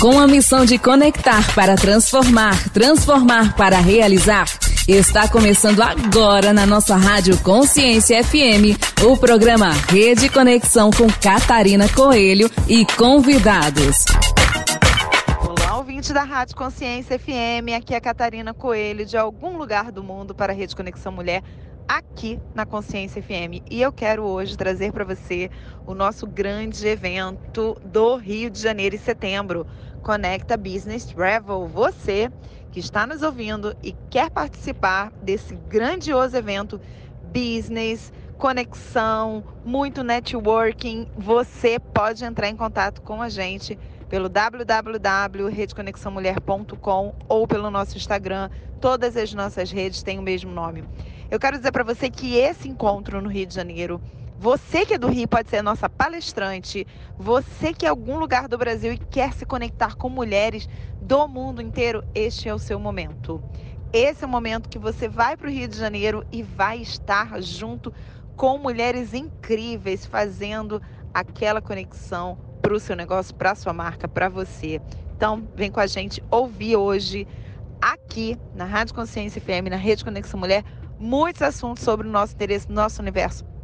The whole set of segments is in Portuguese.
Com a missão de conectar para transformar, transformar para realizar, está começando agora na nossa Rádio Consciência FM o programa Rede Conexão com Catarina Coelho e convidados. Olá, ouvinte da Rádio Consciência FM, aqui é Catarina Coelho, de algum lugar do mundo para a Rede Conexão Mulher aqui na Consciência FM. E eu quero hoje trazer para você o nosso grande evento do Rio de Janeiro e setembro. Conecta Business Travel. Você que está nos ouvindo e quer participar desse grandioso evento business, conexão, muito networking, você pode entrar em contato com a gente pelo www.redeconexãomulher.com ou pelo nosso Instagram. Todas as nossas redes têm o mesmo nome. Eu quero dizer para você que esse encontro no Rio de Janeiro, você que é do Rio pode ser nossa palestrante, você que é algum lugar do Brasil e quer se conectar com mulheres do mundo inteiro, este é o seu momento. Esse é o momento que você vai para o Rio de Janeiro e vai estar junto com mulheres incríveis, fazendo aquela conexão para o seu negócio, para a sua marca, para você. Então, vem com a gente ouvir hoje aqui na Rádio Consciência FM, na Rede Conexão Mulher, muitos assuntos sobre o nosso interesse, nosso universo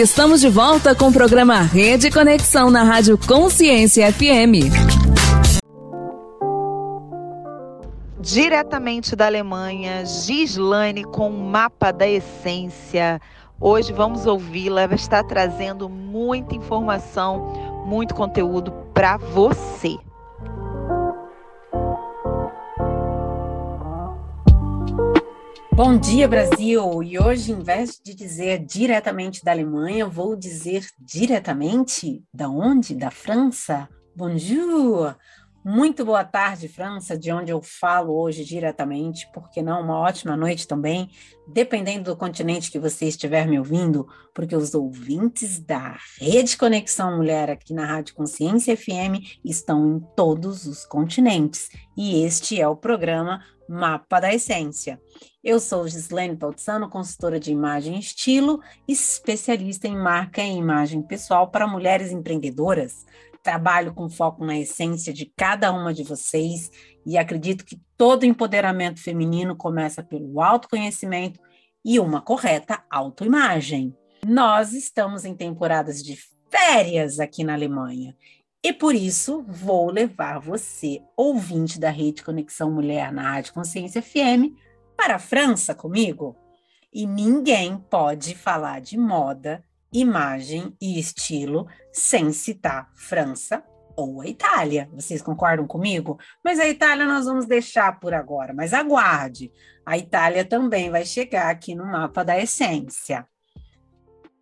Estamos de volta com o programa Rede Conexão na Rádio Consciência FM. Diretamente da Alemanha, Gislaine com o mapa da essência. Hoje vamos ouvi-la, ela está trazendo muita informação, muito conteúdo para você. Bom dia, Brasil! E hoje, em vez de dizer diretamente da Alemanha, vou dizer diretamente da onde? Da França? Bonjour! Muito boa tarde, França, de onde eu falo hoje diretamente, porque não uma ótima noite também, dependendo do continente que você estiver me ouvindo, porque os ouvintes da Rede Conexão Mulher aqui na Rádio Consciência FM estão em todos os continentes, e este é o programa Mapa da Essência. Eu sou Gislaine Pautzano, consultora de imagem e estilo, especialista em marca e imagem pessoal para mulheres empreendedoras. Trabalho com foco na essência de cada uma de vocês e acredito que todo empoderamento feminino começa pelo autoconhecimento e uma correta autoimagem. Nós estamos em temporadas de férias aqui na Alemanha e por isso vou levar você, ouvinte da Rede Conexão Mulher na Rádio Consciência FM, para a França comigo. E ninguém pode falar de moda, imagem e estilo sem citar França ou a Itália. Vocês concordam comigo? Mas a Itália nós vamos deixar por agora, mas aguarde. A Itália também vai chegar aqui no mapa da essência.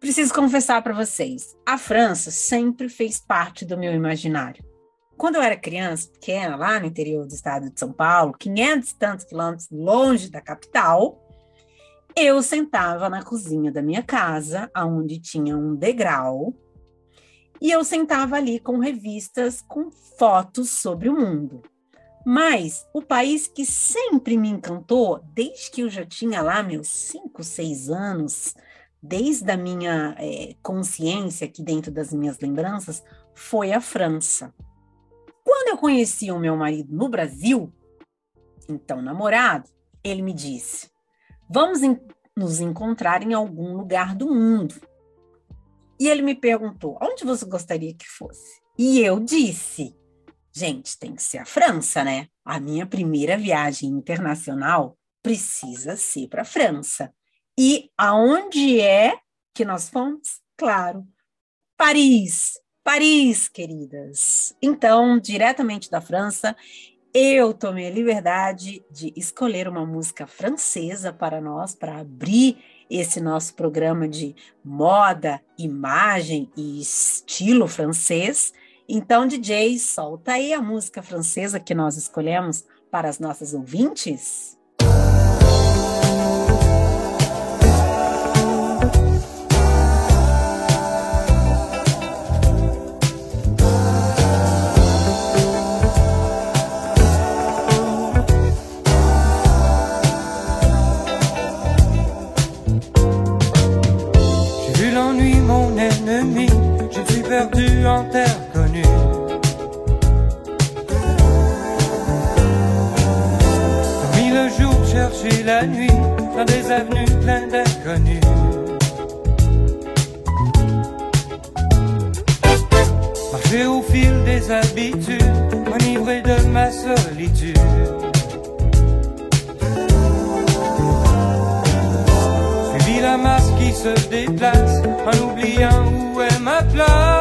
Preciso confessar para vocês, a França sempre fez parte do meu imaginário. Quando eu era criança, pequena, lá no interior do estado de São Paulo, 500 e tantos quilômetros longe da capital, eu sentava na cozinha da minha casa, onde tinha um degrau, e eu sentava ali com revistas com fotos sobre o mundo. Mas o país que sempre me encantou, desde que eu já tinha lá meus 5, 6 anos, desde a minha é, consciência aqui dentro das minhas lembranças, foi a França. Quando eu conheci o meu marido no Brasil, então namorado, ele me disse: Vamos nos encontrar em algum lugar do mundo. E ele me perguntou: Onde você gostaria que fosse? E eu disse: Gente, tem que ser a França, né? A minha primeira viagem internacional precisa ser para a França. E aonde é que nós fomos? Claro, Paris. Paris, queridas. Então, diretamente da França, eu tomei a liberdade de escolher uma música francesa para nós, para abrir esse nosso programa de moda, imagem e estilo francês. Então, DJ, solta aí a música francesa que nós escolhemos para as nossas ouvintes. Perdu en terre connue. Comme le jour chercher la nuit dans des avenues pleines d'inconnus. Marcher au fil des habitudes, enivré de ma solitude. Suivi la masse qui se déplace en oubliant où est ma place.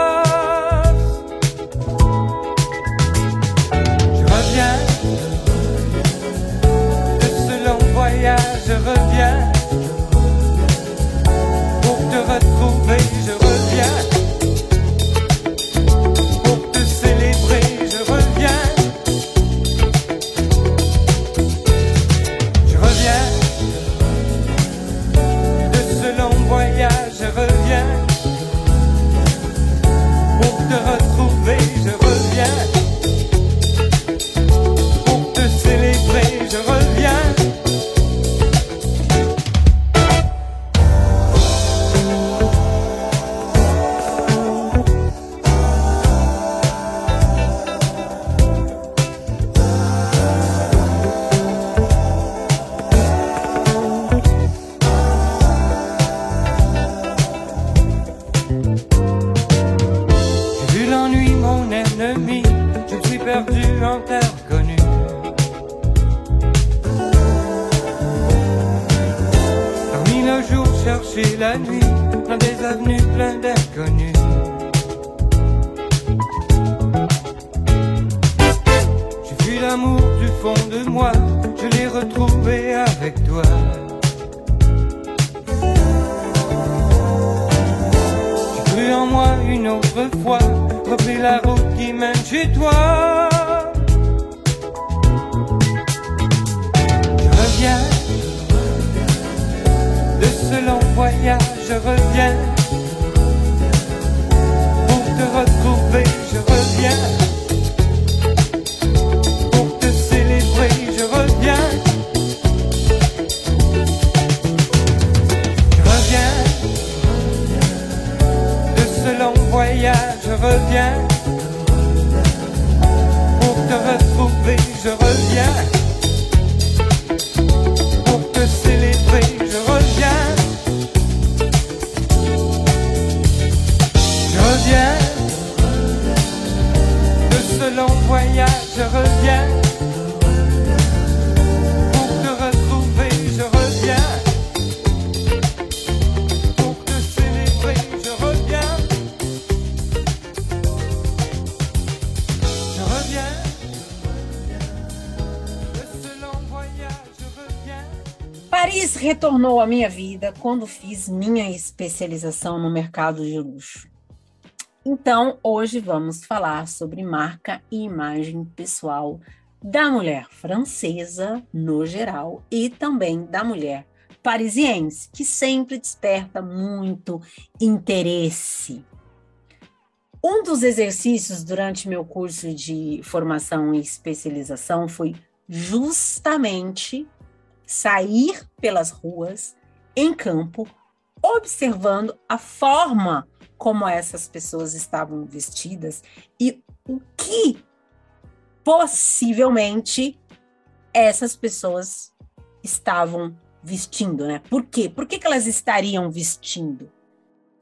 Minha vida quando fiz minha especialização no mercado de luxo. Então, hoje vamos falar sobre marca e imagem pessoal da mulher francesa no geral e também da mulher parisiense, que sempre desperta muito interesse. Um dos exercícios durante meu curso de formação e especialização foi justamente sair pelas ruas, em campo, observando a forma como essas pessoas estavam vestidas e o que possivelmente essas pessoas estavam vestindo, né? Por quê? Por que, que elas estariam vestindo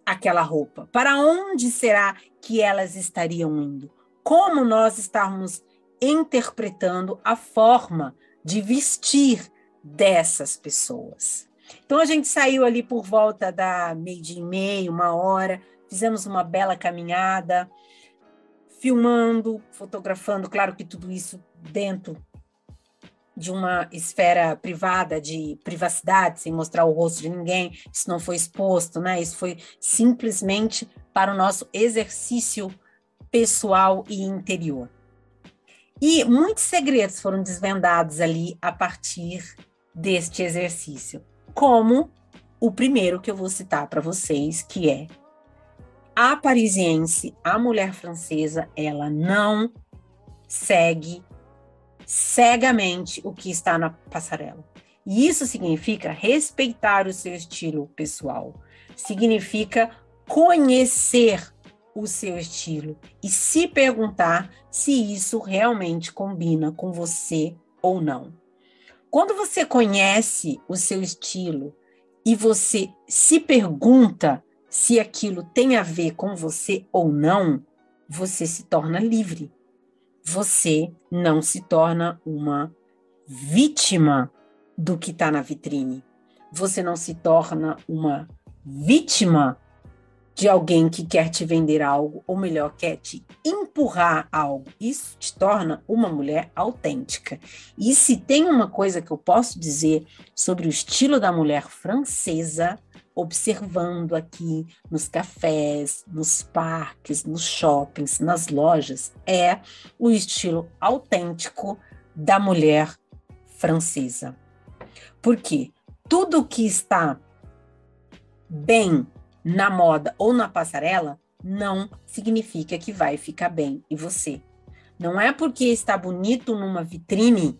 aquela roupa? Para onde será que elas estariam indo? Como nós estamos interpretando a forma de vestir dessas pessoas? Então a gente saiu ali por volta da meio dia e meia, uma hora, fizemos uma bela caminhada, filmando, fotografando, claro que tudo isso dentro de uma esfera privada, de privacidade, sem mostrar o rosto de ninguém, isso não foi exposto, né? Isso foi simplesmente para o nosso exercício pessoal e interior. E muitos segredos foram desvendados ali a partir deste exercício, como o primeiro que eu vou citar para vocês, que é a parisiense, a mulher francesa, ela não segue cegamente o que está na passarela. E isso significa respeitar o seu estilo pessoal, significa conhecer o seu estilo e se perguntar se isso realmente combina com você ou não. Quando você conhece o seu estilo e você se pergunta se aquilo tem a ver com você ou não, você se torna livre. Você não se torna uma vítima do que está na vitrine. Você não se torna uma vítima de alguém que quer te vender algo, ou melhor, quer te empurrar algo. Isso te torna uma mulher autêntica. E se tem uma coisa que eu posso dizer sobre o estilo da mulher francesa, observando aqui nos cafés, nos parques, nos shoppings, nas lojas, é o estilo autêntico da mulher francesa. Por quê? Tudo que está bem na moda ou na passarela não significa que vai ficar bem em você. Não é porque está bonito numa vitrine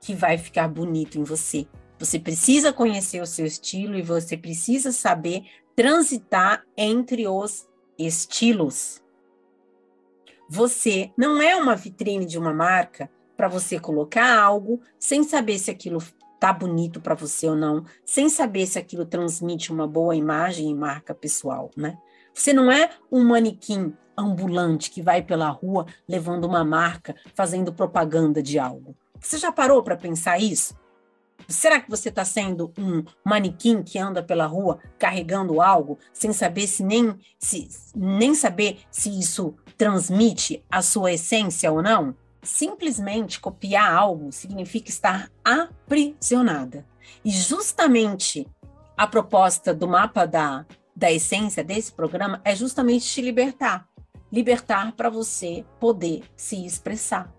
que vai ficar bonito em você. Você precisa conhecer o seu estilo e você precisa saber transitar entre os estilos. Você não é uma vitrine de uma marca para você colocar algo sem saber se aquilo tá bonito para você ou não, sem saber se aquilo transmite uma boa imagem e marca pessoal, né? Você não é um manequim ambulante que vai pela rua levando uma marca, fazendo propaganda de algo. Você já parou para pensar isso? Será que você está sendo um manequim que anda pela rua carregando algo sem saber se nem se nem saber se isso transmite a sua essência ou não? Simplesmente copiar algo significa estar aprisionada. E justamente a proposta do mapa da, da essência desse programa é justamente te libertar. Libertar para você poder se expressar.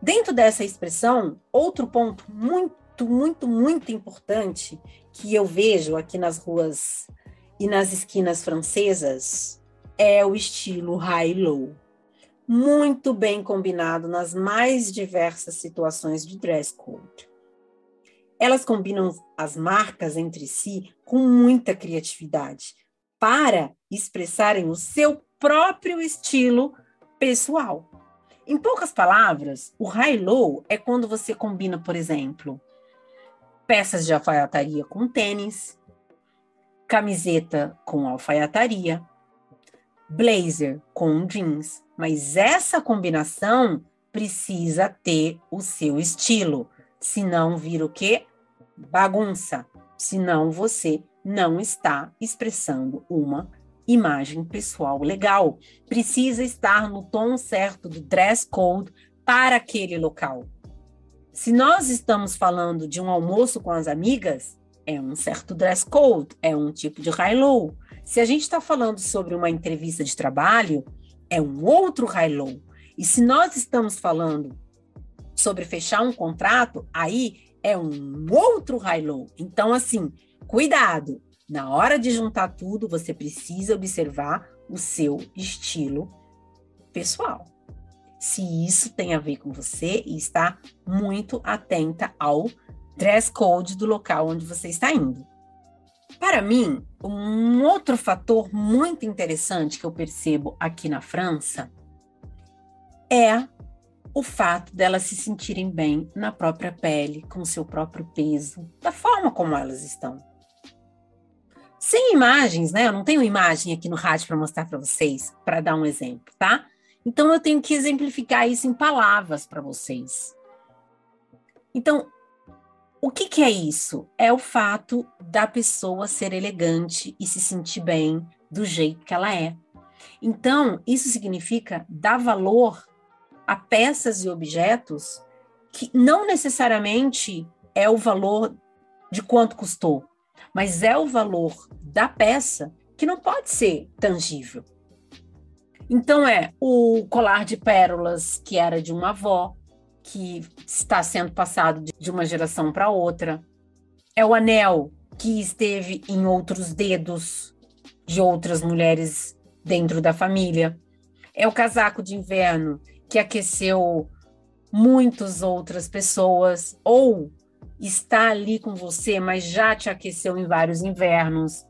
Dentro dessa expressão, outro ponto muito, muito, muito importante que eu vejo aqui nas ruas e nas esquinas francesas é o estilo high-low. Muito bem combinado nas mais diversas situações de dress code. Elas combinam as marcas entre si com muita criatividade para expressarem o seu próprio estilo pessoal. Em poucas palavras, o high-low é quando você combina, por exemplo, peças de alfaiataria com tênis, camiseta com alfaiataria, blazer com jeans, mas essa combinação precisa ter o seu estilo, senão vira o quê? bagunça, senão você não está expressando uma imagem pessoal legal. Precisa estar no tom certo do dress code para aquele local. Se nós estamos falando de um almoço com as amigas, é um certo dress code, é um tipo de high-low. Se a gente está falando sobre uma entrevista de trabalho, é um outro high-low. E se nós estamos falando sobre fechar um contrato, aí é um outro high-low. Então, assim, cuidado. Na hora de juntar tudo, você precisa observar o seu estilo pessoal. Se isso tem a ver com você e está muito atenta ao dress code do local onde você está indo. Para mim, um outro fator muito interessante que eu percebo aqui na França é o fato delas se sentirem bem na própria pele, com seu próprio peso, da forma como elas estão. Sem imagens, né? Eu não tenho imagem aqui no rádio para mostrar para vocês, para dar um exemplo, tá? Então eu tenho que exemplificar isso em palavras para vocês. Então, o que, que é isso? É o fato da pessoa ser elegante e se sentir bem do jeito que ela é. Então, isso significa dar valor a peças e objetos que não necessariamente é o valor de quanto custou, mas é o valor da peça que não pode ser tangível. Então é o colar de pérolas que era de uma avó, que está sendo passado de uma geração para outra. É o anel que esteve em outros dedos de outras mulheres dentro da família. É o casaco de inverno que aqueceu muitas outras pessoas, ou está ali com você, mas já te aqueceu em vários invernos.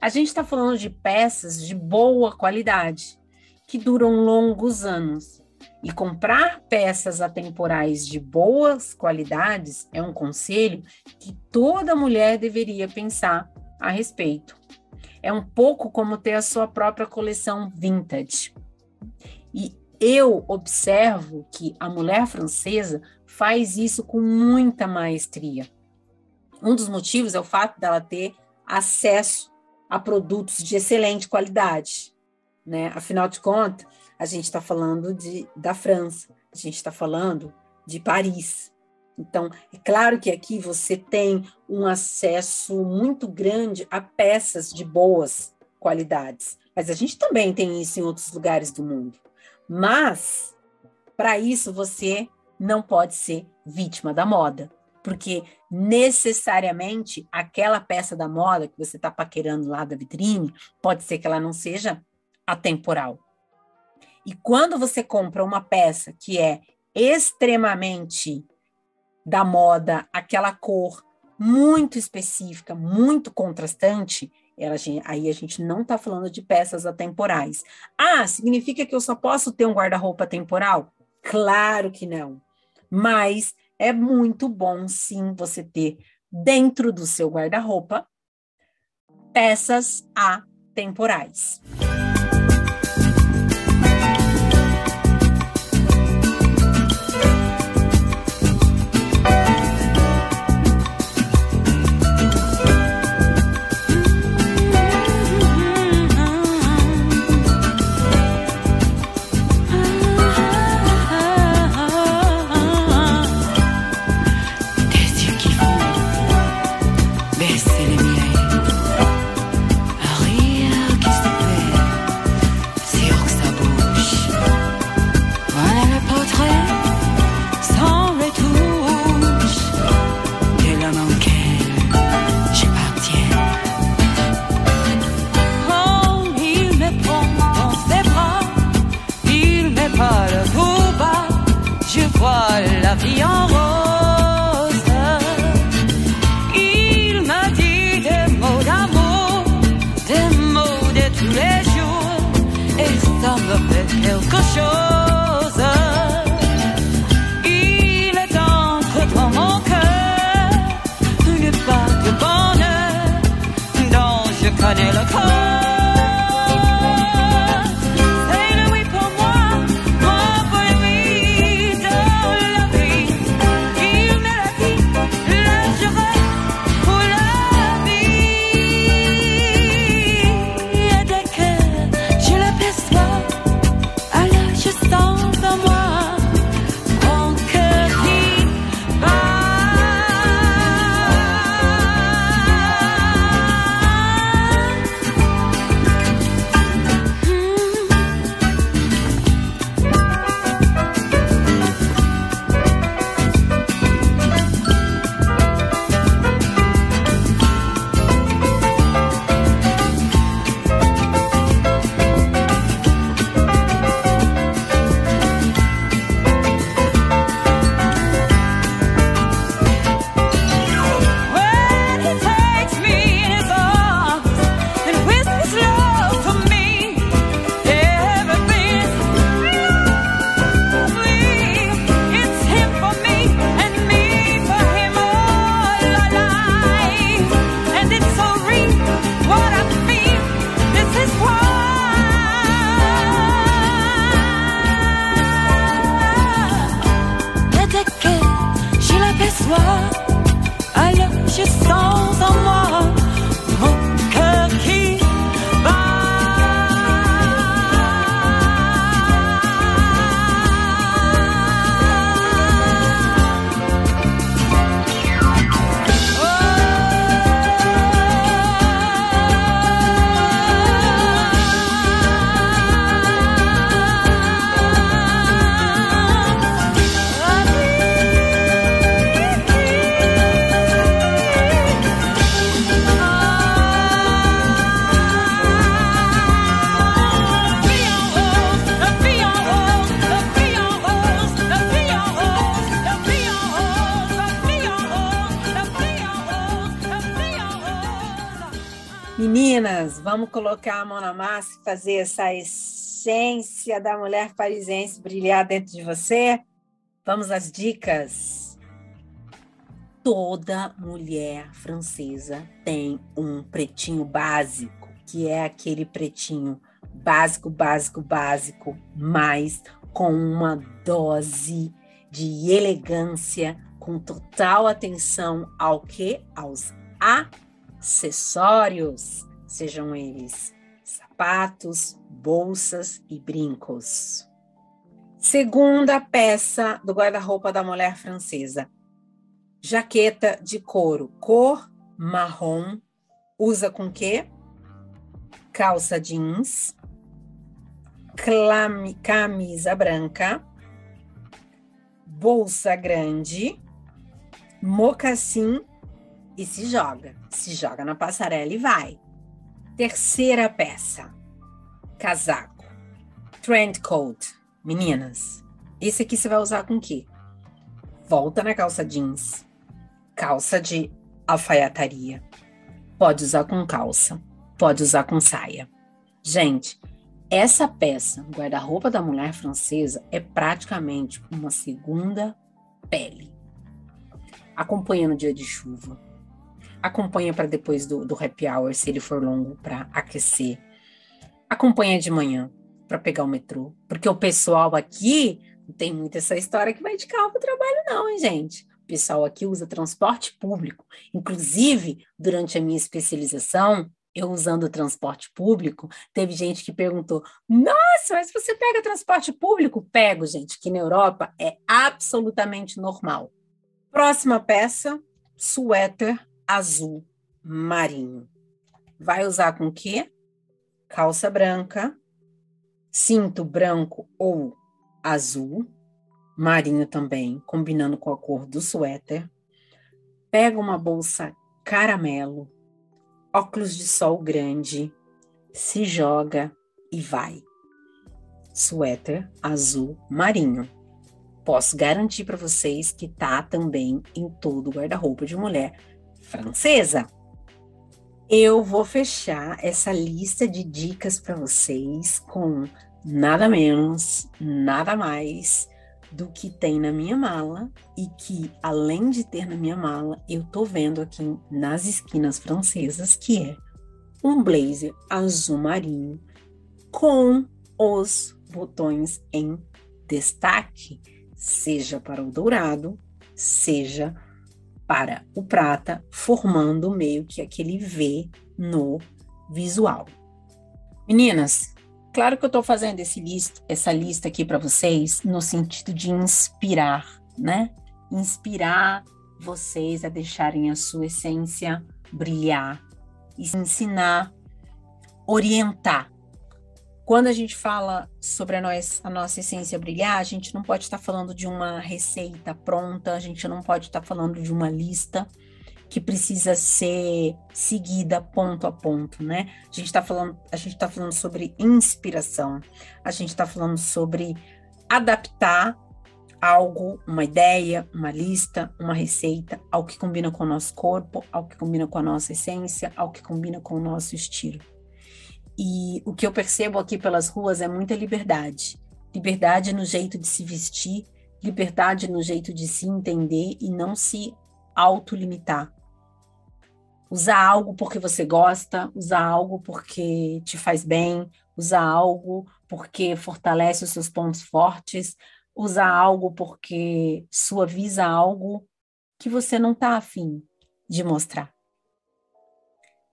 A gente está falando de peças de boa qualidade, que duram longos anos. E comprar peças atemporais de boas qualidades é um conselho que toda mulher deveria pensar a respeito. É um pouco como ter a sua própria coleção vintage. E eu observo que a mulher francesa faz isso com muita maestria. Um dos motivos é o fato dela ter acesso a produtos de excelente qualidade. Né? Afinal de contas, a gente está falando de, da França, a gente está falando de Paris. Então, é claro que aqui você tem um acesso muito grande a peças de boas qualidades, mas a gente também tem isso em outros lugares do mundo. Mas, para isso, você não pode ser vítima da moda, porque necessariamente aquela peça da moda que você está paquerando lá da vitrine, pode ser que ela não seja atemporal. E quando você compra uma peça que é extremamente da moda, aquela cor muito específica, muito contrastante, ela, aí a gente não está falando de peças atemporais. Ah, significa que eu só posso ter um guarda-roupa temporal? Claro que não. Mas é muito bom, sim, você ter dentro do seu guarda-roupa peças atemporais. Vamos colocar a mão na massa e fazer essa essência da mulher parisiense brilhar dentro de você? Vamos às dicas. Toda mulher francesa tem um pretinho básico, que é aquele pretinho básico, básico, básico, mas com uma dose de elegância, com total atenção ao que? Aos acessórios, sejam eles sapatos, bolsas e brincos. Segunda peça do guarda-roupa da mulher francesa. Jaqueta de couro, cor marrom, usa com quê? Calça jeans, clame- camisa branca, bolsa grande, mocassim e se joga. Se joga na passarela e vai. Terceira peça: casaco. Trend coat. Meninas, esse aqui você vai usar com o quê? Volta na calça jeans. Calça de alfaiataria. Pode usar com calça. Pode usar com saia. Gente, essa peça, guarda-roupa da mulher francesa, é praticamente uma segunda pele. Acompanha no dia de chuva. Acompanha para depois do, do happy hour, se ele for longo, para aquecer. Acompanha de manhã para pegar o metrô. Porque o pessoal aqui não tem muito essa história que vai de carro para o trabalho, não, hein, gente? O pessoal aqui usa transporte público. Inclusive, durante a minha especialização, eu usando o transporte público, teve gente que perguntou: Nossa, mas você pega transporte público? Pego, gente, que na Europa é absolutamente normal. Próxima peça: suéter azul marinho. Vai usar com o quê? Calça branca, cinto branco ou azul, marinho também, combinando com a cor do suéter. Pega uma bolsa caramelo, óculos de sol grande, se joga e vai. Suéter azul marinho. posso garantir para vocês que tá também em todo o guarda-roupa de mulher francesa. Eu vou fechar essa lista de dicas para vocês com nada menos, nada mais do que tem na minha mala e que, além de ter na minha mala, eu tô vendo aqui nas esquinas francesas, que é um blazer azul marinho com os botões em destaque, seja para o dourado, seja para o prata, formando meio que aquele V no visual. Meninas, claro que eu estou fazendo list, essa lista aqui para vocês no sentido de inspirar, né? Inspirar vocês a deixarem a sua essência brilhar ensinar, orientar. Quando a gente fala sobre a, nós, a nossa essência brilhar, a gente não pode estar falando de uma receita pronta, a gente não pode estar falando de uma lista que precisa ser seguida ponto a ponto, né? A gente está falando, a gente está falando sobre inspiração, a gente está falando sobre adaptar algo, uma ideia, uma lista, uma receita, ao que combina com o nosso corpo, ao que combina com a nossa essência, ao que combina com o nosso estilo. E o que eu percebo aqui pelas ruas é muita liberdade. Liberdade no jeito de se vestir, liberdade no jeito de se entender e não se autolimitar. Usar algo porque você gosta, usar algo porque te faz bem, usar algo porque fortalece os seus pontos fortes, usar algo porque suaviza algo que você não está afim de mostrar.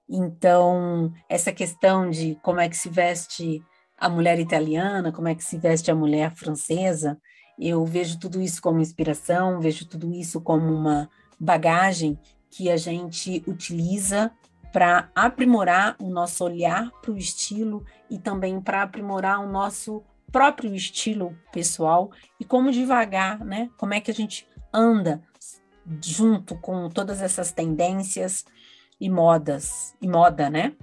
Então, essa questão de como é que se veste a mulher italiana, como é que se veste a mulher francesa, eu vejo tudo isso como inspiração, vejo tudo isso como uma bagagem que a gente utiliza para aprimorar o nosso olhar para o estilo e também para aprimorar o nosso próprio estilo pessoal e como devagar, né? Como é que a gente anda junto com todas essas tendências e modas e moda, né?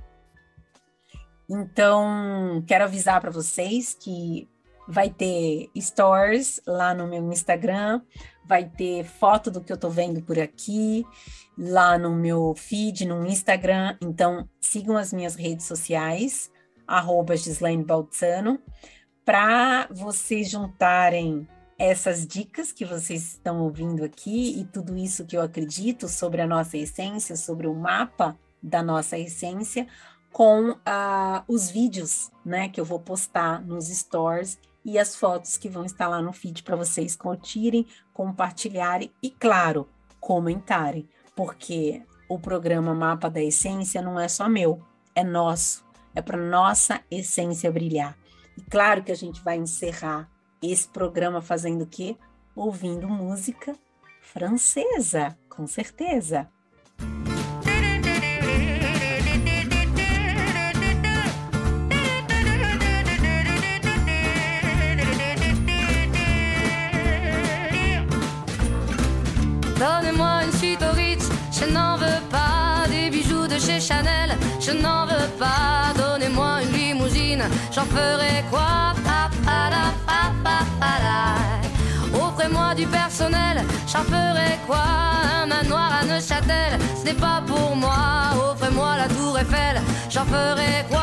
Então, quero avisar para vocês que vai ter stories lá no meu Instagram, vai ter foto do que eu tô vendo por aqui, lá no meu feed, no Instagram. Então, sigam as minhas redes sociais, arroba Gislaine Baltzano, para vocês juntarem essas dicas que vocês estão ouvindo aqui e tudo isso que eu acredito sobre a nossa essência, sobre o mapa da nossa essência, com uh, os vídeos, né, que eu vou postar nos stores e as fotos que vão estar lá no feed para vocês curtirem, compartilharem e, claro, comentarem, porque o programa Mapa da Essência não é só meu, é nosso, é para nossa essência brilhar. E claro que a gente vai encerrar esse programa fazendo o quê? Ouvindo música francesa, com certeza. Donnez-moi une suite au Ritz, je n'en veux pas des bijoux de chez Chanel, je n'en veux pas. Donnez-moi une limousine, j'en ferai quoi pa, pa, la. Offrez-moi du personnel, j'en ferai quoi? Un manoir à Neuchâtel, ce n'est pas pour moi. Offrez-moi la tour Eiffel, j'en ferai quoi?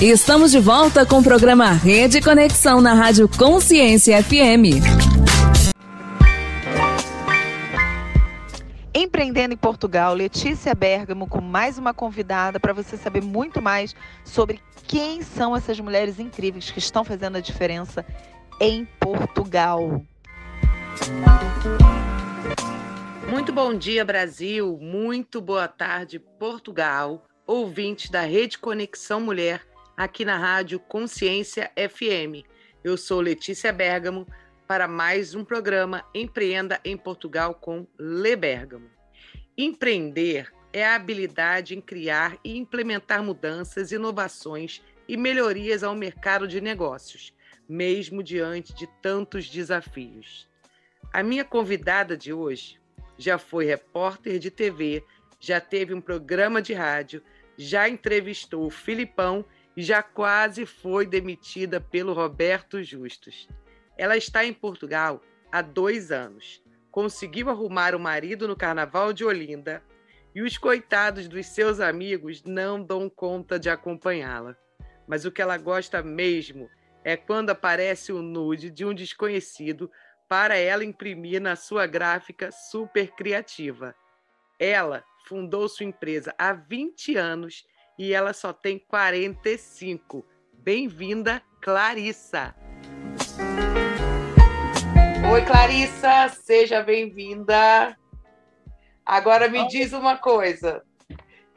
Estamos de volta com o programa Rede Conexão na Rádio Consciência FM. Empreendendo em Portugal, Letícia Bergamo com mais uma convidada para você saber muito mais sobre quem são essas mulheres incríveis que estão fazendo a diferença em Portugal. Muito bom dia, Brasil. Muito boa tarde, Portugal. Ouvintes da Rede Conexão Mulher, aqui na Rádio Consciência FM. Eu sou Letícia Bergamo para mais um programa Empreenda em Portugal com Le Bergamo. Empreender é a habilidade em criar e implementar mudanças, inovações e melhorias ao mercado de negócios, mesmo diante de tantos desafios. A minha convidada de hoje já foi repórter de TV, já teve um programa de rádio, já entrevistou o Filipão já quase foi demitida pelo Roberto Justus. Ela está em Portugal há dois anos. Conseguiu arrumar o marido no Carnaval de Olinda e os coitados dos seus amigos não dão conta de acompanhá-la. Mas o que ela gosta mesmo é quando aparece o nude de um desconhecido para ela imprimir na sua gráfica super criativa. Ela fundou sua empresa há 20 anos e ela só tem 45. Bem-vinda, Clarissa. Oi, Clarissa, seja bem-vinda. Agora me diz uma coisa.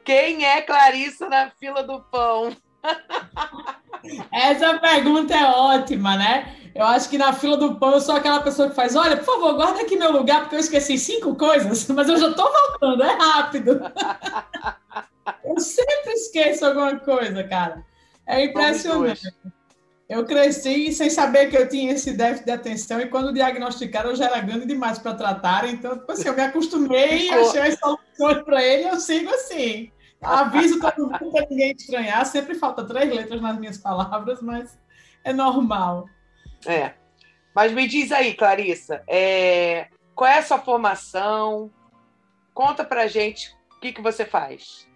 Quem é Clarissa na fila do pão? Essa pergunta é ótima, né? Eu acho que na fila do pão eu sou aquela pessoa que faz: olha, por favor, guarda aqui meu lugar, porque eu esqueci cinco coisas, mas eu já estou voltando, é rápido. Eu sempre esqueço alguma coisa, cara. É impressionante. Eu cresci sem saber que eu tinha esse déficit de atenção, e quando diagnosticaram, eu já era grande demais para tratar. Então, tipo assim, eu me acostumei, achei as soluções para ele, eu sigo assim. Aviso todo mundo para ninguém estranhar. Sempre falta três letras nas minhas palavras, mas é normal. É. Mas me diz aí, Clarissa, é, qual é a sua formação? Conta pra gente o que, que você faz.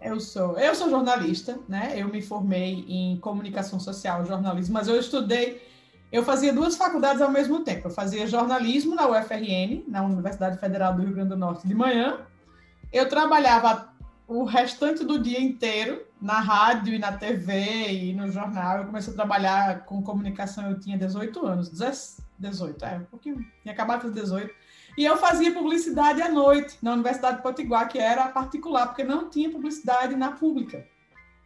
Eu sou, eu sou jornalista, né? Eu me formei em comunicação social, jornalismo, mas eu estudei, eu fazia duas faculdades ao mesmo tempo. Eu fazia jornalismo na UFRN, na Universidade Federal do Rio Grande do Norte de manhã. Eu trabalhava o restante do dia inteiro na rádio e na TV e no jornal. Eu comecei a trabalhar com comunicação, eu tinha 18 anos, 18, é, um pouquinho, tinha acabado de 18. E eu fazia publicidade à noite na Universidade de Potiguar, que era particular, porque não tinha publicidade na pública.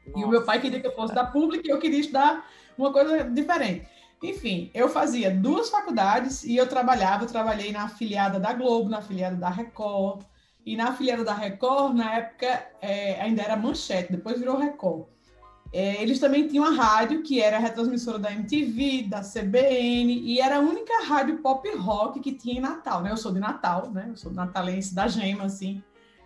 Nossa. E o meu pai queria que eu fosse da pública e eu queria estudar uma coisa diferente. Enfim, eu fazia duas faculdades e eu trabalhava, eu trabalhei na afiliada da Globo, na afiliada da Record, E na filial da Record, na época, é, ainda era Manchete, depois virou Record. É, eles também tinham a rádio, que era a retransmissora da MTV, da CBN, e era a única rádio pop rock que tinha em Natal, né? Eu sou de Natal, né? Eu sou natalense da Gema, assim.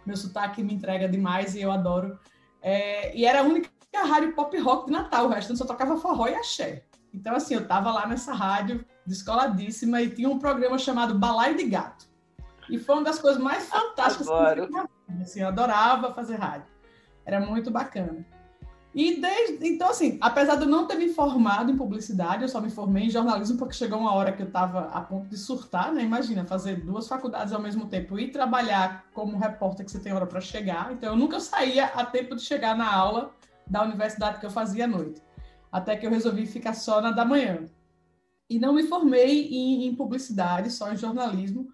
Meu sotaque me entrega demais e eu adoro. É, e era a única rádio pop rock de Natal, o resto só tocava forró e axé. Então, assim, eu tava lá nessa rádio, descoladíssima, e tinha um programa chamado Balaio de Gato. E foi uma das coisas mais fantásticas que eu fiz na vida, assim, eu adorava fazer rádio. Era muito bacana. E desde, então, assim, apesar de eu não ter me formado em publicidade, eu só me formei em jornalismo porque chegou uma hora que eu estava a ponto de surtar, né? Imagina, fazer duas faculdades ao mesmo tempo e trabalhar como repórter que você tem hora para chegar. Então, eu nunca saía a tempo de chegar na aula da universidade que eu fazia à noite. Até que eu resolvi ficar só na da manhã. E não me formei em, em publicidade, só em jornalismo.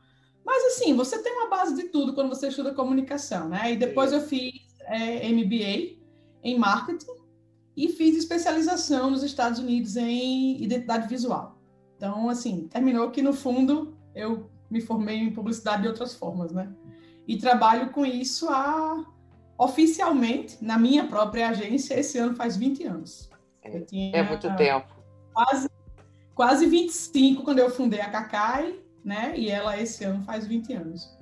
Mas, assim, você tem uma base de tudo quando você estuda comunicação, né? E depois eu fiz é, MBA em marketing e fiz especialização nos Estados Unidos em identidade visual. Então, assim, terminou que no fundo eu me formei em publicidade de outras formas, né? E trabalho com isso há oficialmente na minha própria agência esse ano faz 20 anos. Tinha, É muito tempo. Quase, quase 25 quando eu fundei a Cacai, né? E ela esse ano faz 20 anos.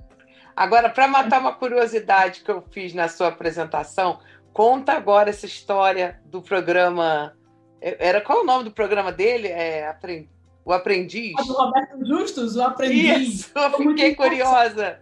Agora, para matar uma curiosidade que eu fiz na sua apresentação, conta agora essa história do programa. Era qual é o nome do programa dele? É O Aprendiz? Do Roberto Justus, o aprendiz. Isso, eu fiquei curiosa.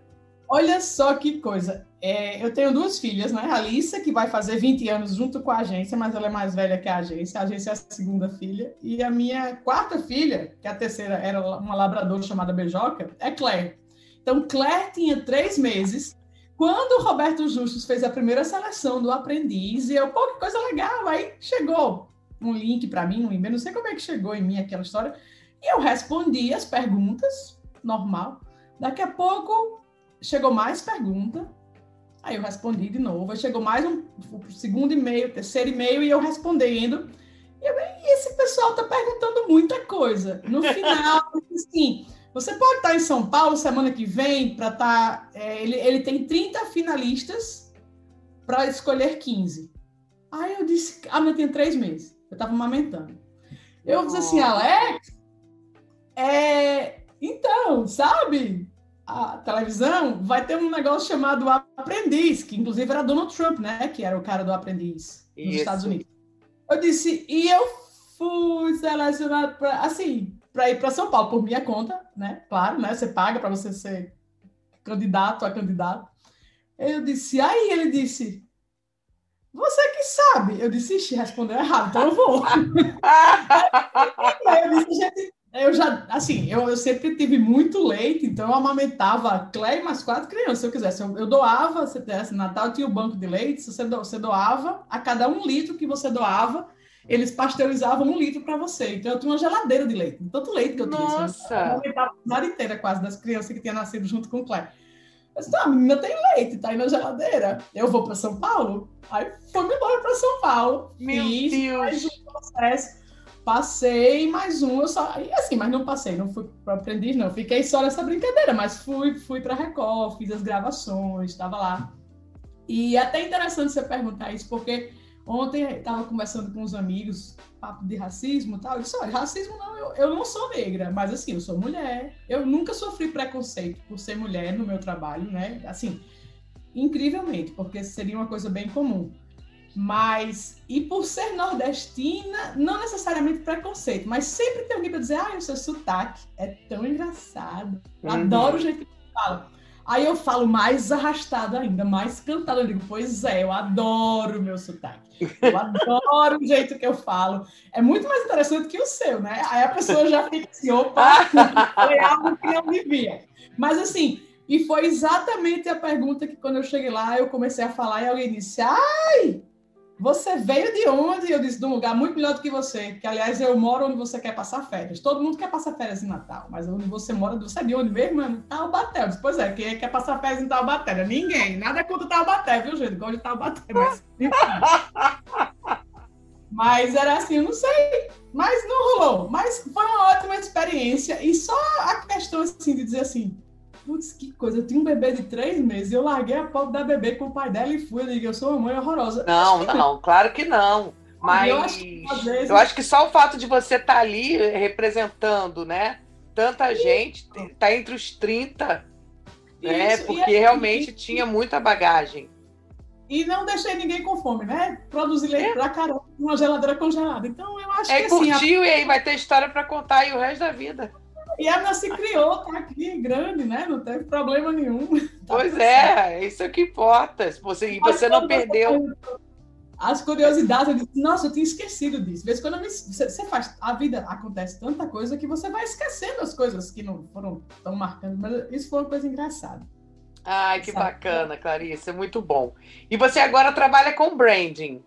Olha só que coisa. É, eu tenho duas filhas, né? A Alissa, que vai fazer 20 anos junto com a agência, mas ela é mais velha que a agência. A agência é a segunda filha. E a minha quarta filha, que a terceira era uma labradora chamada Beijoca, é Claire. Então, Claire tinha três meses quando o Roberto Justus fez a primeira seleção do aprendiz. E eu, pô, que coisa legal. Aí chegou um link para mim, um e-mail, não sei como é que chegou em mim aquela história. E eu respondi as perguntas, normal. Daqui a pouco chegou mais pergunta. Aí eu respondi de novo. Aí chegou mais um segundo e-mail, terceiro e-mail, e eu respondendo. E, eu, e esse pessoal tá perguntando muita coisa. No final, assim, você pode estar em São Paulo semana que vem para estar. ele, ele tem 30 finalistas para escolher 15. Aí eu disse, a minha tem três meses. Eu estava amamentando. Eu disse assim, Alex, é, então, sabe? A televisão vai ter um negócio chamado Aprendiz, que inclusive era Donald Trump, né? Que era o cara do Aprendiz nos Isso. Estados Unidos. Eu disse, e eu fui selecionado para assim, para ir para São Paulo por minha conta, né? Claro, né? Você paga para você ser candidato a candidato. Eu disse, aí ele disse, você que sabe. Eu disse, ixi, respondeu errado, então eu vou. Eu disse, gente, eu já, assim, eu, eu sempre tive muito leite, então eu amamentava a Clay mais quatro crianças, se eu quisesse. Eu, eu doava, se tivesse Natal, tinha o banco de leite, se você, do- você doava, a cada um litro que você doava, eles pasteurizavam um litro para você. Então eu tinha uma geladeira de leite, tanto leite que eu tinha. assim, Nossa! eu amamentava a cidade inteira quase das crianças que tinham nascido junto com o Clay. Eu disse, não, a menina tem leite, tá aí na geladeira. Eu vou para São Paulo? Aí fui-me embora para São Paulo. Meu Fiz Deus! mais um processo. Passei mais um, eu só. E assim, mas não passei, não fui para aprendiz, não. Fiquei só nessa brincadeira, mas fui, fui para Record, fiz as gravações, estava lá. E é até interessante você perguntar isso, porque ontem estava conversando com uns amigos, papo de racismo e tal. Eu disse: olha, racismo não, eu, eu não sou negra, mas assim, eu sou mulher. Eu nunca sofri preconceito por ser mulher no meu trabalho, né? Assim, incrivelmente, porque seria uma coisa bem comum. Mas, e por ser nordestina, não necessariamente preconceito, mas sempre tem alguém para dizer: ah, o seu sotaque é tão engraçado. Uhum. Adoro o jeito que você fala. Aí eu falo mais arrastado ainda, mais cantado. Eu digo, pois é, eu adoro o meu sotaque. Eu adoro o jeito que eu falo. É muito mais interessante que o seu, né? Aí a pessoa já fica assim, opa, foi algo que não me via. Mas assim, e foi exatamente a pergunta que quando eu cheguei lá, eu comecei a falar e alguém disse, ai, você veio de onde? Eu disse, de um lugar muito melhor do que você, que aliás eu moro onde você quer passar férias. Todo mundo quer passar férias em Natal, mas onde você mora, você é de onde mesmo, mano? Taubaté. Eu disse, pois é, quem quer passar férias em Taubaté? Ninguém, nada contra Taubaté, viu, gente? Gosto de Taubaté, mas... Mas era assim, eu não sei, mas não rolou. Mas foi uma ótima experiência e só a questão assim de dizer assim, putz, que coisa, eu tinha um bebê de três meses, eu larguei a foto da bebê com o pai dela e fui, eu digo, eu sou uma mãe horrorosa. Não, não, claro que não. Mas Eu acho que, vezes- eu acho que só o fato de você estar ali representando, né? Tanta gente, tá entre os 30, né? Isso, e Porque assim, realmente tinha muita bagagem. E não deixei ninguém com fome, né? Produzir leite pra caramba numa geladeira congelada. Então, eu acho É, que assim, a- curtiu e aí vai ter história para contar aí o resto da vida. E a minha se criou, tá aqui, grande, né? Não teve problema nenhum. Tá Pois tudo é, isso é que importa. Você, e você não perdeu. As curiosidades, eu disse, nossa, eu tinha esquecido disso. De vez em quando me- você, você faz, a vida acontece tanta coisa que você vai esquecendo as coisas que não foram tão marcantes. Mas isso foi uma coisa engraçada. Ai, que Sabe? bacana, Clarice, é muito bom. E você agora trabalha com branding.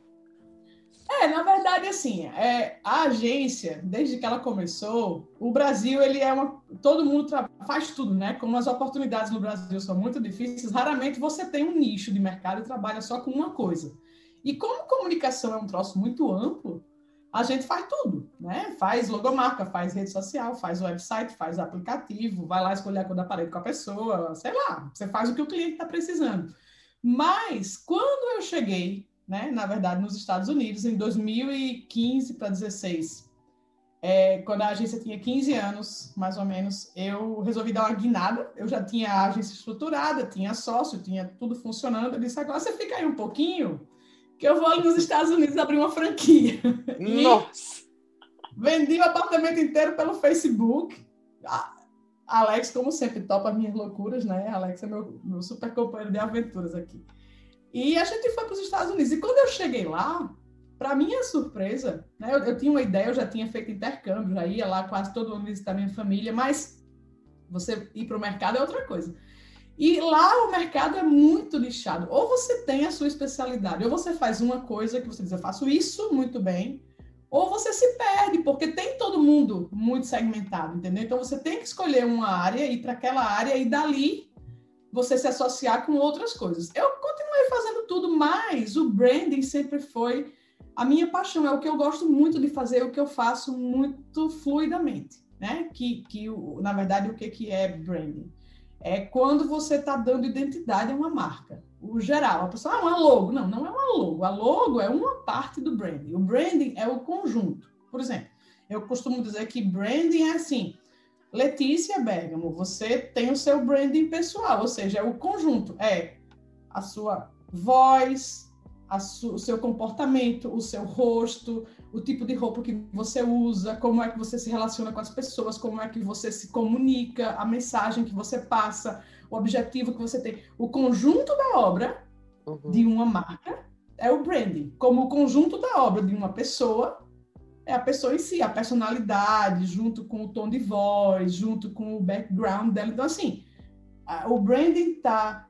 É, na verdade, assim, é, a agência, desde que ela começou, o Brasil, ele é uma. Todo mundo faz tudo, né? Como as oportunidades no Brasil são muito difíceis, raramente você tem um nicho de mercado e trabalha só com uma coisa. E como comunicação é um troço muito amplo, a gente faz tudo, né? Faz logomarca, faz rede social, faz website, faz aplicativo, vai lá escolher a cor da parede com a pessoa, sei lá, você faz o que o cliente está precisando. Mas quando eu cheguei, né, na verdade, nos Estados Unidos, em 2015 para 16, é, quando a agência tinha 15 anos, mais ou menos, eu resolvi dar uma guinada. Eu já tinha a agência estruturada, tinha sócio, tinha tudo funcionando. Eu disse, agora você fica aí um pouquinho, que eu vou ali nos Estados Unidos abrir uma franquia. Nossa! Vendi o apartamento inteiro pelo Facebook. Alex, como sempre, topa minhas loucuras, né? Alex é meu, meu super companheiro de aventuras aqui. E a gente foi para os Estados Unidos. E quando eu cheguei lá, para minha surpresa, né? Eu, eu tinha uma ideia, eu já tinha feito intercâmbio, já ia lá quase todo ano visitar minha família, mas você ir para o mercado é outra coisa. E lá o mercado é muito nichado. Ou você tem a sua especialidade, ou você faz uma coisa que você diz, eu faço isso muito bem, ou você se perde, porque tem todo mundo muito segmentado, entendeu? Então você tem que escolher uma área, ir para aquela área e dali você se associar com outras coisas. Eu continuei fazendo tudo, mas o branding sempre foi a minha paixão, é o que eu gosto muito de fazer, é o que eu faço muito fluidamente, né? Que, que na verdade, o que, que é branding? É quando você está dando identidade a uma marca. O geral, a pessoa, ah, uma logo. Não, não é uma logo. A logo é uma parte do branding. O branding é o conjunto. Por exemplo, eu costumo dizer que branding é assim, Letícia Bergamo, você tem o seu branding pessoal, ou seja, é o conjunto, é a sua voz, a su- o seu comportamento, o seu rosto, o tipo de roupa que você usa, como é que você se relaciona com as pessoas, como é que você se comunica, a mensagem que você passa, o objetivo que você tem. O conjunto da obra Uhum. de uma marca é o branding, como o conjunto da obra de uma pessoa é a pessoa em si, a personalidade, junto com o tom de voz, junto com o background dela. Então, assim, a- o branding tá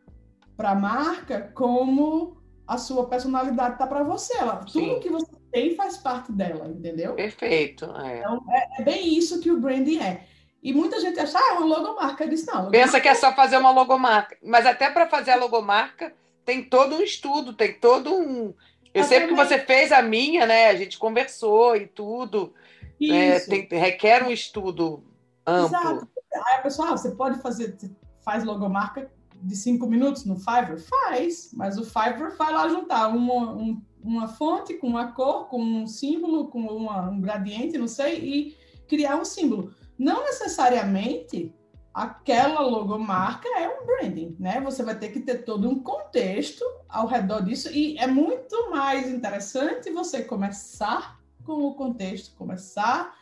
para a marca como a sua personalidade tá para você. Ela, tudo que você tem faz parte dela, entendeu? Perfeito. é. Então, é, é bem isso que o branding é. E muita gente acha, ah, é uma logomarca. Eu disse, não, logomarca Pensa que é só fazer uma logomarca. Mas até para fazer a logomarca tem todo um estudo, tem todo um. Eu sei que Exatamente. você fez a minha, né? A gente conversou e tudo. É, tem- requer um estudo amplo. Exato. Aí a pessoa, ah, você pode fazer, faz logomarca de cinco minutos no Fiverr? Faz, mas o Fiverr vai lá juntar uma, um- uma fonte com uma cor, com um símbolo, com uma- um gradiente, não sei, e criar um símbolo. Não necessariamente aquela logomarca é um branding, né? Você vai ter que ter todo um contexto ao redor disso e é muito mais interessante você começar com o contexto, começar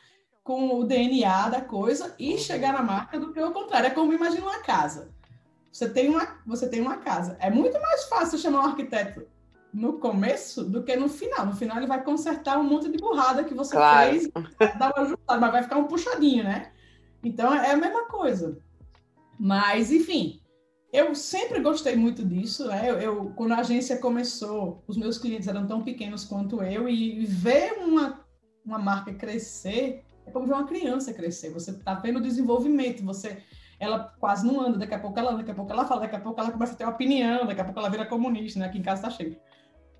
com o DNA da coisa e chegar na marca do que o contrário. É como imagina uma casa. Você tem uma, você tem uma casa. É muito mais fácil chamar um arquiteto no começo do que no final. No final ele vai consertar um monte de burrada que você Claro. fez, dar uma ajustada, mas vai ficar um puxadinho, né? Então é a mesma coisa. Mas, enfim, eu sempre gostei muito disso, né? Eu, eu- quando a agência começou, os meus clientes eram tão pequenos quanto eu, e ver uma, uma marca crescer é como ver uma criança crescer. Você está vendo o desenvolvimento, você. Ela quase não anda, daqui a pouco ela anda, daqui a pouco ela fala, daqui a pouco ela começa a ter uma opinião, daqui a pouco ela vira comunista, né? Aqui em casa tá cheio.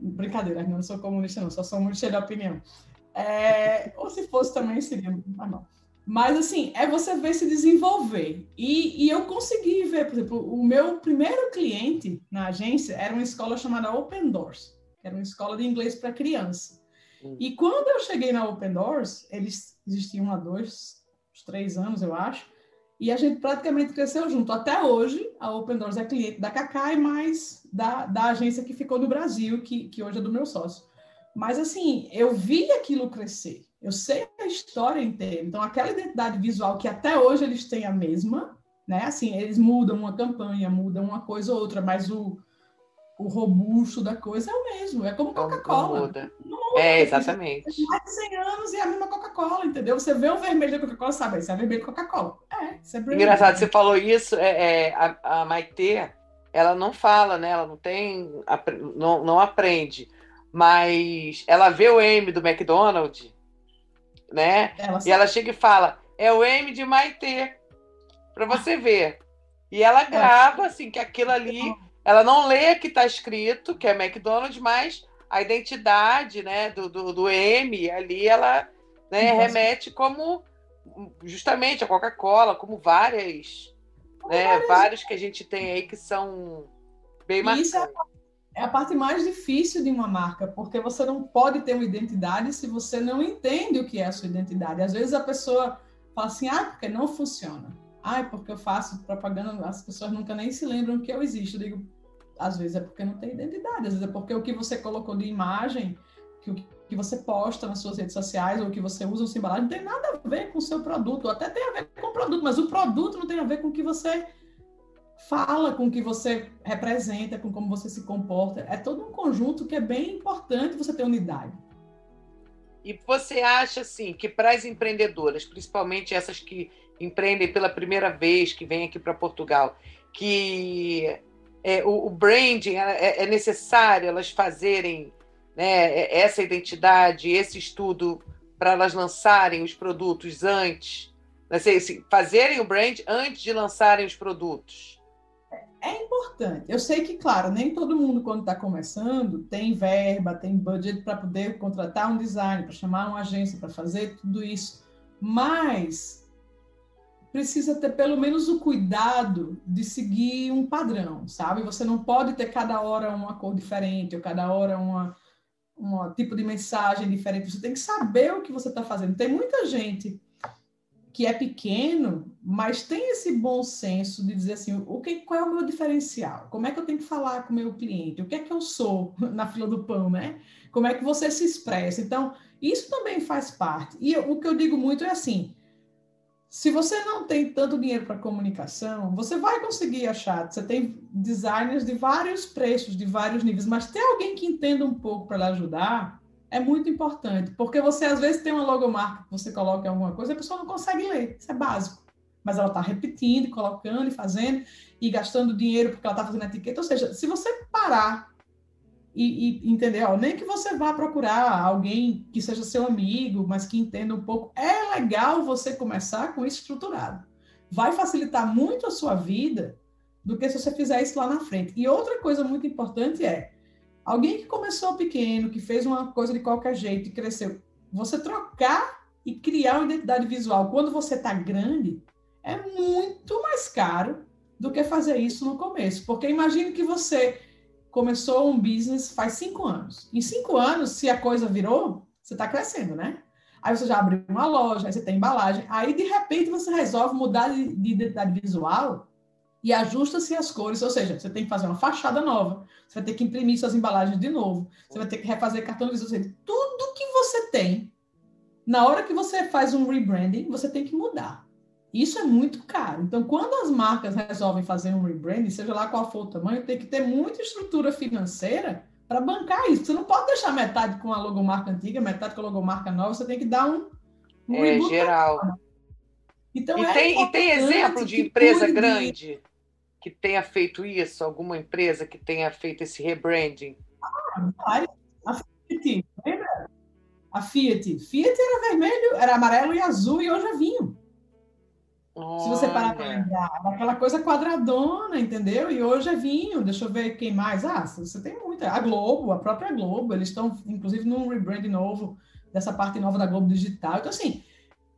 Brincadeira, não sou comunista, não, só sou muito cheia de opinião. É, ou se fosse também seria, não. Mas, assim, é você ver se desenvolver. E, e eu consegui ver, por exemplo, o meu primeiro cliente na agência era uma escola chamada Open Doors, que era uma escola de inglês para criança. E quando eu cheguei na Open Doors, eles existiam há dois, três anos, eu acho, e a gente praticamente cresceu junto. Até hoje, a Open Doors é cliente da Cacai, mas da, da agência que ficou no Brasil, que, que hoje é do meu sócio. Mas, assim, eu vi aquilo crescer. Eu sei a história inteira. Então, aquela identidade visual que até hoje eles têm a mesma, né? Assim, eles mudam uma campanha, mudam uma coisa ou outra, mas o, o robusto da coisa é o mesmo. É como Coca-Cola. muda. É, exatamente. Mais de 100 anos e é a mesma Coca-Cola, entendeu? Você vê o vermelho da Coca-Cola, sabe? Isso é vermelho Coca-Cola. É, isso é. Engraçado, você falou isso, é, é, a, a Maitê, ela não fala, né? Ela não tem, não, não aprende, mas ela vê o M do McDonald's, né? Ela E ela chega e fala, é o M de Maitê, para você ver. E ela grava, assim, que aquilo ali, ela não lê que está escrito, que é McDonald's, mas a identidade, né, do, do, do M ali, ela né, remete como justamente a Coca-Cola, como várias, né, vários que a gente tem aí que são bem é marcantes. É a parte mais difícil de uma marca, porque você não pode ter uma identidade se você não entende o que é a sua identidade. Às vezes a pessoa fala assim, ah, porque não funciona. Ah, é porque eu faço propaganda, as pessoas nunca nem se lembram que eu existo. Eu digo, às vezes é porque não tem identidade, às vezes é porque o que você colocou de imagem, que o que você posta nas suas redes sociais, ou o que você usa sua embalagem, não tem nada a ver com o seu produto, até tem a ver com o produto, mas o produto não tem a ver com o que você fala, com o que você representa, com como você se comporta. É todo um conjunto que é bem importante você ter unidade. E você acha assim que para as empreendedoras, principalmente essas que empreendem pela primeira vez, que vêm aqui para Portugal, que é, o, o branding é, é necessário elas fazerem né, essa identidade, esse estudo para elas lançarem os produtos antes, né, fazerem o brand antes de lançarem os produtos. É importante. Eu sei que, claro, nem todo mundo, quando está começando, tem verba, tem budget para poder contratar um design, para chamar uma agência para fazer tudo isso. Mas precisa ter pelo menos o cuidado de seguir um padrão, sabe? Você não pode ter cada hora uma cor diferente, ou cada hora uma, um tipo de mensagem diferente. Você tem que saber o que você está fazendo. Tem muita gente que é pequeno, mas tem esse bom senso de dizer assim, o que, qual é o meu diferencial? Como é que eu tenho que falar com o meu cliente? O que é que eu sou na fila do pão, né? Como é que você se expressa? Então, isso também faz parte. E o que eu digo muito é assim, se você não tem tanto dinheiro para comunicação, você vai conseguir achar. Você tem designers de vários preços, de vários níveis, mas ter alguém que entenda um pouco para lhe ajudar é muito importante, porque você às vezes tem uma logomarca que você coloca em alguma coisa e a pessoa não consegue ler, isso é básico. Mas ela está repetindo, colocando e fazendo, e gastando dinheiro porque ela está fazendo etiqueta. Ou seja, se você parar e, e entender, ó, nem que você vá procurar alguém que seja seu amigo, mas que entenda um pouco, é legal você começar com isso estruturado. Vai facilitar muito a sua vida do que se você fizer isso lá na frente. E outra coisa muito importante é, Alguém que começou pequeno, que fez uma coisa de qualquer jeito e cresceu, você trocar e criar uma identidade visual quando você está grande é muito mais caro do que fazer isso no começo. Porque imagine que você começou um business faz cinco anos. Em cinco anos, se a coisa virou, você está crescendo, né? Aí você já abriu uma loja, aí você tem embalagem. Aí, de repente, você resolve mudar de, de identidade visual e ajusta-se as cores, ou seja, você tem que fazer uma fachada nova, você vai ter que imprimir suas embalagens de novo, você vai ter que refazer cartão ou seja, tudo que você tem, na hora que você faz um rebranding, você tem que mudar. Isso é muito caro. Então, quando as marcas resolvem fazer um rebranding, seja lá qual for o tamanho, tem que ter muita estrutura financeira para bancar isso. Você não pode deixar metade com a logomarca antiga, metade com a logomarca nova, você tem que dar um, um É geral. Então, E é tem, e tem exemplo de empresa grande que tenha feito isso? Alguma empresa que tenha feito esse rebranding? Várias. A Fiat, lembra? A Fiat. Fiat era vermelho, era amarelo e azul e hoje é vinho. Se você parar para Olha. lembrar, aquela coisa quadradona, entendeu? E hoje é vinho. Deixa eu ver quem mais. Ah, você tem muita. A Globo, a própria Globo, eles estão, inclusive, num rebrand novo, dessa parte nova da Globo Digital. Então, assim,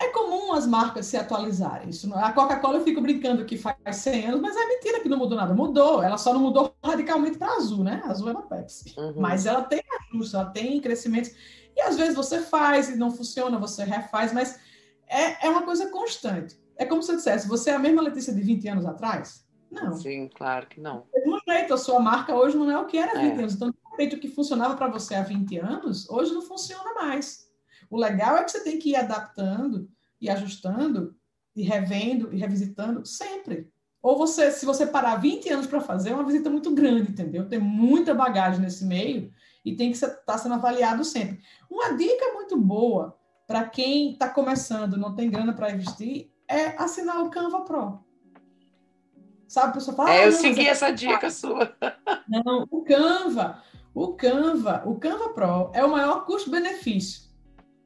É comum as marcas se atualizarem. Isso não- a Coca-Cola eu fico brincando que faz 100 anos, mas é mentira que não mudou nada. Mudou, ela só não mudou radicalmente para azul, né? Azul é na Pepsi. Uhum. Mas ela tem ajustes, ela tem crescimentos. E às vezes você faz e não funciona, você refaz, mas é, é uma coisa constante. É como se eu dissesse, você é a mesma Letícia de 20 anos atrás? Não. Sim, claro que não. Do mesmo jeito, a sua marca hoje não é o que era há 20 É. anos. Então, de repente, o que funcionava para você há 20 anos, hoje não funciona mais. O legal é que você tem que ir adaptando e ajustando e revendo e revisitando sempre. Ou você, se você parar 20 anos para fazer, é uma visita muito grande, entendeu? Tem muita bagagem nesse meio e tem que estar sendo avaliado sempre. Uma dica muito boa para quem está começando, não tem grana para investir, é assinar o Canva Pro. Sabe, a pessoa fala. É, "Ah, eu segui é essa dica sua. não, o Canva, o Canva, o Canva Pro é o maior custo-benefício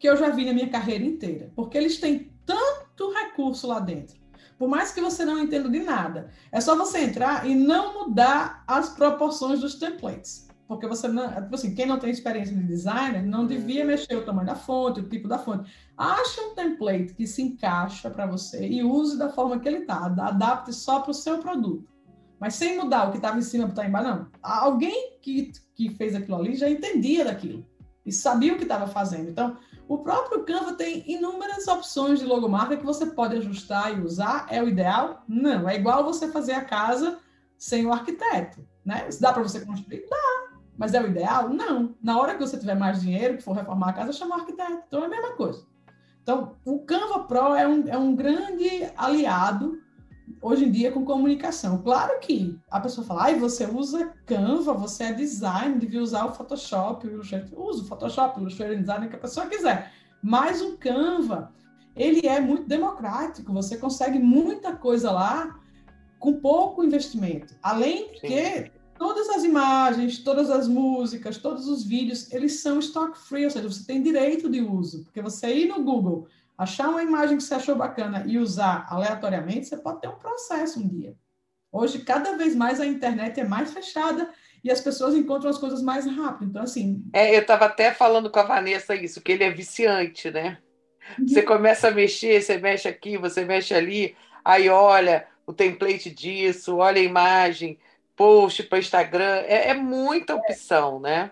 que eu já vi na minha carreira inteira, porque eles têm tanto recurso lá dentro. Por mais que você não entenda de nada, é só você entrar e não mudar as proporções dos templates. Porque você não, tipo assim, quem não tem experiência de designer não devia mexer o tamanho da fonte, o tipo da fonte. Ache um template que se encaixa para você e use da forma que ele está. Adapte só para o seu produto mas sem mudar o que estava em cima para estar embaixo, não. Alguém que, que fez aquilo ali já entendia daquilo e sabia o que estava fazendo. Então, o próprio Canva tem inúmeras opções de logomarca que você pode ajustar e usar. É o ideal? Não. É igual você fazer a casa sem o arquiteto, né? Dá para você construir? Dá. Mas é o ideal? Não. Na hora que você tiver mais dinheiro, que for reformar a casa, chama o arquiteto. Então, é a mesma coisa. Então, o Canva Pro é um, é um grande aliado hoje em dia com comunicação. Claro que a pessoa fala, ai, você usa Canva, você é design, devia usar o Photoshop, o Illustrator. Usa o Photoshop, o Illustrator Design, que a pessoa quiser. Mas o Canva, ele é muito democrático, você consegue muita coisa lá com pouco investimento. Além de que todas as imagens, todas as músicas, todos os vídeos, eles são stock free, ou seja, você tem direito de uso. Porque você ir no Google, achar uma imagem que você achou bacana e usar aleatoriamente, você pode ter um processo um dia. Hoje, cada vez mais a internet é mais fechada e as pessoas encontram as coisas mais rápido. Então, assim. É, eu estava até falando com a Vanessa isso, que ele é viciante, né? Você começa a mexer, você mexe aqui, você mexe ali, aí olha o template disso, olha a imagem, post para Instagram, é, é muita opção, né?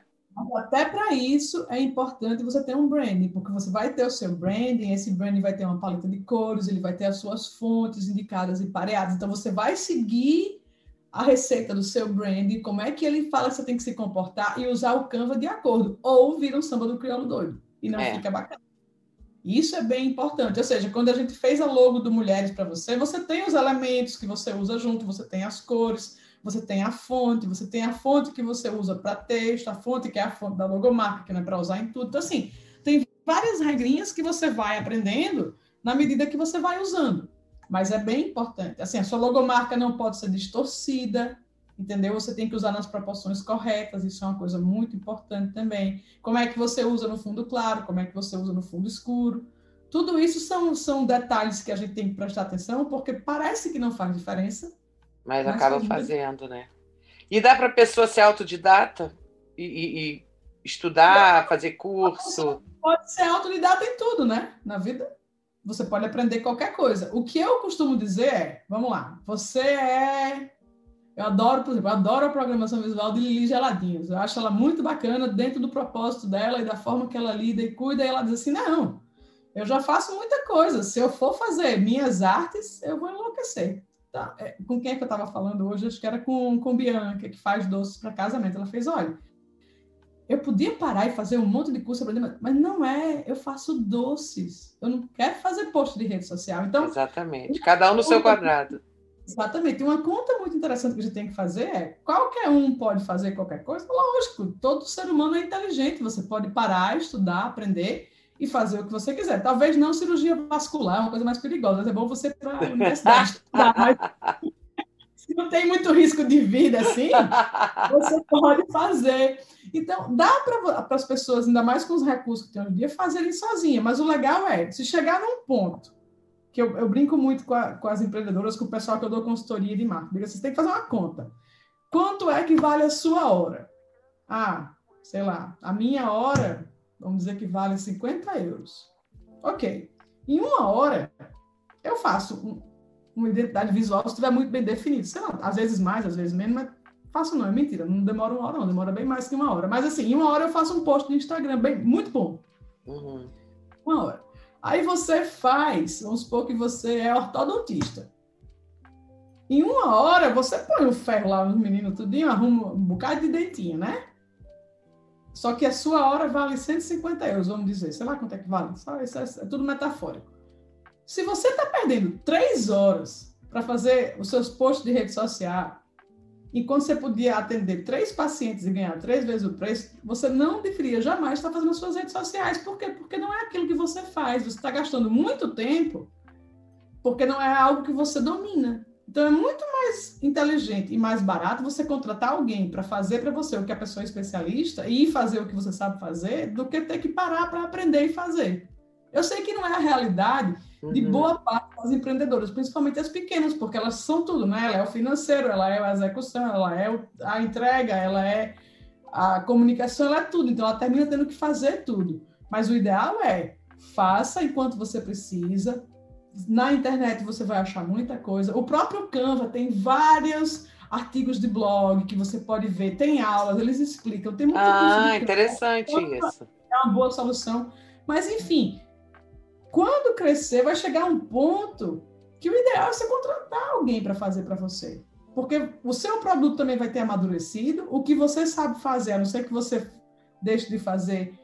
Até para isso é importante você ter um branding, porque você vai ter o seu branding, esse branding vai ter uma paleta de cores, ele vai ter as suas fontes indicadas e pareadas. Então você vai seguir a receita do seu branding, como é que ele fala que você tem que se comportar e usar o Canva de acordo, ou vira um samba do crioulo doido e não É. fica bacana. Isso é bem importante. Ou seja, quando a gente fez a logo do Mulheres para você, você tem os elementos que você usa junto, você tem as cores, você tem a fonte, você tem a fonte que você usa para texto, a fonte que é a fonte da logomarca, que não é para usar em tudo. Então, assim, tem várias regrinhas que você vai aprendendo na medida que você vai usando. Mas é bem importante. Assim, a sua logomarca não pode ser distorcida, entendeu? Você tem que usar nas proporções corretas, isso é uma coisa muito importante também. Como é que você usa no fundo claro, como é que você usa no fundo escuro. Tudo isso são, são detalhes que a gente tem que prestar atenção, porque parece que não faz diferença, Mas Mas acaba fazendo, né? E dá para a pessoa ser autodidata e, e- e estudar, fazer curso. pode ser autodidata em tudo, né? Na vida, você pode aprender qualquer coisa. O que eu costumo dizer é, vamos lá, você é... Eu adoro, por exemplo, eu adoro a programação visual de Lili Geladinhos. Eu acho ela muito bacana dentro do propósito dela e da forma que ela lida e cuida. E ela diz assim, não, eu já faço muita coisa. Se eu for fazer minhas artes, eu vou enlouquecer. Tá? É, com quem é que eu estava falando hoje? Acho que era com, com Bianca, que faz doces para casamento. Ela fez, olha, eu podia parar e fazer um monte de curso, mas- mas não é. Eu faço doces. Eu não quero fazer post de rede social. Então, Exatamente. Cada um no seu quadrado. Exatamente. Uma conta muito interessante que a gente tem que fazer é: qualquer um pode fazer qualquer coisa? Lógico, todo ser humano é inteligente. Você pode parar, estudar, aprender e fazer o que você quiser. Talvez não cirurgia vascular, uma coisa mais perigosa, é bom você ir para a universidade estudar. Mas se não tem muito risco de vida assim, você pode fazer. Então, dá para as pessoas, ainda mais com os recursos que tem hoje em dia, fazerem sozinhas. Mas o legal é, se chegar num ponto que eu, eu brinco muito com, a- com as empreendedoras, com o pessoal que eu dou consultoria de marketing. Digo, Vocês têm que fazer uma conta. Quanto é que vale a sua hora? Ah, sei lá, a minha hora, vamos dizer que vale 50 euros. Ok. Em uma hora, eu faço um- uma identidade visual se estiver muito bem definido. Sei lá, às vezes mais, às vezes menos, mas faço não, é mentira. Não demora uma hora, não. Demora bem mais que uma hora. Mas assim, em uma hora eu faço um post no Instagram bem, muito bom. Uhum. Uma hora. Aí você faz, vamos supor que você é ortodontista. Em uma hora, você põe o ferro lá nos meninos tudinho, arruma um bocado de dentinho, né? Só que a sua hora vale 150 euros, vamos dizer. Sei lá quanto é que vale. Isso é, é tudo metafórico. Se você está perdendo três horas para fazer os seus posts de rede social, enquanto você podia atender três pacientes e ganhar três vezes o preço, você não deveria jamais estar fazendo as suas redes sociais. Por quê? Porque não é aquilo que você faz. Você está gastando muito tempo porque não é algo que você domina. Então é muito mais inteligente e mais barato você contratar alguém para fazer para você o que a pessoa é especialista e fazer o que você sabe fazer do que ter que parar para aprender e fazer. Eu sei que não é a realidade de Uhum. boa parte das empreendedoras, principalmente as pequenas, porque elas são tudo, né? Ela é o financeiro, ela é a execução, ela é a entrega, ela é a comunicação, ela é tudo. Então ela termina tendo que fazer tudo. Mas o ideal é faça enquanto você precisa. Na internet você vai achar muita coisa. O próprio Canva tem vários artigos de blog que você pode ver, tem aulas, eles explicam, tem muita coisa Ah, interessante isso. é uma boa solução. Mas, enfim, quando crescer, vai chegar um ponto que o ideal é você contratar alguém para fazer para você. Porque o seu produto também vai ter amadurecido, o que você sabe fazer, a não ser que você deixe de fazer,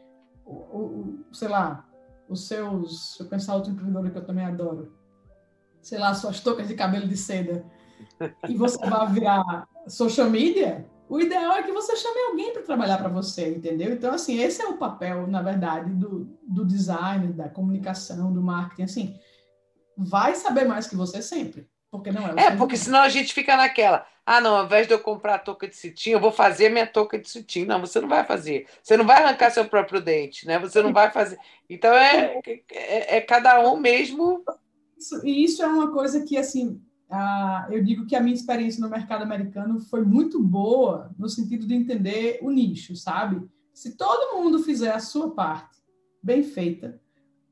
o- sei lá, os seus. Se eu pensar outro empreendedor que eu também adoro, sei lá, suas toucas de cabelo de seda, e você vai virar social media, o ideal é que você chame alguém para trabalhar para você, entendeu? Então, assim, esse é o papel, na verdade, do, do design, da comunicação, do marketing. Assim, vai saber mais que você sempre, porque não é É, porque senão a gente fica naquela. Ah, não, ao invés de eu comprar a touca de cetim, eu vou fazer minha touca de cetim. Não, você não vai fazer. Você não vai arrancar seu próprio dente, né? Você não vai fazer. Então é, é, é cada um mesmo. Isso- e isso é uma coisa que, assim, eu digo que a minha experiência no mercado americano foi muito boa no sentido de entender o nicho, sabe? Se todo mundo fizer a sua parte bem feita,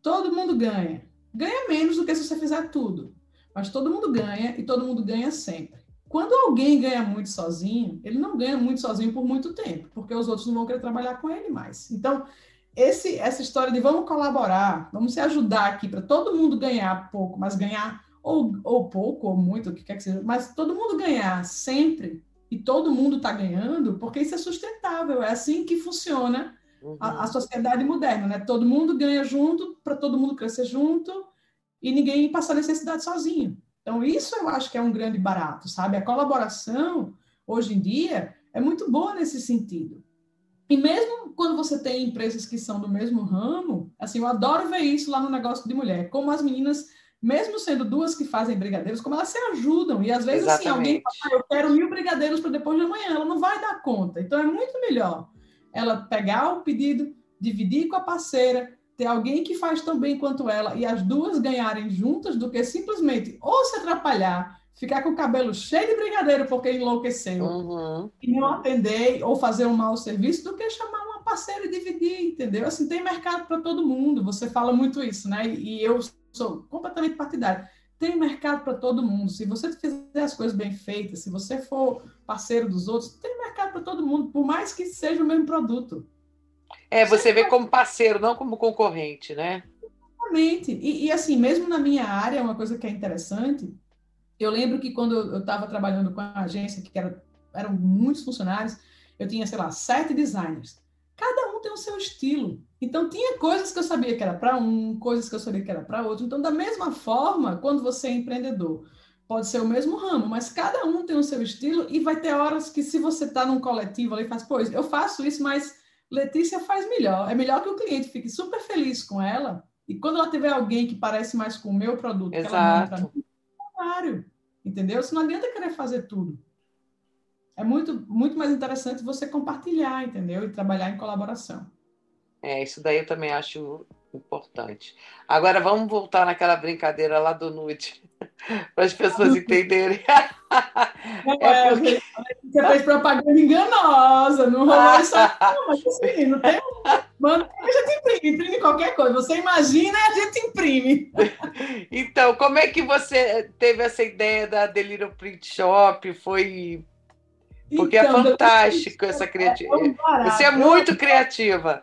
todo mundo ganha. Ganha menos do que se você fizer tudo, mas todo mundo ganha e todo mundo ganha sempre. Quando alguém ganha muito sozinho, ele não ganha muito sozinho por muito tempo, porque os outros não vão querer trabalhar com ele mais. Então, esse, essa história de vamos colaborar, vamos se ajudar aqui para todo mundo ganhar pouco, mas ganhar ou, ou pouco, ou muito, o que quer que seja, mas todo mundo ganhar sempre e todo mundo está ganhando, porque isso é sustentável, é assim que funciona Uhum. a, a sociedade moderna, né? Todo mundo ganha junto, para todo mundo crescer junto e ninguém passar necessidade sozinho. Então, isso eu acho que é um grande barato, sabe? A colaboração, hoje em dia, é muito boa nesse sentido. E mesmo quando você tem empresas que são do mesmo ramo, assim, eu adoro ver isso lá no negócio de mulher, como as meninas, mesmo sendo duas que fazem brigadeiros, como elas se ajudam. E às vezes, assim, alguém Exatamente. fala, "Ah, eu quero mil brigadeiros para depois de amanhã, ela não vai dar conta. Então, é muito melhor ela pegar o pedido, dividir com a parceira, ter alguém que faz tão bem quanto ela e as duas ganharem juntas do que simplesmente ou se atrapalhar, ficar com o cabelo cheio de brigadeiro porque enlouqueceu Uhum. e não atender ou fazer um mau serviço do que chamar uma parceira e dividir, entendeu? Assim, tem mercado para todo mundo. Você fala muito isso, né? E eu sou completamente partidária. Tem mercado para todo mundo. Se você fizer as coisas bem feitas, se você for parceiro dos outros, tem mercado para todo mundo, por mais que seja o mesmo produto. É, você vê como parceiro, não como concorrente, né? Exatamente. E, e, assim, mesmo na minha área, uma coisa que é interessante, eu lembro que quando eu estava trabalhando com a agência, que era, eram muitos funcionários, eu tinha, sei lá, sete designers. Cada um tem o seu estilo. Então, tinha coisas que eu sabia que era para um, coisas que eu sabia que era para outro. Então, da mesma forma, quando você é empreendedor, pode ser o mesmo ramo, mas cada um tem o seu estilo e vai ter horas que, se você está num coletivo ali, faz, pois, eu faço isso, mas Letícia faz melhor. É melhor que o cliente fique super feliz com ela e quando ela tiver alguém que parece mais com o meu produto, que ela manda Exato. mim. Entendeu? Você não adianta querer fazer tudo. É muito, muito mais interessante você compartilhar, entendeu? E trabalhar em colaboração. É, isso daí eu também acho importante. Agora vamos voltar naquela brincadeira lá do nude, para as pessoas entenderem. É, você fez propaganda enganosa, não rolou isso aí, não, mas assim, não tem. Manda a gente imprime, imprime qualquer coisa. Você imagina a gente imprime. Então, como é que você teve essa ideia da Delirium Print Shop? Foi. Porque Então, é fantástico essa criatividade. Você é muito criativa.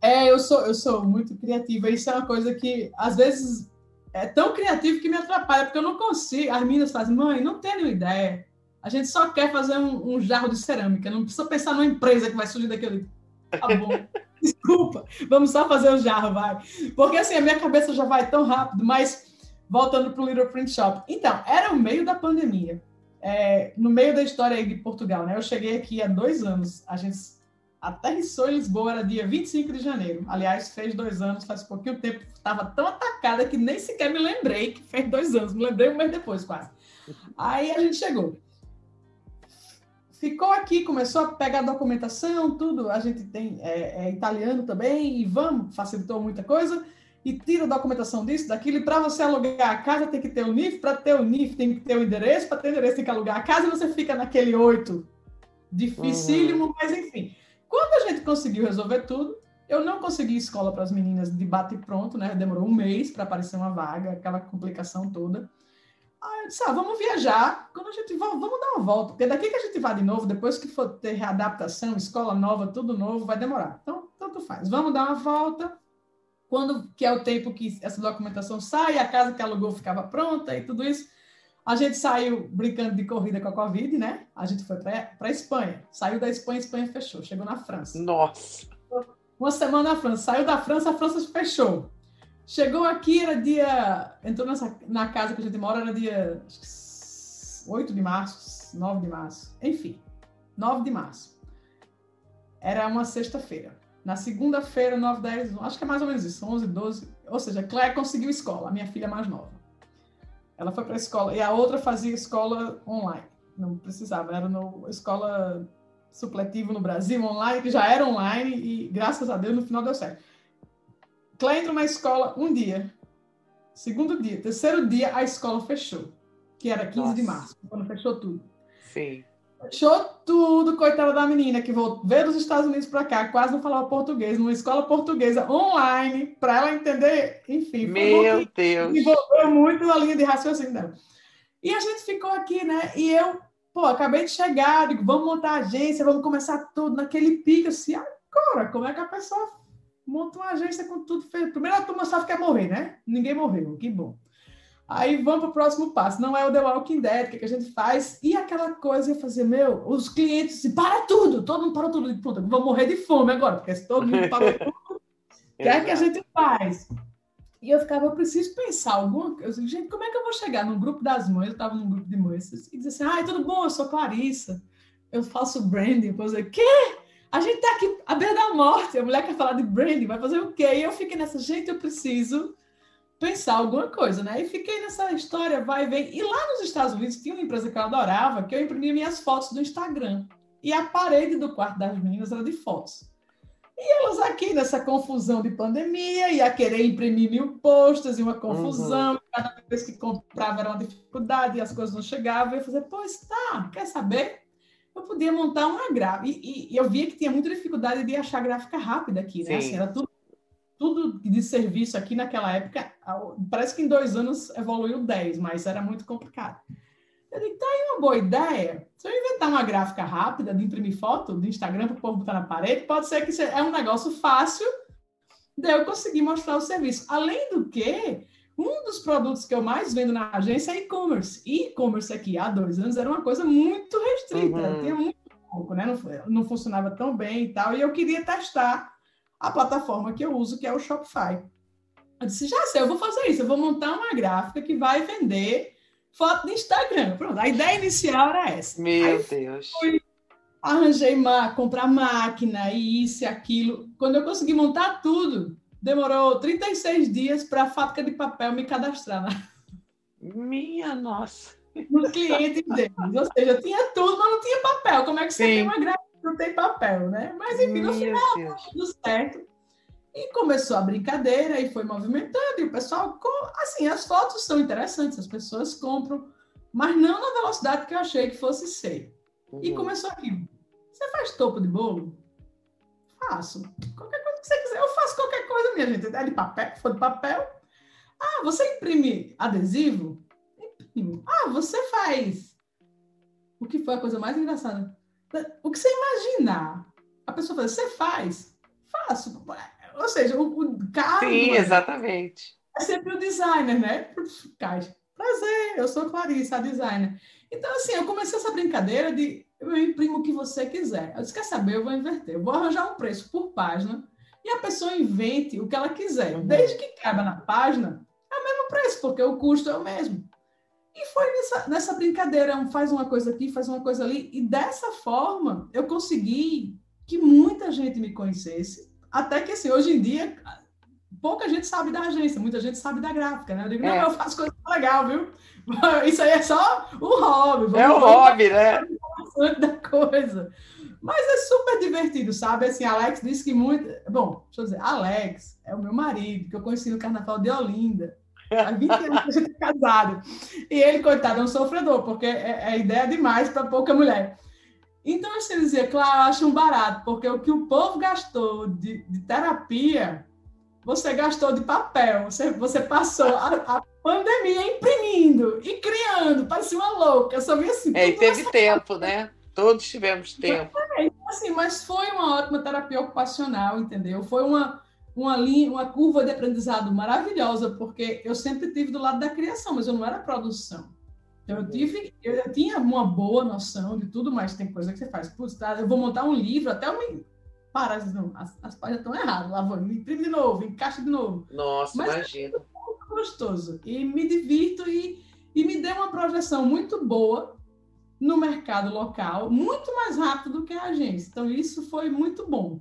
É, eu sou, eu sou muito criativa. Isso é uma coisa que, às vezes, é tão criativo que me atrapalha, porque eu não consigo. As meninas fazem, mãe, não tenho ideia. A gente só quer fazer um, um jarro de cerâmica, não precisa pensar numa empresa que vai surgir daquele. Tá bom. Desculpa, vamos só fazer o jarro, vai. Porque assim, a minha cabeça já vai tão rápido, mas voltando para o Little Print Shop. Então, era o meio da pandemia. É, no meio da história aí de Portugal, né? Eu cheguei aqui há dois anos. A gente aterrissou em Lisboa, era dia 25 de janeiro. Aliás, fez dois anos, faz pouquinho tempo. Estava tão atacada que nem sequer me lembrei que fez dois anos. Me lembrei um mês depois, quase. Aí a gente chegou. Ficou aqui, começou a pegar documentação, tudo. A gente tem é, é italiano também, e vamos, facilitou muita coisa. E tira a documentação disso, daquilo. E para você alugar a casa, tem que ter o NIF. Para ter o NIF, tem que ter o endereço. Para ter o endereço, tem que alugar a casa. E você fica naquele oito. Dificílimo, mas enfim. Quando a gente conseguiu resolver tudo, eu não consegui escola para as meninas de bate pronto, né? Demorou um mês para aparecer uma vaga, aquela complicação toda. Aí eu disse, ah, vamos viajar, quando a gente vai, vamos dar uma volta, porque daqui que a gente vai de novo, depois que for ter readaptação, escola nova, tudo novo, vai demorar. Então, tanto faz. Vamos dar uma volta, quando que é o tempo que essa documentação sai, a casa que alugou ficava pronta e tudo isso. A gente saiu brincando de corrida com a Covid, né? A gente foi para a Espanha. Saiu da Espanha, a Espanha fechou. Chegou na França. Nossa! Uma semana na França. Saiu da França, a França fechou. Chegou aqui, era dia. Entrou nessa, na casa que a gente mora, era dia acho que 8 de março, 9 de março. Enfim, 9 de março. Era uma sexta-feira. Na segunda-feira, 9, 10, acho que é mais ou menos isso, 11, 12. Ou seja, Claire conseguiu escola, a minha filha mais nova. Ela foi para a escola. E a outra fazia escola online. Não precisava, era no escola supletivo no Brasil, online, que já era online, e graças a Deus no final deu certo. Claire entrou na escola um dia. Segundo dia. Terceiro dia, a escola fechou. Que era 15 de Nossa. março, quando fechou tudo. Sim. Fechou tudo, coitada da menina, que veio dos Estados Unidos para cá, quase não falava português, numa escola portuguesa online, para ela entender, enfim. Meu que Deus! desenvolveu muito a linha de raciocínio dela. E a gente ficou aqui, né? E eu, pô, acabei de chegar, digo, vamos montar a agência, vamos começar tudo naquele pico, assim, agora, como é que a pessoa monta uma agência com tudo feito? Primeiro a turma só quer morrer, né? Ninguém morreu, que bom. Aí vamos para o próximo passo. Não é o The Walking Dead, o que, que a gente faz? E aquela coisa de fazer, meu, os clientes para tudo, todo mundo parou tudo. Puta, vou morrer de fome agora, porque se todo mundo parou tudo, o que é que a gente faz? E eu ficava, eu preciso pensar alguma coisa. Eu gente, como é que eu vou chegar num grupo das mães? Eu estava num grupo de mães e dizer assim: ai, tudo bom, eu sou Clarissa, eu faço branding. Depois eu, quê? A gente tá aqui à beira da morte. A mulher quer falar de branding, vai fazer o quê? E eu fiquei nessa, gente, eu preciso pensar alguma coisa, né? E fiquei nessa história, vai e vem. E lá nos Estados Unidos tinha uma empresa que eu adorava, que eu imprimia minhas fotos do Instagram. E a parede do quarto das meninas era de fotos. E elas aqui nessa confusão de pandemia, ia querer imprimir mil posters e uma confusão, cada vez que comprava era uma dificuldade e as coisas não chegavam. Eu fazia, pois tá, quer saber? Eu podia montar uma gráfica. E, e- eu via que tinha muita dificuldade de achar gráfica rápida aqui, né? Sim. Assim, era tudo, tudo de serviço aqui naquela época. Parece que em dois anos evoluiu 10, mas era muito complicado. Eu digo, tá aí uma boa ideia. Se eu inventar uma gráfica rápida de imprimir foto do Instagram para o povo botar na parede, pode ser que seja- é um negócio fácil de eu conseguir mostrar o serviço. Além do que, um dos produtos que eu mais vendo na agência é e-commerce. E e-commerce aqui há dois anos era uma coisa muito restrita, Uhum. tinha muito pouco, né? Não, não funcionava tão bem e tal. E eu queria testar a plataforma que eu uso, que é o Shopify. Eu disse, já sei, eu vou fazer isso, eu vou montar uma gráfica que vai vender foto no Instagram. Pronto, a ideia inicial era essa. Meu Aí Deus! arranjei ma comprar máquina e isso e aquilo. Quando eu consegui montar tudo, demorou 36 dias para a fábrica de papel me cadastrar Minha nossa! no cliente deles. Ou seja, tinha tudo, mas não tinha papel. Como é que você Sim. tem uma gráfica não tem papel, né? Mas enfim, no final Deus! tudo certo. E começou a brincadeira e foi movimentando, e o pessoal, assim, as fotos são interessantes, as pessoas compram. mas não na velocidade que eu achei que fosse ser. E Uhum. começou aqui. Você faz topo de bolo? Faço. Qualquer coisa que você quiser, eu faço qualquer coisa, minha gente. É de papel, for de papel. Ah, você imprime adesivo? Imprimo. Ah, você faz. O que foi a coisa mais engraçada? O que você imaginar. A pessoa fala, você faz? Faço. Ou seja, o, o carro Sim, exatamente. é sempre o designer, né? Prazer, eu sou Clarissa, a designer. Então, assim, eu comecei essa brincadeira de eu imprimo o que você quiser. Eu disse, quer saber? Eu vou inverter. Eu vou arranjar um preço por página e a pessoa invente o que ela quiser. Desde que caiba na página, é o mesmo preço, porque o custo é o mesmo. E foi nessa, nessa brincadeira, um faz uma coisa aqui, faz uma coisa ali. E dessa forma, eu consegui que muita gente me conhecesse. Até que, assim, hoje em dia, pouca gente sabe da agência, muita gente sabe da gráfica, né? Eu digo, É. não, eu faço coisa legal, viu? Isso aí é só o hobby. É o hobby, né? da coisa. Mas é super divertido, sabe? Assim, Alex disse que muito. Bom, deixa eu dizer, Alex é o meu marido, que eu conheci no Carnaval de Olinda. Há 20 anos que a gente é casado. E ele, coitado, é um sofredor, porque é, é ideia demais para pouca mulher. Então, assim, ele dizia, claro, eu acho um barato, porque o que o povo gastou de, de terapia, você gastou de papel. Você, você passou a, a pandemia imprimindo e criando, parecia uma louca. Eu só vi assim. É, e teve tempo, né? Todos tivemos tempo. Assim, mas foi uma ótima terapia ocupacional, entendeu? Foi uma, uma linha, uma curva de aprendizado maravilhosa, porque eu sempre tive do lado da criação, mas eu não era produção. Então eu tive, eu, tinha uma boa noção de tudo, mas tem coisa que você faz. Putz, tá, eu vou montar um livro, até eu me parar, não, as, as páginas estão erradas, lá vou, imprime de novo, encaixa de novo Nossa, Mas- imagina. gostoso e me divirto e, e me deu uma projeção muito boa no mercado local, muito mais rápido do que a agência. Então, isso foi muito bom.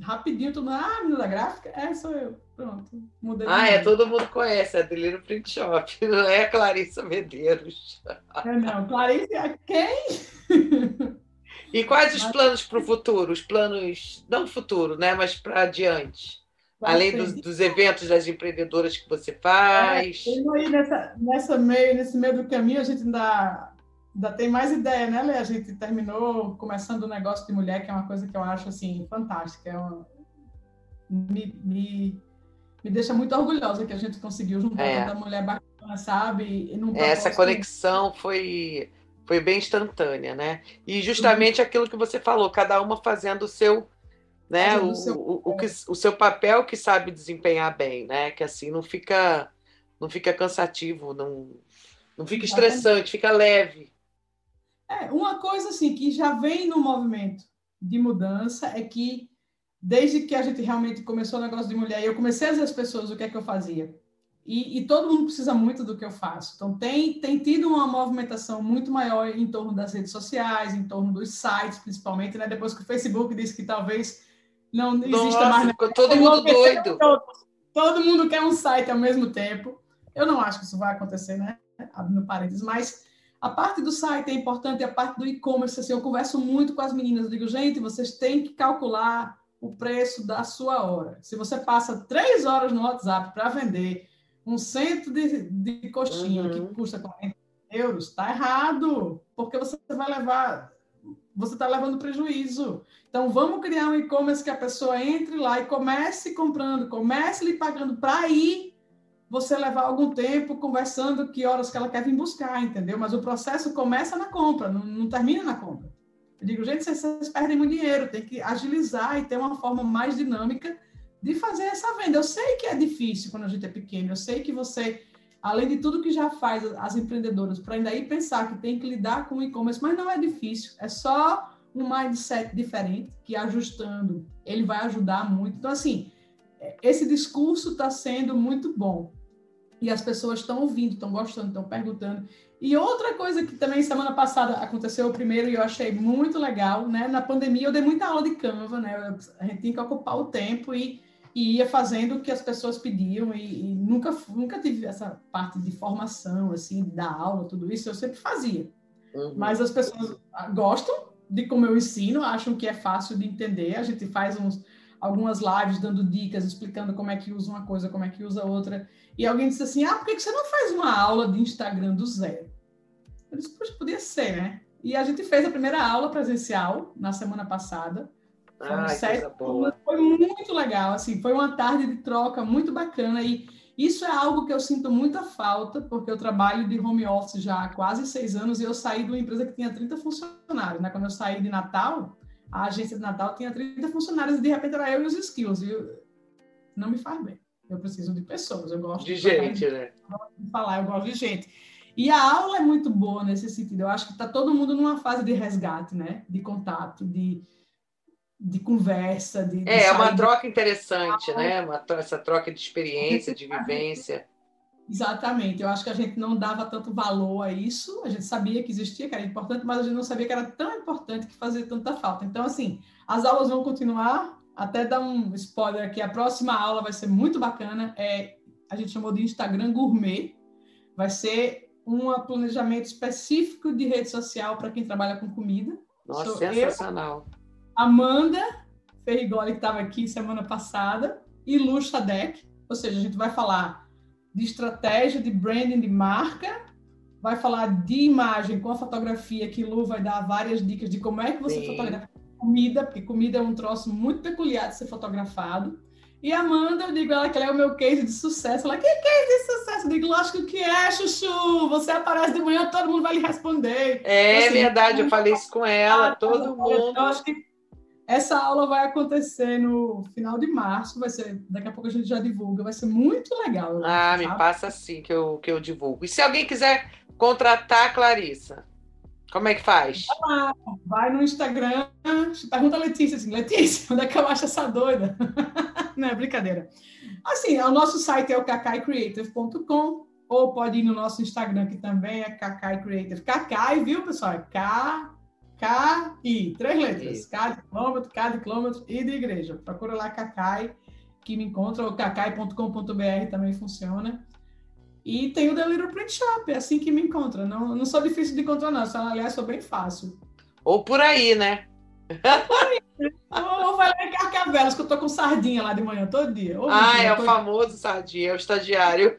Rapidinho, todo mundo, ah, menina da gráfica? É, sou eu. Pronto, mudei. de Ah, é, todo mundo conhece, é a Delírio Print Shop, não é a Clarissa Medeiros. É, não, Clarice, é quem? E quais os planos para o futuro? Os planos, não futuro, né? Mas para adiante. Além dos, dos eventos das empreendedoras que você faz. É, aí nessa, nessa meio, nesse meio do caminho, a gente ainda, ainda tem mais ideia, né, Lê? A gente terminou começando o negócio de mulher, que é uma coisa que eu acho assim, fantástica. É uma, me, me, me deixa muito orgulhosa que a gente conseguiu juntar É. tanta mulher bacana, sabe? Num Essa conexão foi, foi bem instantânea, né? E justamente aquilo que você falou, cada uma fazendo o seu, né? O, seu o, o, que, o seu papel que sabe desempenhar bem, né? Que assim não fica, não fica cansativo, não, não fica Exatamente. estressante, fica leve. É, uma coisa assim que já vem no movimento de mudança é que desde que a gente realmente começou o negócio de mulher, eu comecei a dizer às pessoas o que é que eu fazia. E, e todo mundo precisa muito do que eu faço. Então tem, tem tido uma movimentação muito maior em torno das redes sociais, em torno dos sites, principalmente, né? Depois que o Facebook disse que talvez não exista Nossa, mais ficou todo mundo doido. Todo mundo quer um site ao mesmo tempo. Eu não acho que isso vai acontecer, né? Abrindo parênteses, mas a parte do site é importante, a parte do e-commerce, assim, eu converso muito com as meninas, eu digo, gente, vocês têm que calcular o preço da sua hora. Se você passa três horas no WhatsApp para vender um centro de, de coxinha Uhum. que custa 40 euros, está errado, porque você vai levar, você está levando prejuízo. Então, vamos criar um e-commerce que a pessoa entre lá e comece comprando, comece lhe pagando para aí você levar algum tempo conversando que horas que ela quer vir buscar, entendeu? Mas o processo começa na compra, não, não termina na compra. Eu digo, gente, vocês, perdem muito dinheiro, tem que agilizar e ter uma forma mais dinâmica de fazer essa venda. Eu sei que é difícil quando a gente é pequeno, eu sei que você, além de tudo que já faz as empreendedoras, para ainda aí pensar que tem que lidar com o e-commerce, mas não é difícil, é só um mindset diferente que ajustando ele vai ajudar muito. Então, assim, esse discurso está sendo muito bom. E as pessoas estão ouvindo, estão gostando, estão perguntando. E outra coisa que também semana passada aconteceu primeiro e eu achei muito legal, né? Na pandemia eu dei muita aula de Canva, né? A gente tinha que ocupar o tempo e, e ia fazendo o que as pessoas pediam e, e, nunca nunca tive essa parte de formação assim, da aula, tudo isso eu sempre fazia. Uhum. Mas as pessoas gostam de como eu ensino, acham que é fácil de entender. A gente faz uns algumas lives dando dicas, explicando como é que usa uma coisa, como é que usa outra. E alguém disse assim: ah, por que você não faz uma aula de Instagram do zero? Eu disse, poxa, podia ser, né? E a gente fez a primeira aula presencial na semana passada. Foram Ai, sete. Foi muito legal, assim, foi uma tarde de troca muito bacana e isso é algo que eu sinto muita falta, porque eu trabalho de home office já há quase seis anos e eu saí de uma empresa que tinha 30 funcionários, né? Quando eu saí de Natal, a agência de Natal tinha 30 funcionários e de repente era eu e os skills. E eu- não me faz bem. Eu preciso de pessoas, eu gosto De trocar gente, né? de falar, eu gosto de gente. E a aula é muito boa nesse sentido. Eu acho que está todo mundo numa fase de resgate, né? De contato, de, de conversa, de, de É, é uma troca interessante, né? Uma essa troca de experiência, de vivência. Exatamente. Eu acho que a gente não dava tanto valor a isso. A gente sabia que existia, que era importante, mas a gente não sabia que era tão importante que fazia tanta falta. Então, assim, as aulas vão continuar. Até dar um spoiler aqui, a próxima aula vai ser muito bacana. É, a gente chamou de Instagram Gourmet. Vai ser um planejamento específico de rede social para quem trabalha com comida. Nossa, Sou eu, sensacional. Amanda Ferrigoli, que estava aqui semana passada, e Lu Shadek. Ou seja, a gente vai falar de estratégia, de branding de marca, vai falar de imagem com a fotografia, que Lu vai dar várias dicas de como é que você Sim. fotografa comida, porque comida é um troço muito peculiar de ser fotografado. E a Amanda, eu digo ela que ela é o meu case de sucesso. Ela, que case de sucesso? Eu digo, lógico que é, Chuchu. Você aparece de manhã, todo mundo vai lhe responder. É Assim, verdade, eu falei isso com ela, todo eu mundo. acho que essa aula vai acontecer no final de março, vai ser, daqui a pouco a gente já divulga, vai ser muito legal. Ah, me sabe? passa assim que eu, que eu divulgo. E se alguém quiser contratar a Clarissa, como é que faz? Vai no Instagram, pergunta a Letícia assim, Letícia, onde é que eu acho essa doida? Não é brincadeira. Assim, o nosso site é o cacaiCreative.com ou pode ir no nosso Instagram, que também é Cacai Creative. Cacai, viu, pessoal? É K, K, I, três letras. Isso. K de quilômetro, K de quilômetro e de igreja. Procura lá Cacai, que me encontra, ou cacai.com.br também funciona. E tem o The Little Print Shop, é assim que me encontra. Não, não sou difícil de encontrar, não. Só, aliás, sou bem fácil. Ou por aí, né? Ou ou vai lá em Carcavelos, que eu tô com sardinha lá de manhã, todo dia. Ô, Ah, mentira, é o tô- famoso sardinha, é o estagiário.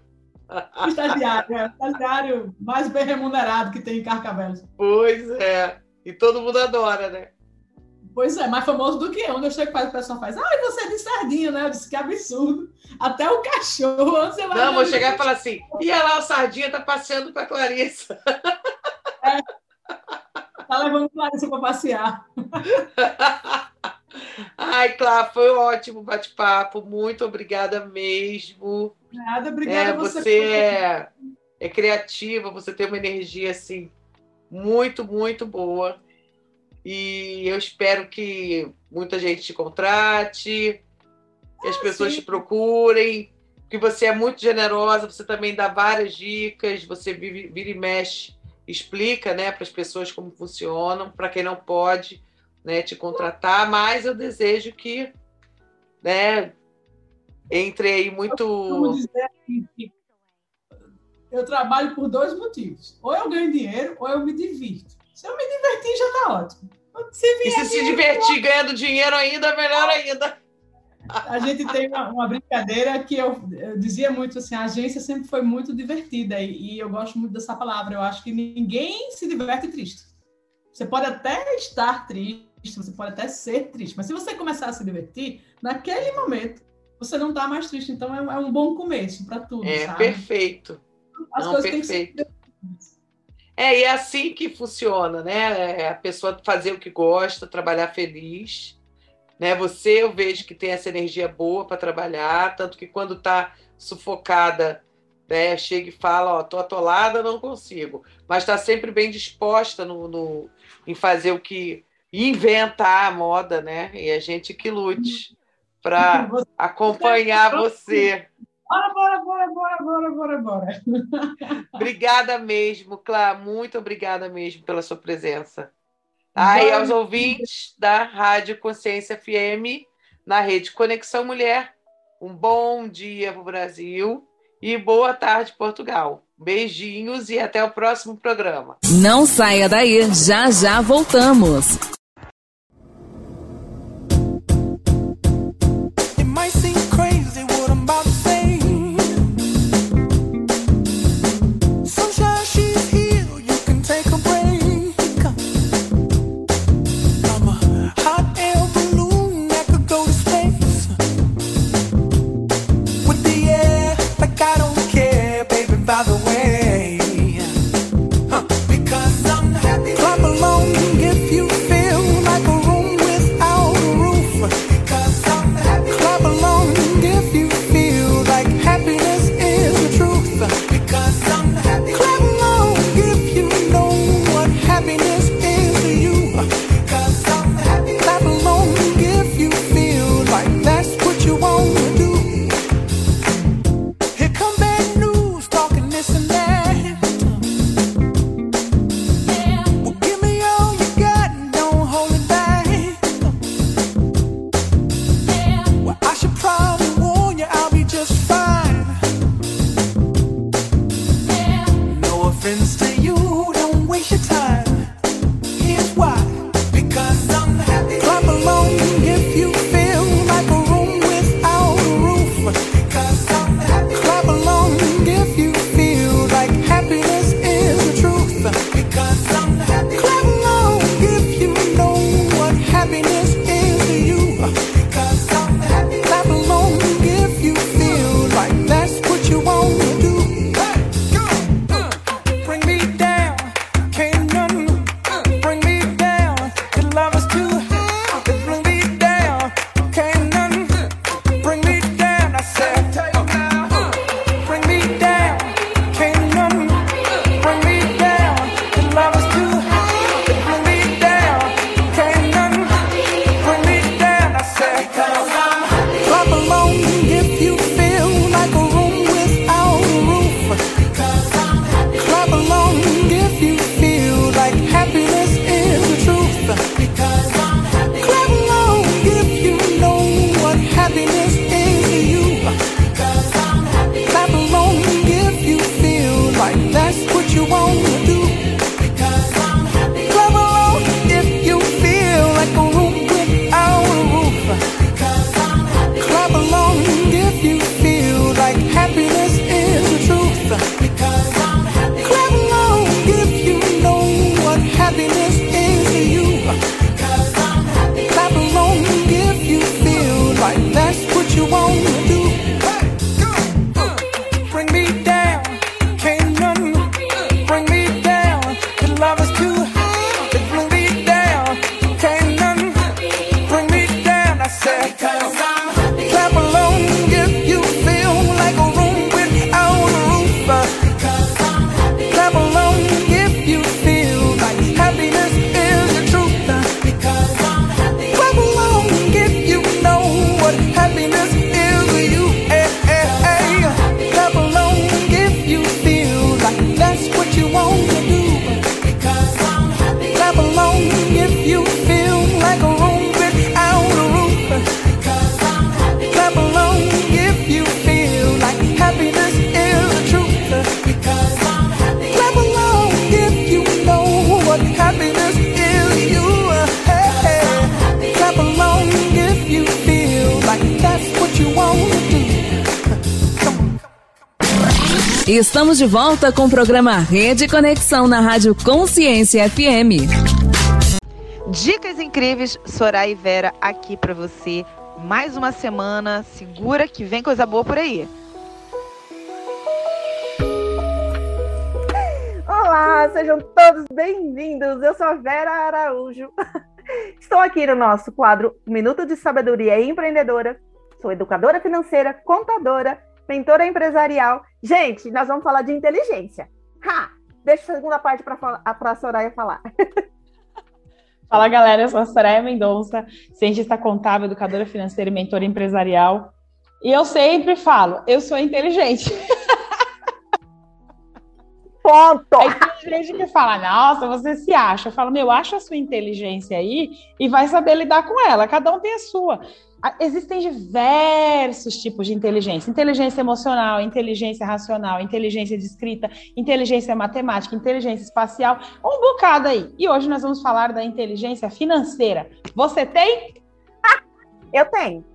estagiário, é o estagiário mais bem remunerado que tem em Carcavelos. Pois é. E todo mundo adora, né? Pois é, mais famoso do que eu. Onde eu chego, o pessoal faz, ai, você é de sardinha, né? Eu disse, que absurdo. Até o cachorro, você vai Não, vou ver? chegar e falar assim: e lá, o Sardinha tá passeando com a Clarissa. Tá levando Clarissa para passear. Ai, Clá, foi um ótimo bate-papo. Muito obrigada mesmo. Nada, obrigada É, você. você é, é criativa, você tem uma energia assim muito, muito boa. E eu espero que muita gente te contrate, que as pessoas sim. te procurem, que você é muito generosa, você também dá várias dicas, você vive- vira e mexe, explica né, para as pessoas como funcionam, para quem não pode né, te contratar, mas eu desejo que né, entre aí muito. Dizer que eu trabalho por dois motivos. Ou eu ganho dinheiro, ou eu me divirto. Se eu me divertir, já tá ótimo. Se E se se divertir ganhando dinheiro ainda, melhor ainda. A gente tem uma, uma brincadeira que eu, eu dizia muito assim, a agência sempre foi muito divertida e, e eu gosto muito dessa palavra. Eu acho que ninguém se diverte triste. Você pode até estar triste, você pode até ser triste, mas se você começar a se divertir, naquele momento você não está mais triste. Então é, um- é um bom começo para tudo, É sabe? perfeito. As não, coisas têm que ser perfeito. É, e é assim que funciona, né? É a pessoa fazer o que gosta, trabalhar feliz. Né? Você, eu vejo que tem essa energia boa para trabalhar, tanto que quando está sufocada, né, chega e fala, ó, tô atolada, não consigo. Mas está sempre bem disposta no, no- em fazer o que inventar a moda, né? E a gente que lute para Você- acompanhar você. Bora, bora, bora, bora, bora, bora, bora. Obrigada mesmo, Clá. Muito obrigada mesmo pela sua presença. Ah, e aos ouvintes da Rádio Consciência FM, na rede Conexão Mulher, um bom dia para o Brasil e boa tarde, Portugal. Beijinhos e até o próximo programa. Não saia daí, já já voltamos. by the way. Estamos de volta com o programa Rede Conexão na Rádio Consciência FM. Dicas incríveis, Soraya e Vera aqui para você. Mais uma semana, segura que vem coisa boa por aí. Olá, sejam todos bem-vindos. Eu sou a Vera Araújo. Estou aqui no nosso quadro Minuto de Sabedoria Empreendedora. Sou educadora financeira, contadora mentora empresarial. Gente, nós vamos falar de inteligência. Ha! Deixa a segunda parte para a Soraya falar. Fala galera, eu sou a Soraya Mendonça, cientista contábil, educadora financeira e mentora empresarial. E eu sempre falo, eu sou inteligente. Ponto! Aí tem gente que fala, nossa, você se acha. Eu falo, meu, acha a sua inteligência aí e vai saber lidar com ela. Cada um tem a sua. Ah, existem diversos tipos de inteligência: inteligência emocional, inteligência racional, inteligência de escrita, inteligência matemática, inteligência espacial, um bocado aí. E hoje nós vamos falar da inteligência financeira. Você tem? Eu tenho.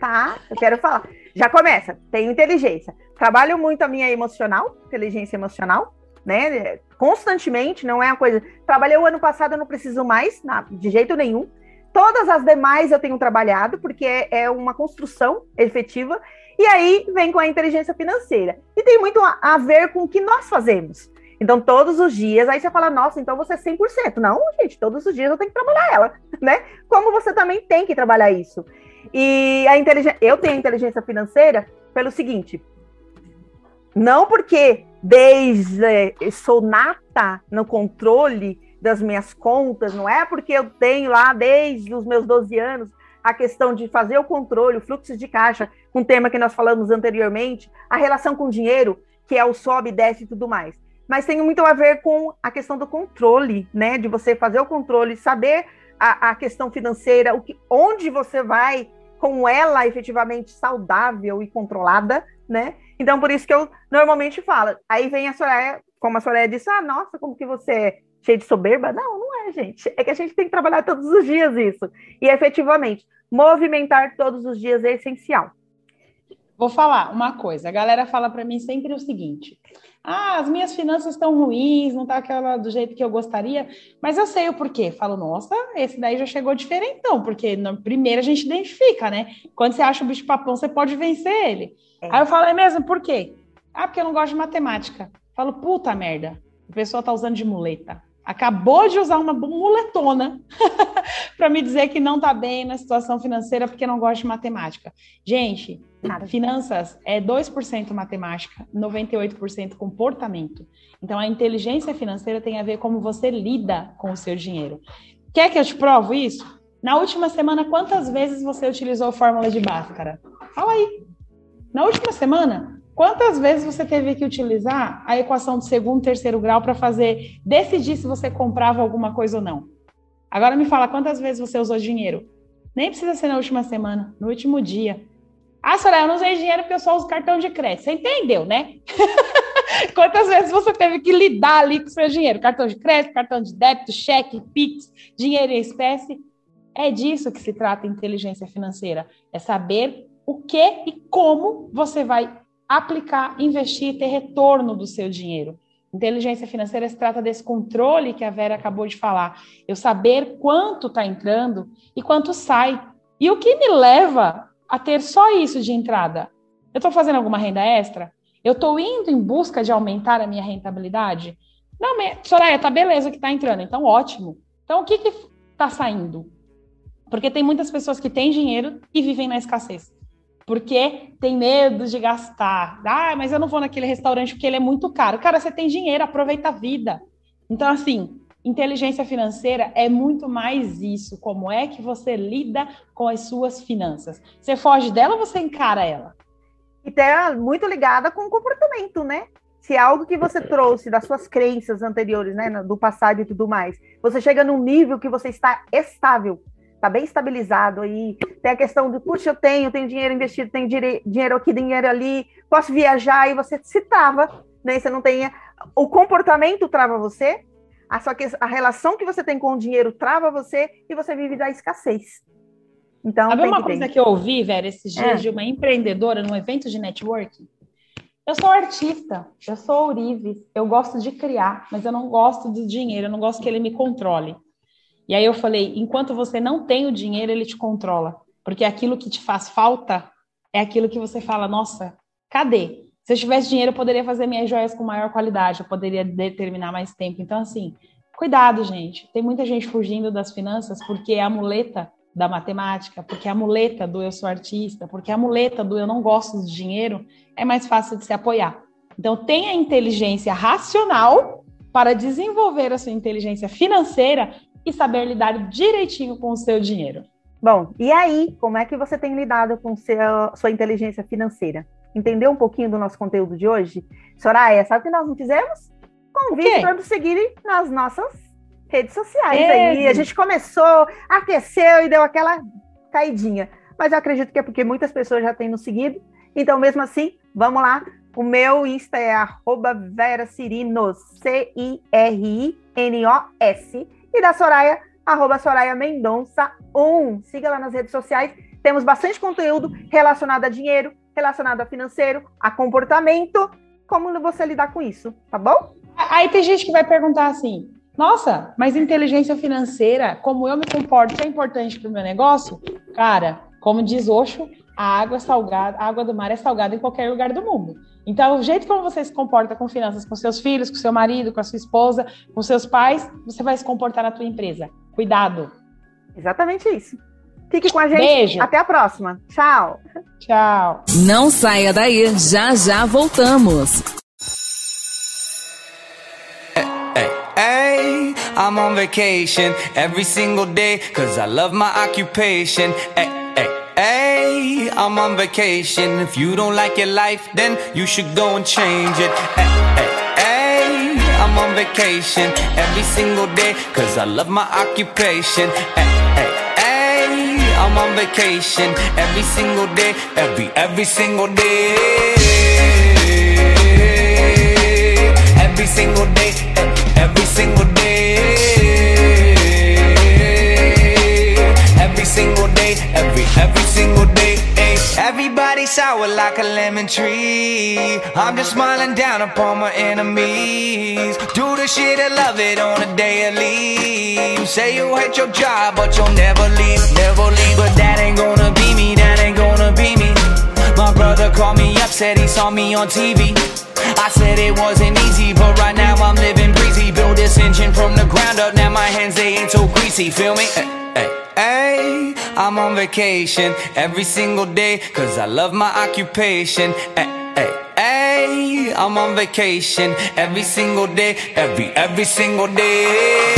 Tá? Eu quero falar. Já começa. Tenho inteligência. Trabalho muito a minha emocional, inteligência emocional, né? Constantemente, não é uma coisa. Trabalhei o ano passado, eu não preciso mais, de jeito nenhum Todas as demais eu tenho trabalhado, porque é, é uma construção efetiva. E aí vem com a inteligência financeira. E tem muito a, a ver com o que nós fazemos. Então, todos os dias, aí você fala, nossa, então você é 100%. Não, gente, todos os dias eu tenho que trabalhar ela, né? Como você também tem que trabalhar isso. E a inteligência, eu tenho inteligência financeira pelo seguinte, não porque desde sou nata no controle das minhas contas, não é porque eu tenho lá desde os meus 12 anos a questão de fazer o controle, o fluxo de caixa, um tema que nós falamos anteriormente, a relação com o dinheiro, que é o sobe, desce e tudo mais. Mas tem muito a ver com a questão do controle, né? De você fazer o controle, saber a, a questão financeira, o que, onde você vai com ela efetivamente saudável e controlada, né? Então, por isso que eu normalmente falo. Aí vem a Soraya, como a Soraya disse, ah, nossa, como que você é cheio de soberba? Não, não é, gente. É que a gente tem que trabalhar todos os dias isso. E efetivamente, movimentar todos os dias é essencial. Vou falar uma coisa. A galera fala para mim sempre o seguinte: ah, as minhas finanças estão ruins, não tá aquela do jeito que eu gostaria, mas eu sei o porquê. Falo, nossa, esse daí já chegou diferentão, porque no, primeiro a gente identifica, né? Quando você acha o bicho papão, você pode vencer ele. É. Aí eu falo, é mesmo, por quê? Ah, porque eu não gosto de matemática. Falo, puta merda, a pessoa tá usando de muleta. Acabou de usar uma muletona para me dizer que não está bem na situação financeira porque não gosta de matemática. Gente, finanças é 2% matemática, 98% comportamento. Então, a inteligência financeira tem a ver como você lida com o seu dinheiro. Quer que eu te provo isso? Na última semana, quantas vezes você utilizou fórmula de Bhaskara? Fala aí. Na última semana, Quantas vezes você teve que utilizar a equação do segundo, terceiro grau para fazer decidir se você comprava alguma coisa ou não? Agora me fala quantas vezes você usou dinheiro? Nem precisa ser na última semana, no último dia. Ah, Soraya, eu não usei dinheiro porque eu só uso cartão de crédito. Você entendeu, né? Quantas vezes você teve que lidar ali com o seu dinheiro? Cartão de crédito, cartão de débito, cheque, Pix, dinheiro em espécie. É disso que se trata inteligência financeira. É saber o que e como você vai aplicar, investir e ter retorno do seu dinheiro. Inteligência financeira se trata desse controle que a Vera acabou de falar. Eu saber quanto está entrando e quanto sai. E o que me leva a ter só isso de entrada? Eu estou fazendo alguma renda extra? Eu estou indo em busca de aumentar a minha rentabilidade? Não, Soraya, tá beleza que está entrando, então ótimo. Então o que está saindo? Porque tem muitas pessoas que têm dinheiro e vivem na escassez porque tem medo de gastar. Ah, mas eu não vou naquele restaurante porque ele é muito caro. Cara, você tem dinheiro, aproveita a vida. Então, assim, inteligência financeira é muito mais isso. Como é que você lida com as suas finanças? Você foge dela ou você encara ela? E tá muito ligada com o comportamento, né? Se é algo que você trouxe das suas crenças anteriores, né, do passado e tudo mais, você chega num nível que você está estável, está bem estabilizado aí. Tem a questão de, puxa, eu tenho, tenho dinheiro investido, tenho dinheiro aqui, dinheiro ali, posso viajar, e você se trava, né? Você não tem. O comportamento trava você, a, só que a relação que você tem com o dinheiro trava você e você vive da escassez. Então, Sabe uma que coisa que eu ouvi, Vera, esses dias é. de uma empreendedora num evento de networking? Eu sou artista, eu sou ourives, eu gosto de criar, mas eu não gosto do dinheiro, eu não gosto que ele me controle. E aí eu falei: enquanto você não tem o dinheiro, ele te controla. Porque aquilo que te faz falta é aquilo que você fala: nossa, cadê? Se eu tivesse dinheiro, eu poderia fazer minhas joias com maior qualidade, eu poderia determinar mais tempo. Então, assim, cuidado, gente. Tem muita gente fugindo das finanças porque é a muleta da matemática, porque é a muleta do eu sou artista, porque é a muleta do eu não gosto de dinheiro é mais fácil de se apoiar. Então, tenha inteligência racional para desenvolver a sua inteligência financeira e saber lidar direitinho com o seu dinheiro. Bom, e aí, como é que você tem lidado com seu, sua inteligência financeira? Entendeu um pouquinho do nosso conteúdo de hoje? Soraya, sabe o que nós não fizemos? Convite para nos seguirem nas nossas redes sociais é. aí. A gente começou, aqueceu e deu aquela caidinha. Mas eu acredito que é porque muitas pessoas já têm nos seguido. Então, mesmo assim, vamos lá. O meu Insta é arroba Vera Cirinos, C-I-R-I-N-O-S e da Soraya, arroba Soraya Mendonça 1. Siga lá nas redes sociais. Temos bastante conteúdo relacionado a dinheiro, relacionado a financeiro, a comportamento, como você lidar com isso, tá bom? Aí tem gente que vai perguntar assim: nossa, mas inteligência financeira, como eu me comporto, é importante para o meu negócio? Cara, como diz Oxo, a água salgada, a água do mar é salgada em qualquer lugar do mundo. Então, o jeito como você se comporta com finanças com seus filhos, com seu marido, com a sua esposa, com seus pais, você vai se comportar na tua empresa. Cuidado. Exatamente isso. Fique com a gente. Beijo. Até a próxima. Tchau. Tchau. Não saia daí, já já voltamos. Hey, I'm on vacation every single day cause I love my occupation. Hey, hey, hey, I'm on vacation. If you don't like your life, then you should go and change it. Hey, hey, hey, I'm on vacation every single day cause I love my occupation. Hey, hey, hey, I'm on vacation every single day, every, every single day. Every single day, every single day. Every single day, every, single day. Everybody sour like a lemon tree. I'm just smiling down upon my enemies. Do the shit and love it on a daily. Say you hate your job, but you'll never leave, never leave. But that ain't gonna be me, that ain't gonna be me. My brother called me up, said he saw me on TV. I said it wasn't easy, but right now I'm living breezy. Build this engine from the ground up, now my hands they ain't so greasy. Feel me? Hey, hey, hey, I'm on vacation every single day, cause I love my occupation. Hey, hey, hey, I'm on vacation every single day, every, every single day.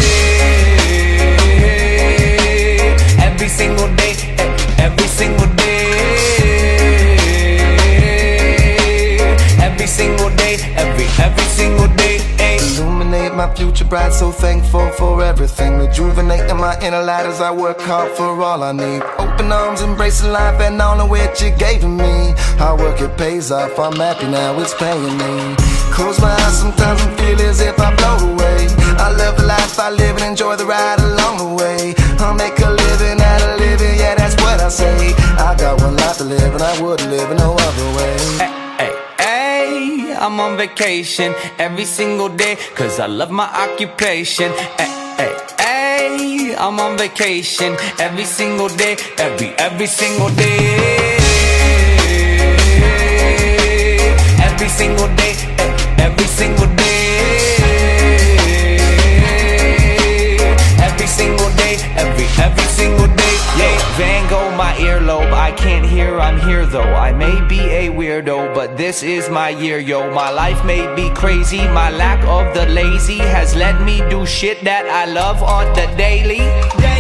Every single day, eh, every single day. Every single day, every, every single day. Illuminate my future bright, so thankful for everything. Rejuvenating my inner light as I work hard for all I need. Open arms, embracing life and all of which you gave me. Hard work, it pays off. I'm happy now, it's paying me. Close my eyes sometimes and feel as if I float away. I love the life I live and enjoy the ride along the way. I'll make a living out of living, yeah, that's what I say. I got one life to live and I wouldn't live in no other way. On vacation every single day, cause I love my occupation. Hey, hey, hey, I'm on vacation every single day, every, every single day. Every single day, every single day. Every single day, every, every single day. Yeah, Van Gogh, my earlobe. I can't hear, I'm here though. I may be a weirdo, but this is my year, yo. My life may be crazy. My lack of the lazy has let me do shit that I love on the daily. Daily,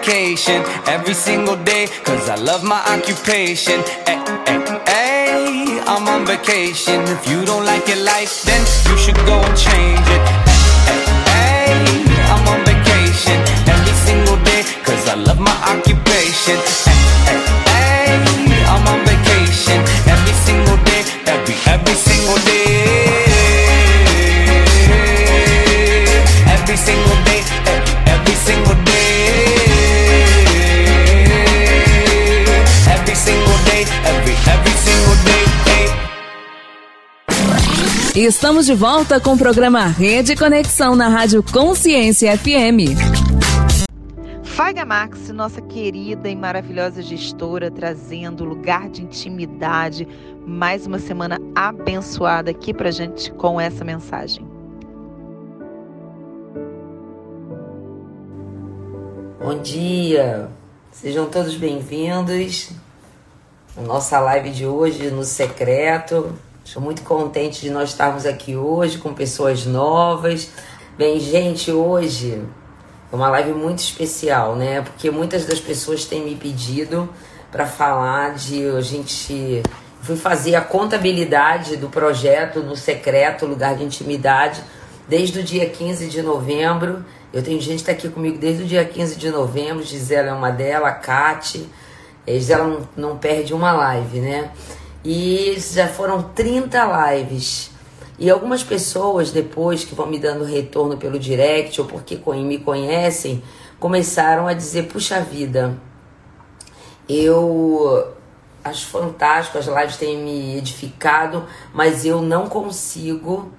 I'm on vacation every single day, cause I love my occupation. Hey, hey, hey, I'm on vacation. If you don't like your life, then you should go and change it. Hey, hey, hey, I'm on vacation every single day, cause I love my occupation. Hey, hey, hey, I'm on vacation every single day, every, every single day. Estamos de volta com o programa Rede Conexão na Rádio Consciência FM. Faiga Max, nossa querida e maravilhosa gestora, trazendo lugar de intimidade. Mais uma semana abençoada aqui pra gente com essa mensagem. Bom dia, sejam todos bem-vindos à nossa live de hoje no secreto. Estou muito contente de nós estarmos aqui hoje com pessoas novas. Bem, gente, hoje é uma live muito especial, né? Porque muitas das pessoas têm me pedido para falar de a gente fui fazer a contabilidade do projeto no secreto, lugar de intimidade, desde o dia 15 de novembro. Eu tenho gente que está aqui comigo desde o dia 15 de novembro, Gisela é uma delas, a Kate. A Gisela não, não perde uma live, né? E já foram 30 lives. E algumas pessoas, depois que vão me dando retorno pelo direct ou porque me conhecem, começaram a dizer: puxa vida, eu acho fantástico, as lives têm me edificado, mas eu não consigo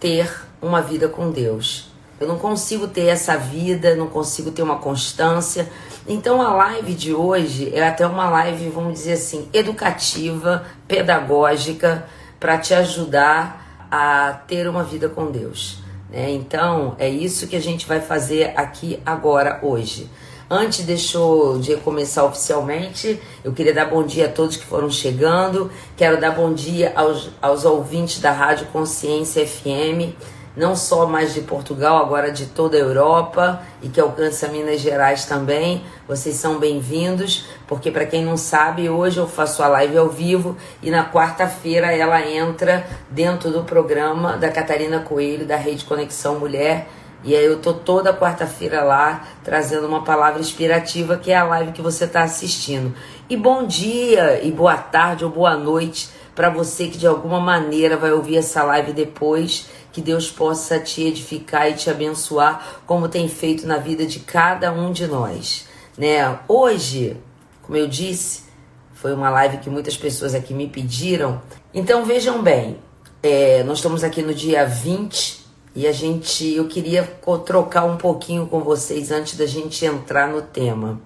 ter uma vida com Deus. Eu não consigo ter essa vida, não consigo ter uma constância. Então a live de hoje é até uma live, vamos dizer assim, educativa, pedagógica, para te ajudar a ter uma vida com Deus. Né? Então é isso que a gente vai fazer aqui agora, hoje. Antes de começar oficialmente, eu queria dar bom dia a todos que foram chegando. Quero dar bom dia aos, aos ouvintes da Rádio Consciência FM, não só mais de Portugal, agora de toda a Europa e que alcança Minas Gerais também. Vocês são bem-vindos, porque para quem não sabe, hoje eu faço a live ao vivo e na quarta-feira ela entra dentro do programa da Catarina Coelho, da Rede Conexão Mulher e aí eu tô toda quarta-feira lá trazendo uma palavra inspirativa, que é a live que você está assistindo. E bom dia, e boa tarde ou boa noite para você que de alguma maneira vai ouvir essa live depois. Que Deus possa te edificar e te abençoar, como tem feito na vida de cada um de nós. Né? Hoje, como eu disse, foi uma live que muitas pessoas aqui me pediram. Então vejam bem, é, nós estamos aqui no dia 20 e a gente, eu queria trocar um pouquinho com vocês antes da gente entrar no tema.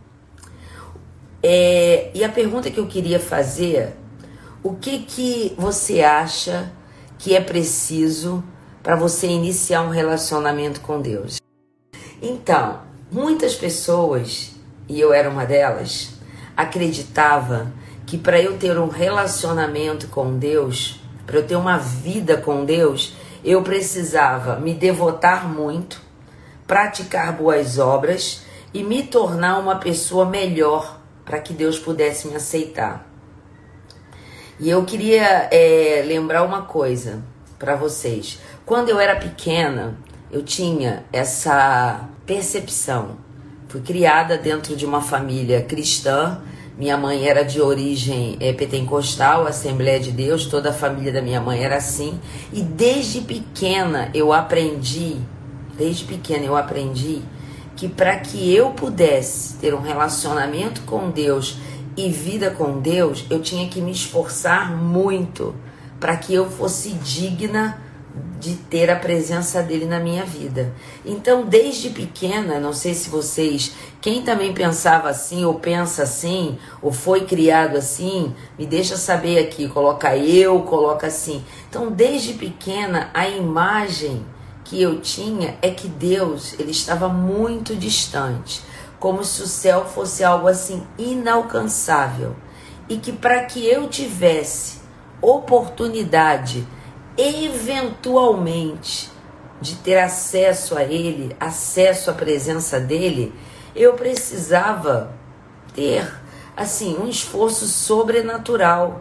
É, e a pergunta que eu queria fazer, o que que você acha que é preciso para você iniciar um relacionamento com Deus? Então, muitas pessoas, e eu era uma delas, acreditava que para eu ter um relacionamento com Deus, para eu ter uma vida com Deus, eu precisava me devotar muito, praticar boas obras e me tornar uma pessoa melhor para que Deus pudesse me aceitar. E eu queria é, lembrar uma coisa para vocês. Quando eu era pequena, eu tinha essa percepção. Fui criada dentro de uma família cristã minha mãe era de origem é, pentecostal, Assembleia de Deus, toda a família da minha mãe era assim. E desde pequena eu aprendi, desde pequena eu aprendi que para que eu pudesse ter um relacionamento com Deus e vida com Deus, eu tinha que me esforçar muito para que eu fosse digna de ter a presença dele na minha vida. Então, desde pequena, não sei se vocês, quem também pensava assim, ou pensa assim, ou foi criado assim, me deixa saber aqui, coloca eu, coloca assim. Então, desde pequena, a imagem que eu tinha é que Deus, ele estava muito distante, como se o céu fosse algo assim inalcançável. E que para que eu tivesse oportunidade eventualmente de ter acesso a Ele, acesso à presença dele, eu precisava ter assim um esforço sobrenatural.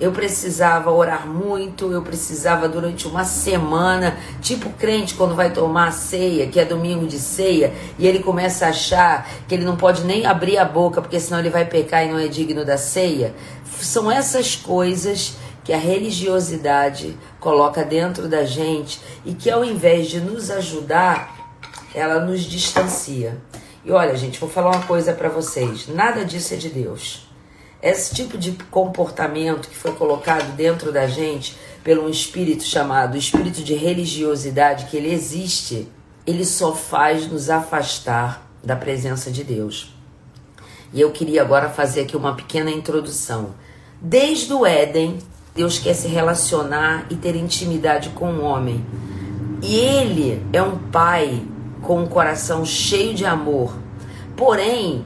Eu precisava orar muito, eu precisava durante uma semana, tipo crente quando vai tomar ceia, que é domingo de ceia, e ele começa a achar que ele não pode nem abrir a boca, porque senão ele vai pecar e não é digno da ceia. São essas coisas que a religiosidade coloca dentro da gente e que ao invés de nos ajudar, ela nos distancia. E olha, gente, vou falar uma coisa para vocês: nada disso é de Deus. Esse tipo de comportamento que foi colocado dentro da gente pelo um espírito chamado espírito de religiosidade, que ele existe, ele só faz nos afastar da presença de Deus. E eu queria agora fazer aqui uma pequena introdução. Desde o Éden, Deus quer se relacionar e ter intimidade com o homem. E ele é um pai com um coração cheio de amor. Porém,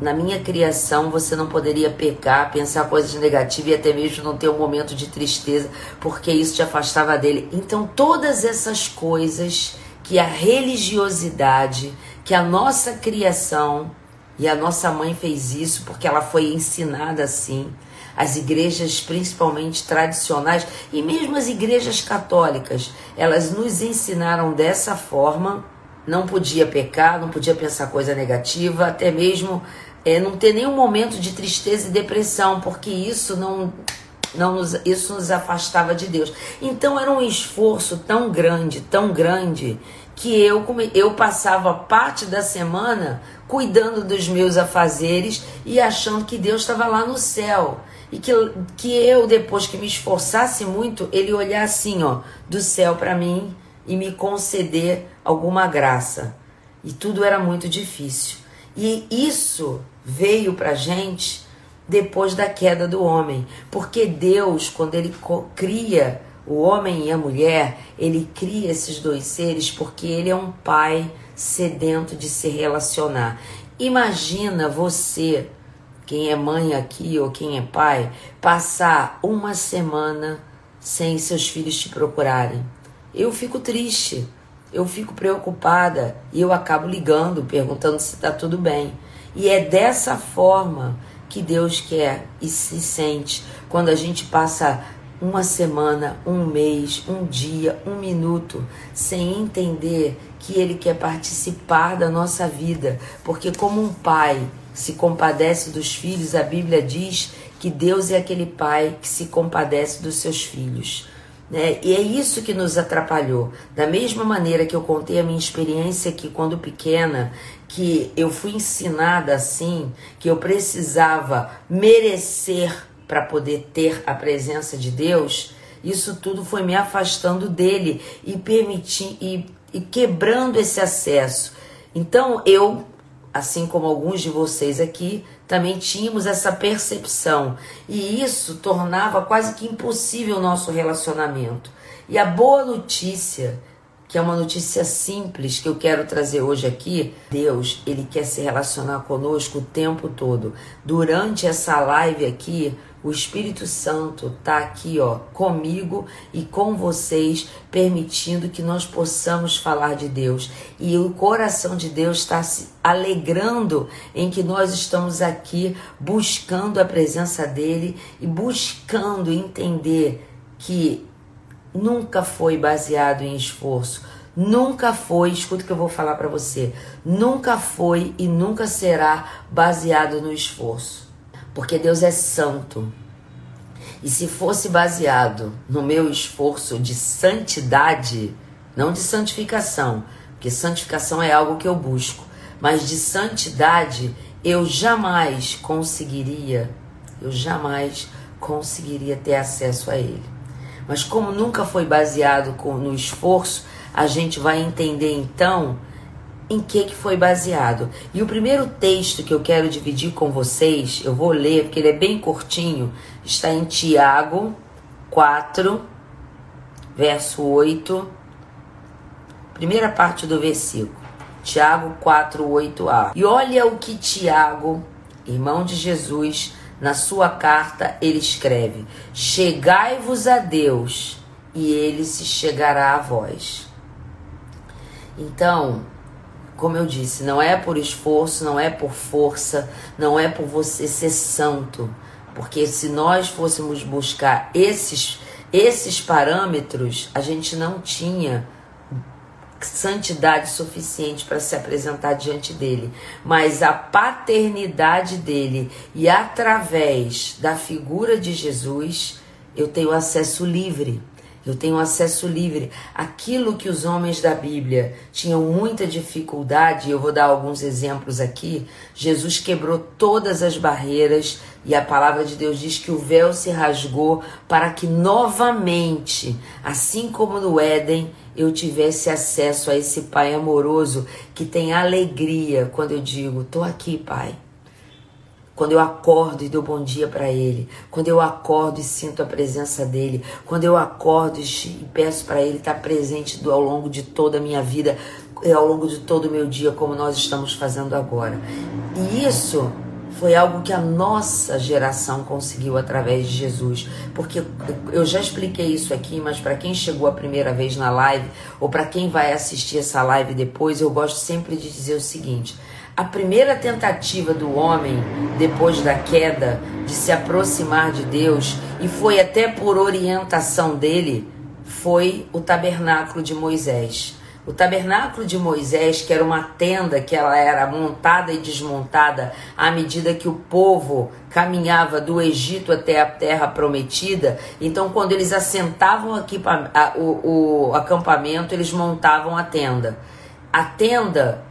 na minha criação você não poderia pecar, pensar coisas negativas e até mesmo não ter um momento de tristeza, porque isso te afastava dele. Então, todas essas coisas que a religiosidade, que a nossa criação, e a nossa mãe fez isso porque ela foi ensinada assim as igrejas, principalmente tradicionais, e mesmo as igrejas católicas, elas nos ensinaram dessa forma. Não podia pecar, não podia pensar coisa negativa, até mesmo é, não ter nenhum momento de tristeza e depressão, porque isso não, não nos, isso nos afastava de Deus. Então era um esforço tão grande, tão grande, que eu, eu passava parte da semana cuidando dos meus afazeres e achando que Deus estava lá no céu. E que, que eu, depois que me esforçasse muito, ele olhar assim, ó, do céu para mim e me conceder alguma graça. E tudo era muito difícil. E isso veio pra gente depois da queda do homem. Porque Deus, quando ele cria o homem e a mulher, ele cria esses dois seres porque ele é um pai sedento de se relacionar. Imagina você, quem é mãe aqui ou quem é pai, passar uma semana sem seus filhos te procurarem. Eu fico triste, eu fico preocupada e eu acabo ligando, perguntando se está tudo bem. E é dessa forma que Deus quer e se sente quando a gente passa uma semana, um mês, um dia, um minuto, sem entender que Ele quer participar da nossa vida. Porque, como um pai se compadece dos filhos, a Bíblia diz que Deus é aquele pai que se compadece dos seus filhos. Né? E é isso que nos atrapalhou. Da mesma maneira que eu contei a minha experiência que quando pequena, que eu fui ensinada assim, que eu precisava merecer para poder ter a presença de Deus, isso tudo foi me afastando dele e permitindo e, e quebrando esse acesso. Então eu, assim como alguns de vocês aqui, também tínhamos essa percepção e isso tornava quase que impossível o nosso relacionamento. E a boa notícia, que é uma notícia simples que eu quero trazer hoje aqui, Deus, ele quer se relacionar conosco o tempo todo. Durante essa live aqui, o Espírito Santo tá aqui, ó, comigo e com vocês, permitindo que nós possamos falar de Deus. E o coração de Deus está se alegrando em que nós estamos aqui buscando a presença dele e buscando entender que nunca foi baseado em esforço. Nunca foi, escuta o que eu vou falar para você, nunca foi e nunca será baseado no esforço. Porque Deus é santo. E se fosse baseado no meu esforço de santidade, não de santificação, porque santificação é algo que eu busco, mas de santidade, eu jamais conseguiria, eu jamais conseguiria ter acesso a Ele. Mas como nunca foi baseado no esforço, a gente vai entender então em que, que foi baseado. E o primeiro texto que eu quero dividir com vocês, eu vou ler porque ele é bem curtinho, está em Tiago 4, verso 8, primeira parte do versículo. Tiago 4, 8a. E olha o que Tiago, irmão de Jesus, na sua carta ele escreve: Chegai-vos a Deus, e ele se chegará a vós. Então, como eu disse, não é por esforço, não é por força, não é por você ser santo. Porque se nós fôssemos buscar esses, esses parâmetros, a gente não tinha santidade suficiente para se apresentar diante dele, mas a paternidade dele e através da figura de Jesus, eu tenho acesso livre. Eu tenho acesso livre. Aquilo que os homens da Bíblia tinham muita dificuldade, eu vou dar alguns exemplos aqui. Jesus quebrou todas as barreiras e a palavra de Deus diz que o véu se rasgou para que novamente, assim como no Éden, eu tivesse acesso a esse Pai amoroso que tem alegria quando eu digo: "Tô aqui, Pai". Quando eu acordo e dou bom dia para Ele, quando eu acordo e sinto a presença dele, quando eu acordo e peço para Ele estar presente do- ao longo de toda a minha vida, e ao longo de todo o meu dia, como nós estamos fazendo agora. E isso foi algo que a nossa geração conseguiu através de Jesus, porque eu já expliquei isso aqui, mas para quem chegou a primeira vez na live ou para quem vai assistir essa live depois, eu gosto sempre de dizer o seguinte: a primeira tentativa do homem, depois da queda, de se aproximar de Deus, e foi até por orientação dele, foi o tabernáculo de Moisés. O tabernáculo de Moisés, que era uma tenda que ela era montada e desmontada à medida que o povo caminhava do Egito até a terra prometida. Então, quando eles assentavam aqui o, o acampamento, eles montavam a tenda. A tenda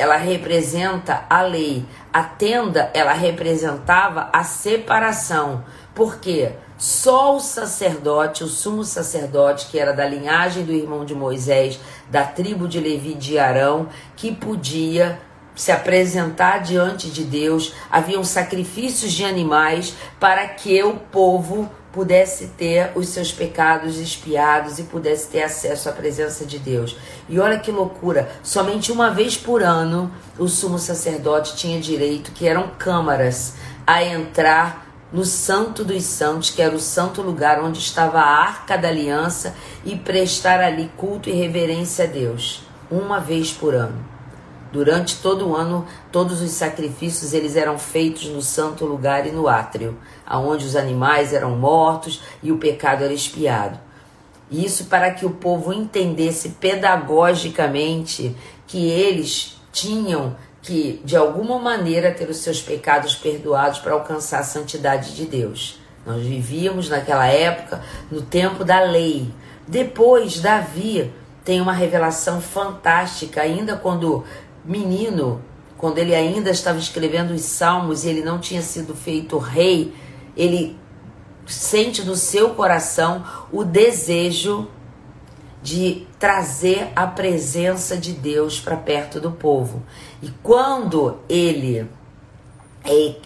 ela representa a lei. A tenda, ela representava a separação. Por quê? Só o sacerdote, o sumo sacerdote, que era da linhagem do irmão de Moisés, da tribo de Levi de Arão, que podia se apresentar diante de Deus. Haviam sacrifícios de animais para que o povo pudesse ter os seus pecados expiados e pudesse ter acesso à presença de Deus. E olha que loucura, somente uma vez por ano o sumo sacerdote tinha direito, que eram câmaras, a entrar no Santo dos Santos, que era o santo lugar onde estava a Arca da Aliança, e prestar ali culto e reverência a Deus, uma vez por ano. Durante todo o ano, todos os sacrifícios eles eram feitos no santo lugar e no átrio, aonde os animais eram mortos e o pecado era expiado. Isso para que o povo entendesse pedagogicamente que eles tinham que, de alguma maneira, ter os seus pecados perdoados para alcançar a santidade de Deus. Nós vivíamos naquela época no tempo da lei. Depois, Davi tem uma revelação fantástica, ainda quando menino, quando ele ainda estava escrevendo os salmos e ele não tinha sido feito rei, ele sente no seu coração o desejo de trazer a presença de Deus para perto do povo. E quando ele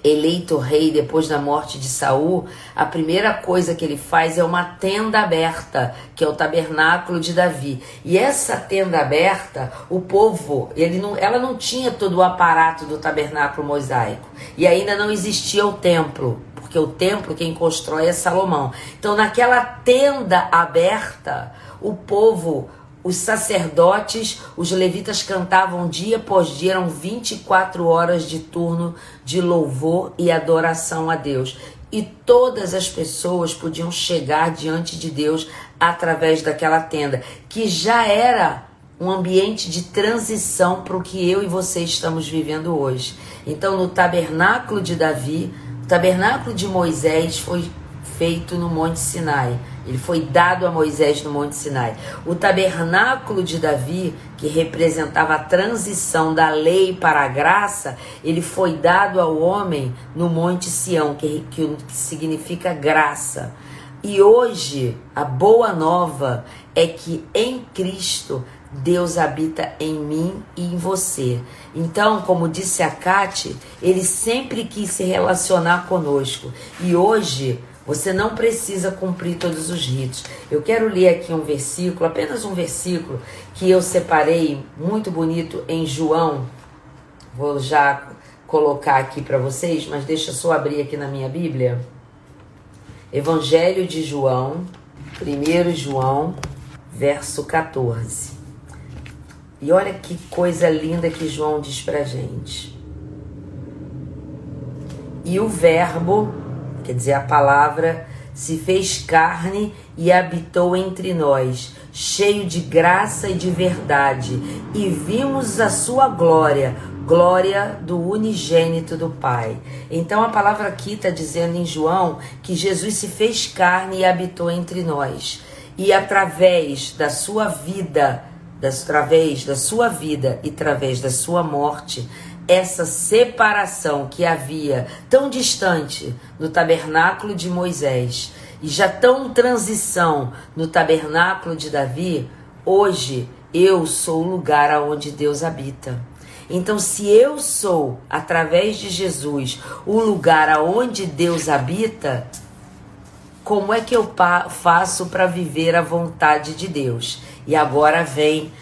eleito rei depois da morte de Saul, a primeira coisa que ele faz é uma tenda aberta, que é o tabernáculo de Davi. E essa tenda aberta, o povo, ele não, ela não tinha todo o aparato do tabernáculo mosaico. E ainda não existia o templo, porque o templo quem constrói é Salomão. Então, naquela tenda aberta, o povo os sacerdotes, os levitas cantavam dia após dia, eram 24 horas de turno de louvor e adoração a Deus. E todas as pessoas podiam chegar diante de Deus através daquela tenda, que já era um ambiente de transição para o que eu e você estamos vivendo hoje. Então, no tabernáculo de Davi, o tabernáculo de Moisés foi feito no Monte Sinai. Ele foi dado a Moisés no Monte Sinai. O tabernáculo de Davi, que representava a transição da lei para a graça, ele foi dado ao homem no Monte Sião, que, que significa graça. E hoje, a boa nova é que em Cristo Deus habita em mim e em você. Então, como disse a Kate, ele sempre quis se relacionar conosco. E hoje, você não precisa cumprir todos os ritos. Eu quero ler aqui um versículo, apenas um versículo, que eu separei muito bonito em João. Vou já colocar aqui para vocês, mas deixa só abrir aqui na minha Bíblia. Evangelho de João, 1 João, verso 14. E olha que coisa linda que João diz pra gente. E o Verbo quer dizer, a palavra se fez carne e habitou entre nós, cheio de graça e de verdade, e vimos a sua glória, glória do unigênito do Pai. Então a palavra aqui está dizendo em João que Jesus se fez carne e habitou entre nós. E através da sua vida, através da sua vida e através da sua morte, essa separação que havia tão distante no tabernáculo de Moisés e já tão transição no tabernáculo de Davi, hoje eu sou o lugar aonde Deus habita. Então, se eu sou, através de Jesus, o lugar aonde Deus habita, como é que eu faço para viver a vontade de Deus? E agora vem,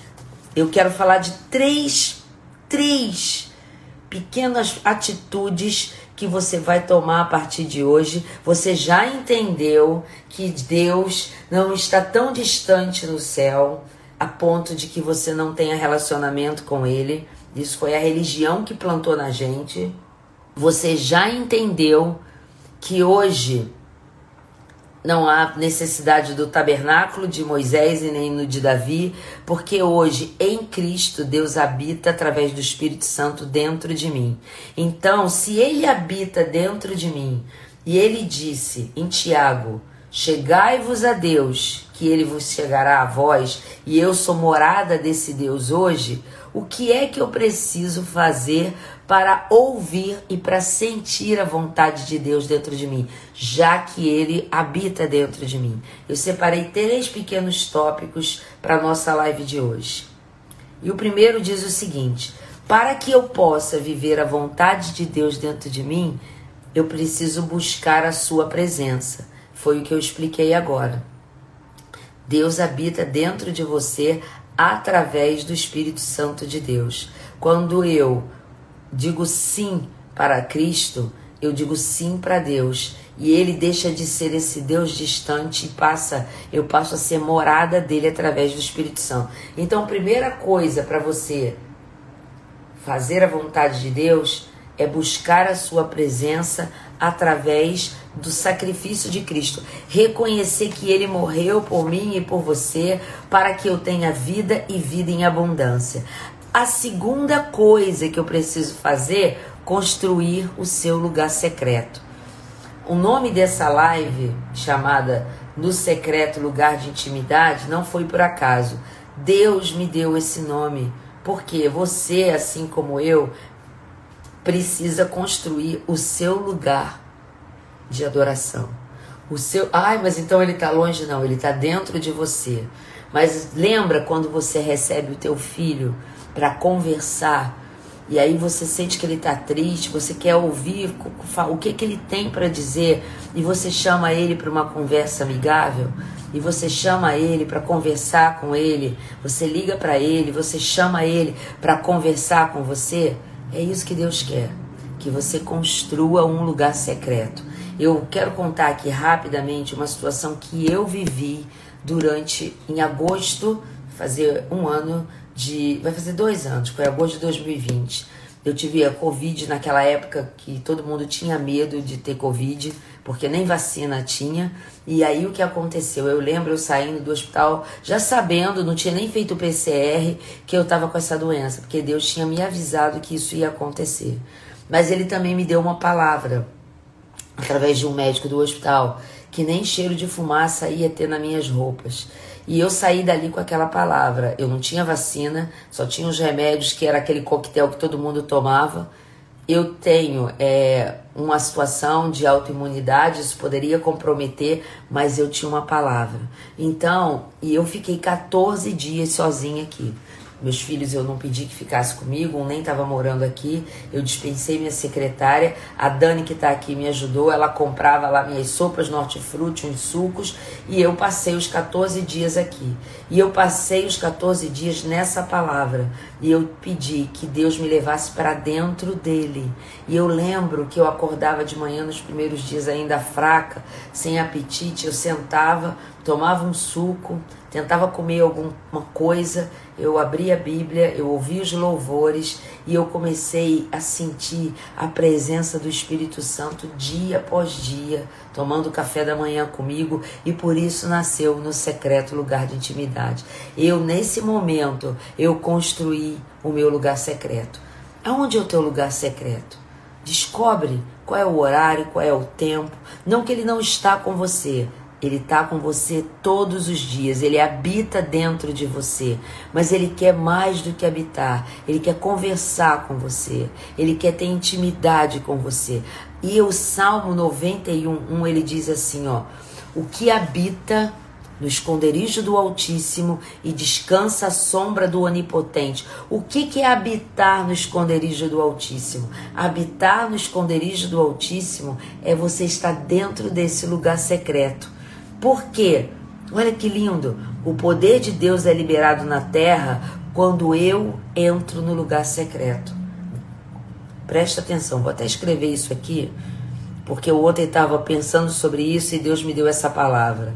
eu quero falar de três, três pequenas atitudes que você vai tomar a partir de hoje. Você já entendeu que Deus não está tão distante no céu a ponto de que você não tenha relacionamento com Ele. Isso foi a religião que plantou na gente. Você já entendeu que hoje não há necessidade do tabernáculo de Moisés e nem no de Davi, porque hoje em Cristo Deus habita através do Espírito Santo dentro de mim. Então, se ele habita dentro de mim, e ele disse em Tiago: Chegai-vos a Deus, que ele vos chegará a vós, e eu sou morada desse Deus hoje, o que é que eu preciso fazer para ouvir e para sentir a vontade de Deus dentro de mim, já que ele habita dentro de mim? Eu separei três pequenos tópicos para a nossa live de hoje. E o primeiro diz o seguinte: para que eu possa viver a vontade de Deus dentro de mim, eu preciso buscar a sua presença. Foi o que eu expliquei agora. Deus habita dentro de você através do Espírito Santo de Deus. Quando eu digo sim para Cristo, eu digo sim para Deus. E ele deixa de ser esse Deus distante e passa, eu passo a ser morada dele através do Espírito Santo. Então, primeira coisa para você fazer a vontade de Deus é buscar a sua presença através do sacrifício de Cristo. Reconhecer que ele morreu por mim e por você para que eu tenha vida e vida em abundância. A segunda coisa que eu preciso fazer, construir o seu lugar secreto. O nome dessa live, chamada No Secreto Lugar de Intimidade, não foi por acaso. Deus me deu esse nome, porque você, assim como eu, precisa construir o seu lugar de adoração. O seu, ai, mas então ele está longe não, ele está dentro de você. Mas lembra quando você recebe o teu filho para conversar e aí você sente que ele está triste, você quer ouvir o que que ele tem para dizer e você chama ele para uma conversa amigável e você chama ele para conversar com ele, você liga para ele, você chama ele para conversar com você. É isso que Deus quer, que você construa um lugar secreto. Eu quero contar aqui rapidamente uma situação que eu vivi durante em agosto, fazer um ano de. Vai fazer dois anos, foi agosto de 2020. Eu tive a Covid naquela época que todo mundo tinha medo de ter Covid, porque nem vacina tinha. E aí o que aconteceu? Eu lembro eu saindo do hospital já sabendo, não tinha nem feito o PCR, que eu estava com essa doença, porque Deus tinha me avisado que isso ia acontecer. Mas Ele também me deu uma palavra, através de um médico do hospital, que nem cheiro de fumaça ia ter nas minhas roupas. E eu saí dali com aquela palavra. Eu não tinha vacina, só tinha os remédios, que era aquele coquetel que todo mundo tomava. Eu tenho é, uma situação de autoimunidade, isso poderia comprometer, mas eu tinha uma palavra. Então, e eu fiquei 14 dias sozinha aqui. Meus filhos eu não pedi que ficasse comigo, um nem estava morando aqui. Eu dispensei minha secretária. A Dani, que está aqui, me ajudou. Ela comprava lá minhas sopas, hortifruti, uns sucos. E eu passei os 14 dias aqui. E eu passei os 14 dias nessa palavra. E eu pedi que Deus me levasse para dentro dele. E eu lembro que eu acordava de manhã nos primeiros dias ainda fraca, sem apetite. Eu sentava, tomava um suco, tentava comer alguma coisa, eu abria a Bíblia, eu ouvia os louvores e eu comecei a sentir a presença do Espírito Santo dia após dia, tomando café da manhã comigo e por isso nasceu no secreto lugar de intimidade. Eu nesse momento eu construí o meu lugar secreto. Aonde é o teu lugar secreto? Descobre qual é o horário, qual é o tempo. Não que ele não está com você, ele está com você todos os dias, ele habita dentro de você, mas ele quer mais do que habitar, ele quer conversar com você, ele quer ter intimidade com você. E o Salmo 91, 1, ele diz assim: ó, o que habita no esconderijo do Altíssimo e descansa à sombra do Onipotente. O que, que é habitar no esconderijo do Altíssimo? Habitar no esconderijo do Altíssimo é você estar dentro desse lugar secreto por quê? Olha que lindo! O poder de Deus é liberado na terra quando eu entro no lugar secreto. Presta atenção, vou até escrever isso aqui, porque eu ontem estava pensando sobre isso e Deus me deu essa palavra.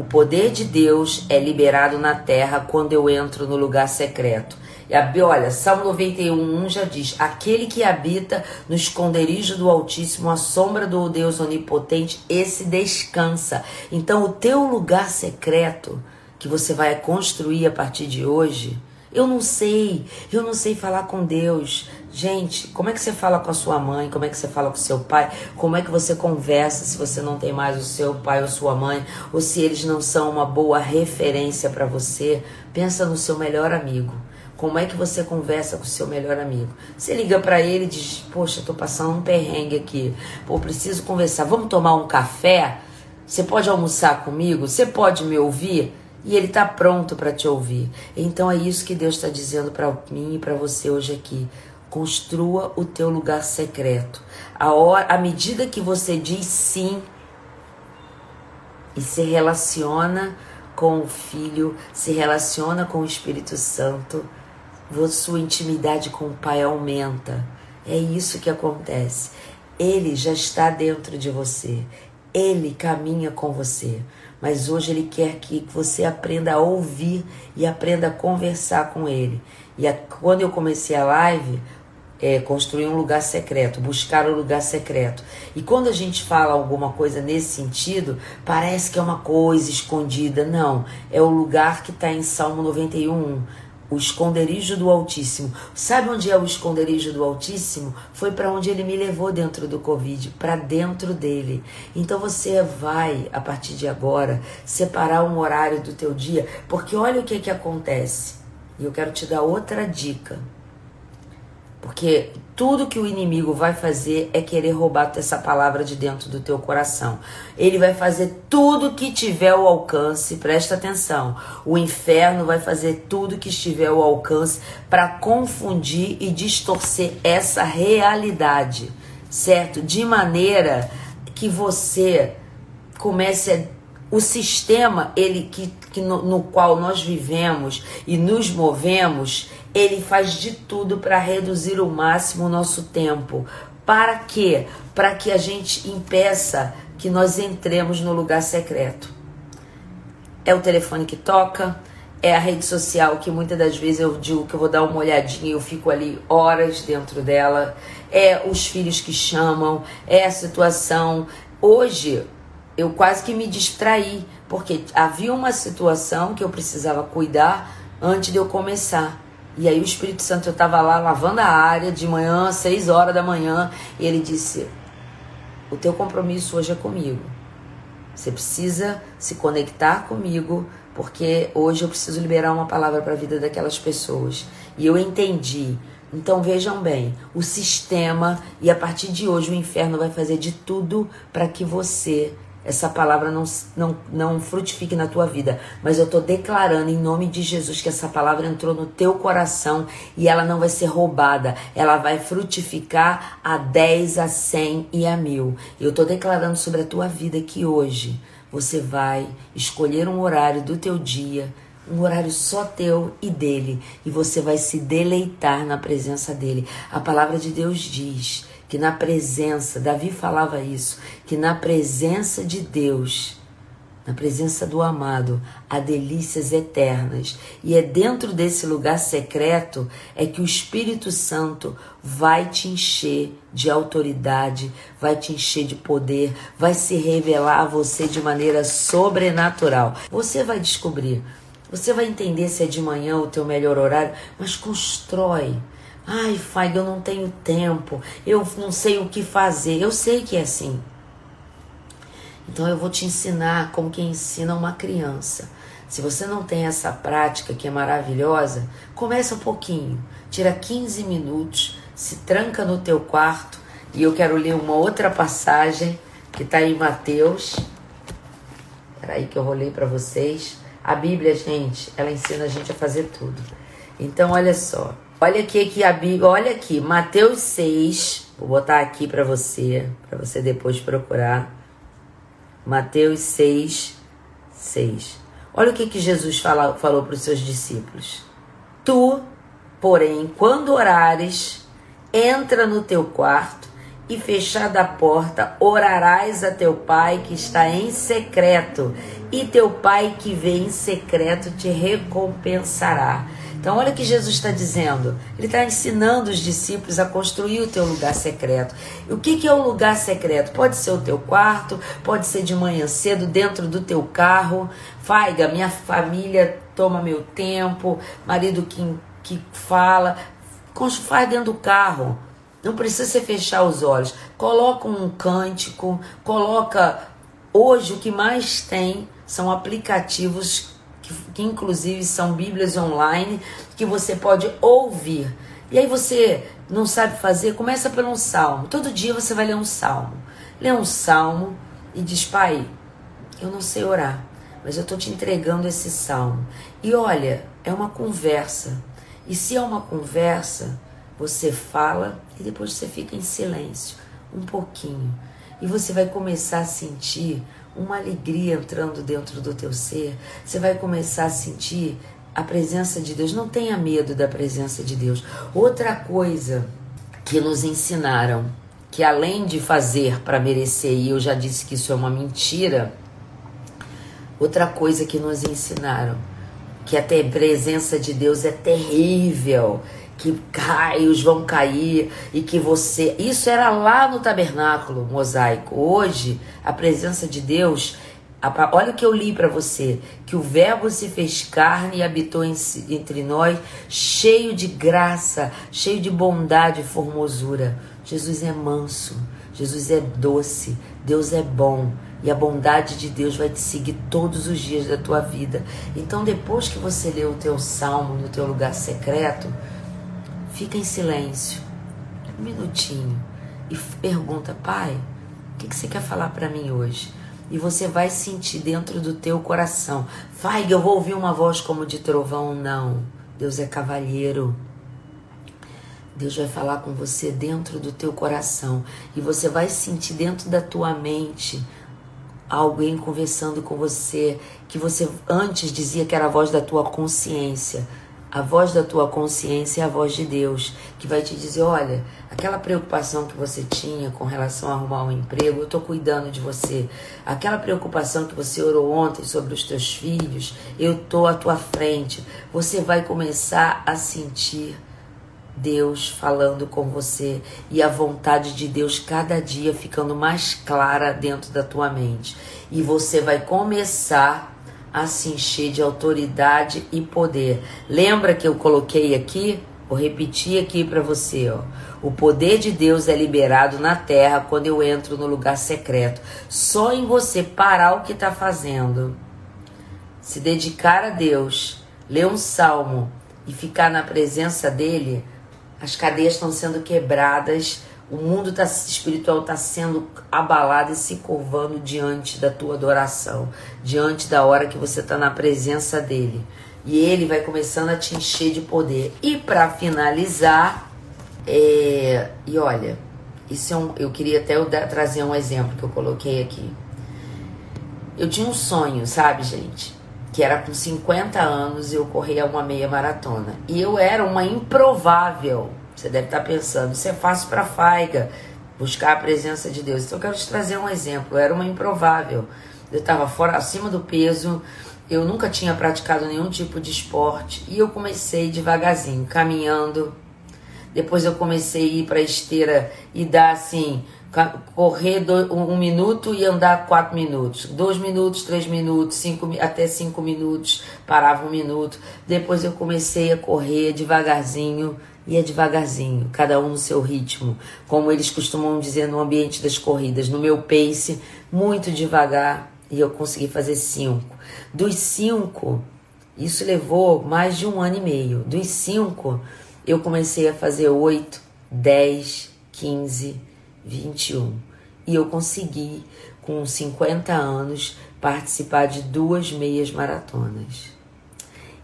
O poder de Deus é liberado na terra quando eu entro no lugar secreto. E a, olha, Salmo 91 já diz: Aquele que habita no esconderijo do Altíssimo, a sombra do Deus Onipotente, esse descansa. Então, o teu lugar secreto que você vai construir a partir de hoje, eu não sei, eu não sei falar com Deus. Gente, como é que você fala com a sua mãe? Como é que você fala com o seu pai? Como é que você conversa se você não tem mais o seu pai ou sua mãe? Ou se eles não são uma boa referência para você? Pensa no seu melhor amigo. Como é que você conversa com o seu melhor amigo? Você liga para ele e diz: Poxa, tô passando um perrengue aqui. Pô, preciso conversar. Vamos tomar um café? Você pode almoçar comigo? Você pode me ouvir? E ele está pronto para te ouvir. Então é isso que Deus está dizendo para mim e para você hoje aqui. Construa o teu lugar secreto. A hora, à medida que você diz sim e se relaciona com o Filho, se relaciona com o Espírito Santo, sua intimidade com o Pai aumenta. É isso que acontece. Ele já está dentro de você. Ele caminha com você. Mas hoje ele quer que você aprenda a ouvir e aprenda a conversar com ele. E a, quando eu comecei a live, é, construir um lugar secreto, buscar o um lugar secreto. E quando a gente fala alguma coisa nesse sentido, parece que é uma coisa escondida. Não, é o lugar que está em Salmo 91 o esconderijo do Altíssimo. Sabe onde é o esconderijo do Altíssimo? Foi para onde ele me levou dentro do Covid, para dentro dele. Então você vai, a partir de agora, separar um horário do teu dia, porque olha o que que acontece. E eu quero te dar outra dica. Porque tudo que o inimigo vai fazer é querer roubar essa palavra de dentro do teu coração. Ele vai fazer tudo que tiver ao alcance, presta atenção. O inferno vai fazer tudo que estiver ao alcance para confundir e distorcer essa realidade, certo? De maneira que você comece a o sistema ele que, que no, no, qual nós vivemos e nos movemos ele faz de tudo para reduzir o máximo o nosso tempo. Para quê? Para que a gente impeça que nós entremos no lugar secreto. É o telefone que toca, é a rede social que muitas das vezes eu digo que eu vou dar uma olhadinha e eu fico ali horas dentro dela, é os filhos que chamam, é a situação. Hoje eu quase que me distraí, porque havia uma situação que eu precisava cuidar antes de eu começar. E aí o Espírito Santo, eu estava lá lavando a área de manhã, seis horas da manhã, e ele disse: O teu compromisso hoje é comigo. Você precisa se conectar comigo, porque hoje eu preciso liberar uma palavra para a vida daquelas pessoas. E eu entendi. Então vejam bem, o sistema e a partir de hoje o inferno vai fazer de tudo para que você essa palavra não, não, não frutifique na tua vida. Mas eu estou declarando em nome de Jesus que essa palavra entrou no teu coração e ela não vai ser roubada. Ela vai frutificar a 10, a 100 e a mil. Eu estou declarando sobre a tua vida que hoje você vai escolher um horário do teu dia, um horário só teu e dele, e você vai se deleitar na presença dele. A palavra de Deus diz que na presença, Davi falava isso, que na presença de Deus, na presença do amado, há delícias eternas. E é dentro desse lugar secreto é que o Espírito Santo vai te encher de autoridade, vai te encher de poder, vai se revelar a você de maneira sobrenatural. Você vai descobrir, você vai entender se é de manhã o teu melhor horário, mas constrói Ai, Fag, eu não tenho tempo, eu não sei o que fazer. Eu sei que é assim. Então eu vou te ensinar como quem ensina uma criança. Se você não tem essa prática que é maravilhosa, começa um pouquinho, tira 15 minutos, se tranca no teu quarto e eu quero ler uma outra passagem que está em Mateus. Peraí que eu vou ler para vocês. A Bíblia, gente, ela ensina a gente a fazer tudo. Então, olha só. Olha aqui que a Bíblia, olha aqui, Mateus 6. Vou botar aqui para você, para você depois procurar. Mateus 6, 6. Olha o que, que Jesus fala, falou para os seus discípulos. Tu, porém, quando orares, entra no teu quarto e fechada a porta, orarás a teu pai que está em secreto, e teu pai que vê em secreto te recompensará. Então, olha o que Jesus está dizendo. Ele está ensinando os discípulos a construir o teu lugar secreto. E o que, que é o lugar secreto? Pode ser o teu quarto, pode ser de manhã cedo, dentro do teu carro. Faiga, minha família toma meu tempo, marido que, que fala. Faz dentro do carro. Não precisa você fechar os olhos. Coloca um cântico, coloca. Hoje o que mais tem são aplicativos que, inclusive são Bíblias online que você pode ouvir. E aí você não sabe fazer, começa por um salmo. Todo dia você vai ler um salmo. Lê um salmo e diz, pai, eu não sei orar, mas eu estou te entregando esse salmo. E olha, é uma conversa. E se é uma conversa, você fala e depois você fica em silêncio um pouquinho. E você vai começar a sentir uma alegria entrando dentro do teu ser. Você vai começar a sentir a presença de Deus. Não tenha medo da presença de Deus. Outra coisa que nos ensinaram, que além de fazer para merecer, e eu já disse que isso é uma mentira, outra coisa que nos ensinaram, que a presença de Deus é terrível, que raios vão cair e que você. Isso era lá no tabernáculo mosaico. Hoje, a presença de Deus. Olha o que eu li para você: que o Verbo se fez carne e habitou entre nós, cheio de graça, cheio de bondade e formosura. Jesus é manso, Jesus é doce, Deus é bom e a bondade de Deus vai te seguir todos os dias da tua vida. Então, depois que você lê o teu salmo no teu lugar secreto, fica em silêncio, um minutinho, e pergunta, pai, o que, que você quer falar para mim hoje? E você vai sentir dentro do teu coração. Vai, eu vou ouvir uma voz como de trovão. Não. Deus é cavalheiro. Deus vai falar com você dentro do teu coração. E você vai sentir dentro da tua mente alguém conversando com você que você antes dizia que era a voz da tua consciência. A voz da tua consciência é a voz de Deus, que vai te dizer: olha, aquela preocupação que você tinha com relação a arrumar um emprego, eu estou cuidando de você. Aquela preocupação que você orou ontem sobre os teus filhos, eu estou à tua frente. Você vai começar a sentir Deus falando com você e a vontade de Deus cada dia ficando mais clara dentro da tua mente. E você vai começar a se encher de autoridade e poder. Lembra que eu coloquei aqui? Vou repetir aqui para você, ó. O poder de Deus é liberado na terra quando eu entro no lugar secreto. Só em você parar o que está fazendo, se dedicar a Deus, ler um salmo e ficar na presença dele, as cadeias estão sendo quebradas o mundo tá, espiritual está sendo abalado e se curvando diante da tua adoração, diante da hora que você está na presença dele. E ele vai começando a te encher de poder. E para finalizar, é, e olha, isso é um, eu queria até eu dar, trazer um exemplo que eu coloquei aqui. Eu tinha um sonho, sabe, gente? Que era com 50 anos eu corria uma meia maratona. E eu era uma improvável você deve estar pensando, isso é fácil para Faiga, buscar a presença de Deus. Então eu quero te trazer um exemplo. Eu era uma improvável. Eu estava fora, acima do peso. Eu nunca tinha praticado nenhum tipo de esporte e eu comecei devagarzinho, caminhando. Depois eu comecei a ir para esteira e dar assim, correr um minuto e andar quatro minutos, dois minutos, três minutos, cinco, até cinco minutos, parava um minuto. Depois eu comecei a correr devagarzinho e é devagarzinho, cada um no seu ritmo, como eles costumam dizer no ambiente das corridas, no meu pace, muito devagar, e eu consegui fazer cinco. Dos cinco, isso levou mais de um ano e meio. Dos cinco, eu comecei a fazer oito, dez, quinze, vinte e um. E eu consegui, com 50 anos, participar de duas meias maratonas.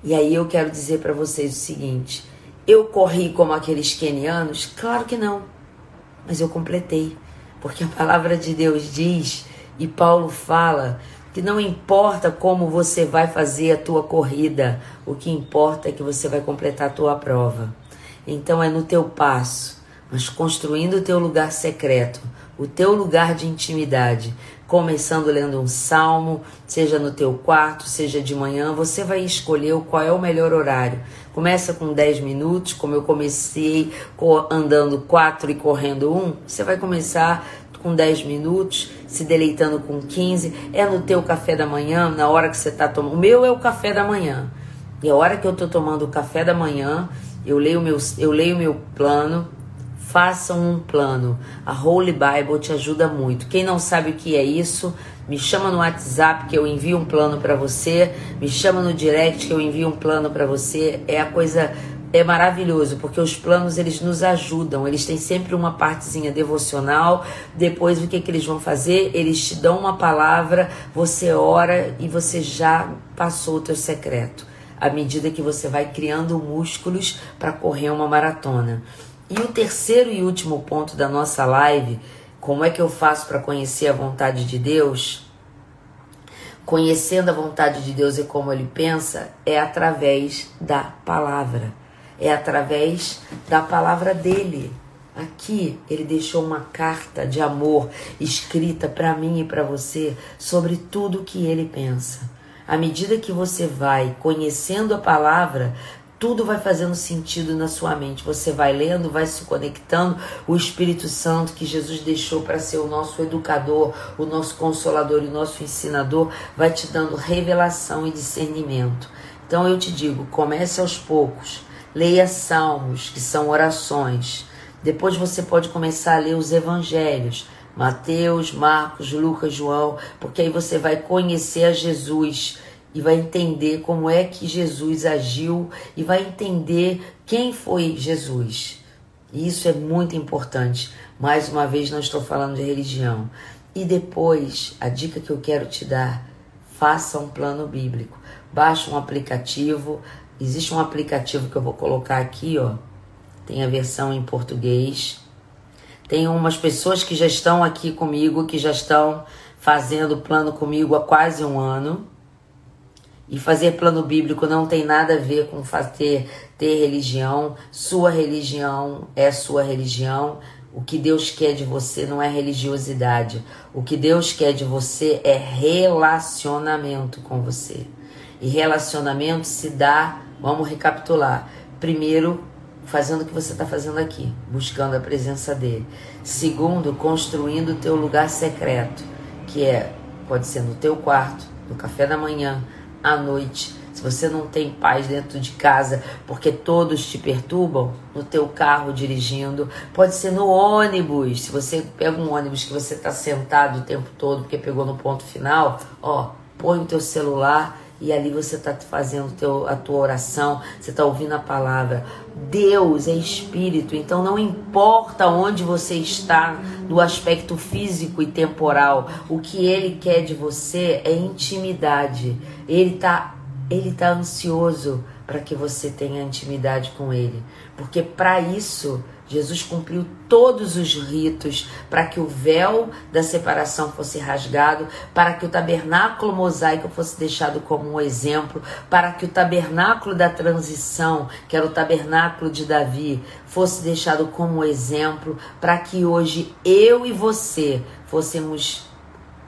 E aí eu quero dizer para vocês o seguinte: eu corri como aqueles quenianos? Claro que não. Mas eu completei. Porque a palavra de Deus diz, e Paulo fala, que não importa como você vai fazer a tua corrida, o que importa é que você vai completar a tua prova. Então é no teu passo. mas construindo o teu lugar secreto, o teu lugar de intimidade, começando lendo um salmo, seja no teu quarto, seja de manhã, você vai escolher qual é o melhor horário. Começa com 10 minutos, como eu comecei andando 4 e correndo 1, você vai começar com 10 minutos, se deleitando com 15, é no teu café da manhã, na hora que você está tomando. O meu é o café da manhã. E a hora que eu estou tomando o café da manhã, eu leio meu, eu leio meu plano, façam um plano. A Holy Bible te ajuda muito. Quem não sabe o que é isso, me chama no WhatsApp que eu envio um plano para você, me chama no direct que eu envio um plano para você. É a coisa é maravilhoso, porque os planos eles nos ajudam, eles têm sempre uma partezinha devocional. Depois o que, que eles vão fazer? Eles te dão uma palavra, você ora e você já passou o teu secreto. À medida que você vai criando músculos para correr uma maratona. E o terceiro e último ponto da nossa live, como é que eu faço para conhecer a vontade de Deus? Conhecendo a vontade de Deus e como ele pensa, é através da palavra. É através da palavra dele. Aqui ele deixou uma carta de amor escrita para mim e para você sobre tudo o que ele pensa. À medida que você vai conhecendo a palavra, tudo vai fazendo sentido na sua mente. Você vai lendo, vai se conectando. O Espírito Santo que Jesus deixou para ser o nosso educador, o nosso consolador e o nosso ensinador, vai te dando revelação e discernimento. Então eu te digo, comece aos poucos. Leia salmos, que são orações. Depois você pode começar a ler os evangelhos. Mateus, Marcos, Lucas, João, porque aí você vai conhecer a Jesus e vai entender como é que Jesus agiu e vai entender quem foi Jesus. E isso é muito importante. Mais uma vez, não estou falando de religião. E depois, a dica que eu quero te dar: faça um plano bíblico. Baixe um aplicativo. Existe um aplicativo que eu vou colocar aqui, ó. Tem a versão em português. Tem umas pessoas que já estão aqui comigo, que já estão fazendo plano comigo há quase um ano. E fazer plano bíblico não tem nada a ver com fazer, ter religião. Sua religião é sua religião. O que Deus quer de você não é religiosidade. O que Deus quer de você é relacionamento com você. E relacionamento se dá, vamos recapitular. Primeiro, fazendo o que você está fazendo aqui, buscando a presença dele. Segundo, construindo o teu lugar secreto, que é pode ser no teu quarto, no café da manhã, à noite. Se você não tem paz dentro de casa porque todos te perturbam, no teu carro dirigindo, pode ser no ônibus. Se você pega um ônibus que você está sentado o tempo todo porque pegou no ponto final, ó, põe o teu celular e ali você está fazendo teu, a tua oração, você está ouvindo a palavra. Deus é espírito, então não importa onde você está no aspecto físico e temporal, o que ele quer de você é intimidade. Ele está ele tá ansioso para que você tenha intimidade com ele, porque para isso Jesus cumpriu todos os ritos para que o véu da separação fosse rasgado, para que o tabernáculo mosaico fosse deixado como um exemplo, para que o tabernáculo da transição, que era o tabernáculo de Davi, fosse deixado como um exemplo, para que hoje eu e você fôssemos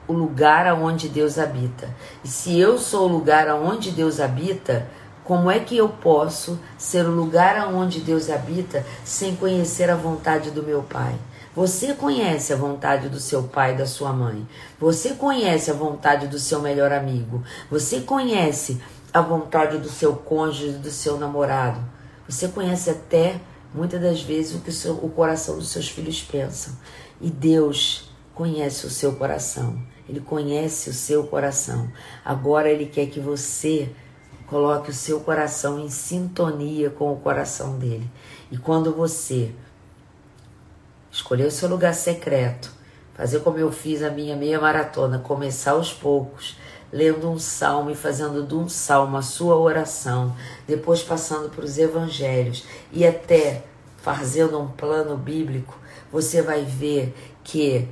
o lugar aonde Deus habita. E se eu sou o lugar aonde Deus habita, como é que eu posso ser o lugar aonde Deus habita sem conhecer a vontade do meu Pai? Você conhece a vontade do seu pai e da sua mãe. Você conhece a vontade do seu melhor amigo. Você conhece a vontade do seu cônjuge, do seu namorado. Você conhece até, muitas das vezes, o que o, seu, o coração dos seus filhos pensam. E Deus conhece o seu coração. Ele conhece o seu coração. Agora Ele quer que você Coloque o seu coração em sintonia com o coração dele. E quando você escolher o seu lugar secreto, fazer como eu fiz a minha meia maratona, começar aos poucos, lendo um salmo e fazendo de um salmo a sua oração, depois passando para os evangelhos e até fazendo um plano bíblico, você vai ver que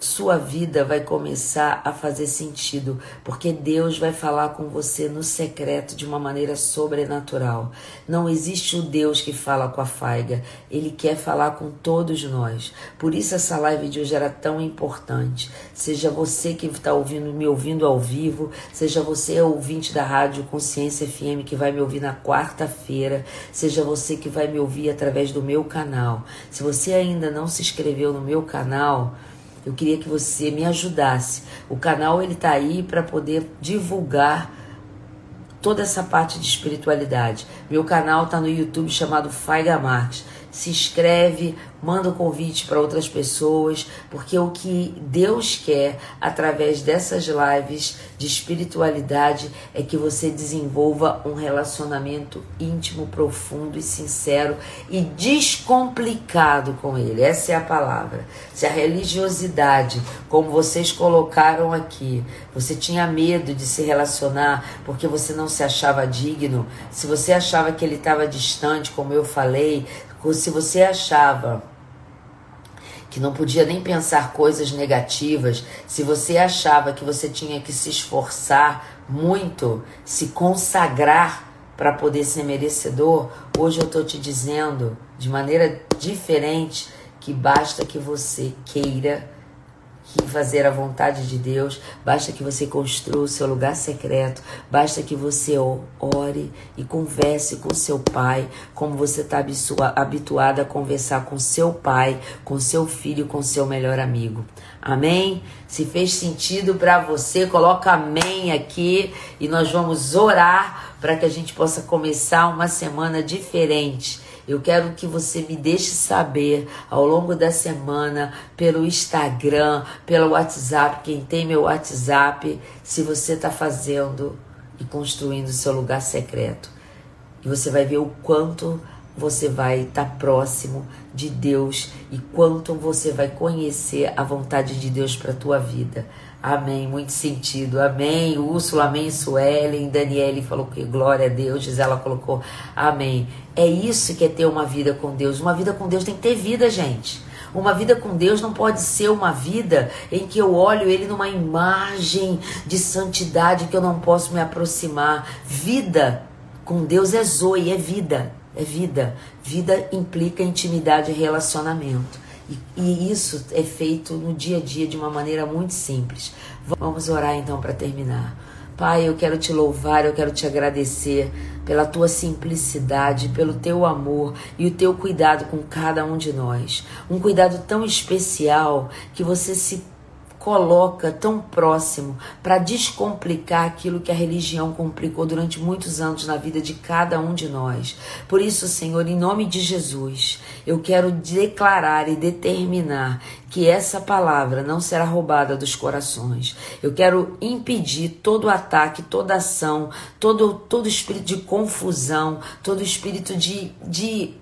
sua vida vai começar a fazer sentido, porque Deus vai falar com você no secreto de uma maneira sobrenatural. Não existe o Deus que fala com a faiga, ele quer falar com todos nós. Por isso essa live de hoje era tão importante. Seja você que está ouvindo, me ouvindo ao vivo, seja você ouvinte da rádio Consciência FM que vai me ouvir na quarta-feira, seja você que vai me ouvir através do meu canal. Se você ainda não se inscreveu no meu canal, eu queria que você me ajudasse. O canal ele tá aí para poder divulgar toda essa parte de espiritualidade. Meu canal tá no YouTube chamado Faiga Marques. Se inscreve, manda o um convite para outras pessoas, porque o que Deus quer através dessas lives de espiritualidade é que você desenvolva um relacionamento íntimo, profundo e sincero e descomplicado com Ele. Essa é a palavra. Se a religiosidade, como vocês colocaram aqui, você tinha medo de se relacionar porque você não se achava digno, se você achava que ele estava distante, como eu falei, se você achava que não podia nem pensar coisas negativas, se você achava que você tinha que se esforçar muito, se consagrar para poder ser merecedor, hoje eu estou te dizendo de maneira diferente que basta que você queira que fazer a vontade de Deus, basta que você construa o seu lugar secreto, basta que você ore e converse com seu pai, como você está habituado a conversar com seu pai, com seu filho, com seu melhor amigo. Amém? Se fez sentido para você, coloca amém aqui e nós vamos orar para que a gente possa começar uma semana diferente eu quero que você me deixe saber ao longo da semana, pelo Instagram, pelo WhatsApp, quem tem meu WhatsApp, se você está fazendo e construindo seu lugar secreto. E você vai ver o quanto você vai estar tá próximo de Deus e quanto você vai conhecer a vontade de Deus para tua vida. Amém, muito sentido. Amém. Úrsula, amém. Suelen, Daniele falou que glória a Deus. Gisela colocou amém. É isso que é ter uma vida com Deus. Uma vida com Deus tem que ter vida, gente. Uma vida com Deus não pode ser uma vida em que eu olho ele numa imagem de santidade que eu não posso me aproximar. Vida com Deus é zoe, é vida, é vida. Vida implica intimidade e relacionamento. E, e isso é feito no dia a dia de uma maneira muito simples. Vamos orar então para terminar. Pai, eu quero te louvar, eu quero te agradecer pela tua simplicidade, pelo teu amor e o teu cuidado com cada um de nós. Um cuidado tão especial que você se coloca tão próximo para descomplicar aquilo que a religião complicou durante muitos anos na vida de cada um de nós. Por isso, Senhor, em nome de Jesus, eu quero declarar e determinar que essa palavra não será roubada dos corações. Eu quero impedir todo ataque, toda ação, todo, todo espírito de confusão, todo espírito de, de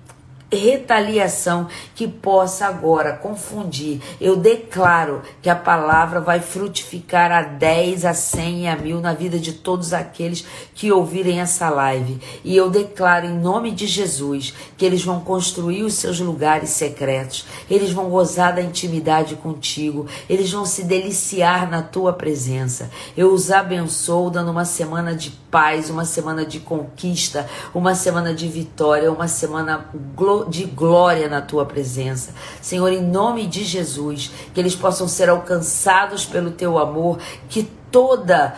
retaliação que possa agora confundir. Eu declaro que a palavra vai frutificar a 10, a 100 e a mil na vida de todos aqueles que ouvirem essa live. E eu declaro em nome de Jesus que eles vão construir os seus lugares secretos, eles vão gozar da intimidade contigo, eles vão se deliciar na tua presença. Eu os abençoo dando uma semana de paz, uma semana de conquista, uma semana de vitória, uma semana de glória na tua presença. Senhor, em nome de Jesus, que eles possam ser alcançados pelo teu amor, que toda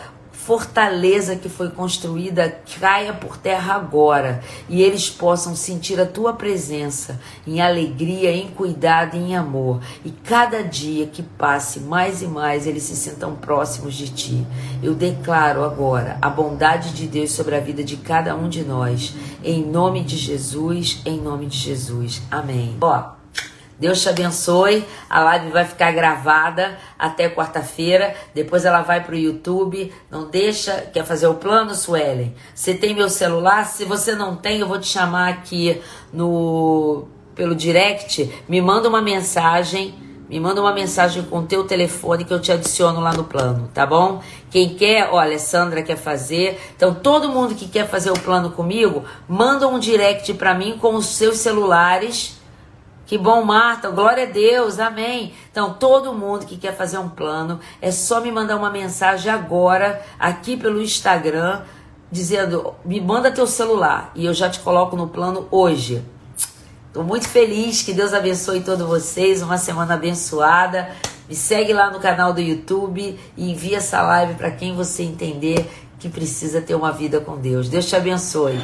fortaleza que foi construída caia por terra agora e eles possam sentir a tua presença em alegria, em cuidado em amor. E cada dia que passe mais e mais eles se sintam próximos de ti. Eu declaro agora a bondade de Deus sobre a vida de cada um de nós. Em nome de Jesus, em nome de Jesus. Amém. Ó, Deus te abençoe. A live vai ficar gravada até quarta-feira. Depois ela vai para o YouTube. Não deixa. Quer fazer o plano, Suelen? Você tem meu celular? Se você não tem, eu vou te chamar aqui no pelo direct. Me manda uma mensagem. Me manda uma mensagem com o teu telefone que eu te adiciono lá no plano, tá bom? Quem quer, olha, Sandra quer fazer. Então, todo mundo que quer fazer o plano comigo, manda um direct para mim com os seus celulares Que bom, Marta. Glória a Deus. Amém. Então, todo mundo que quer fazer um plano, é só me mandar uma mensagem agora aqui pelo Instagram dizendo: "Me manda teu celular e eu já te coloco no plano hoje". Estou muito feliz, que Deus abençoe todos vocês, uma semana abençoada. Me segue lá no canal do YouTube e envia essa live para quem você entender que precisa ter uma vida com Deus. Deus te abençoe.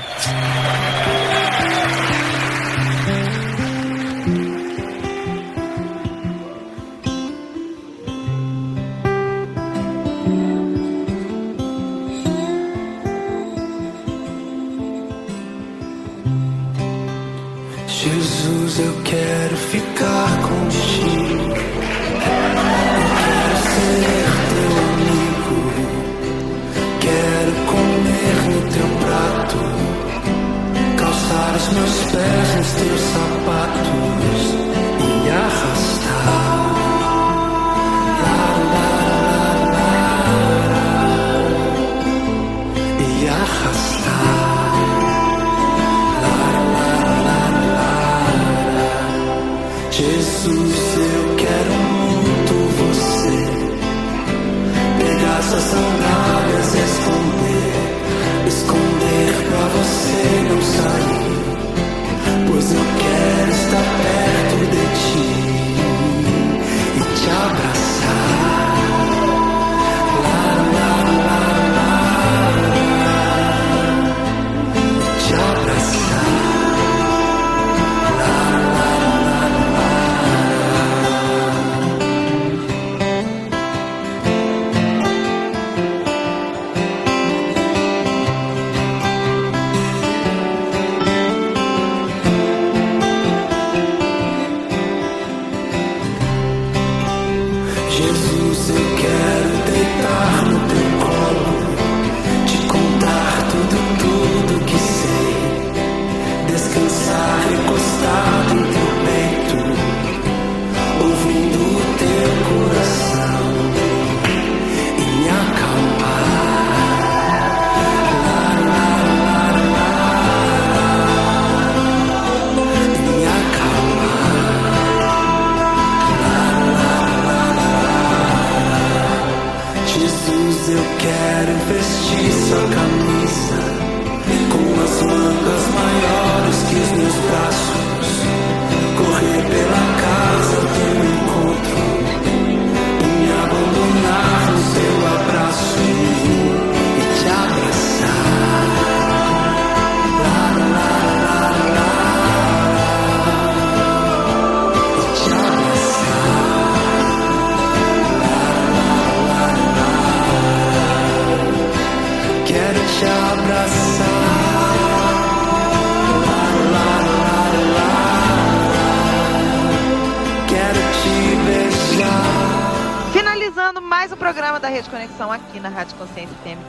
Rede Conexão aqui na Rádio Consciência FM.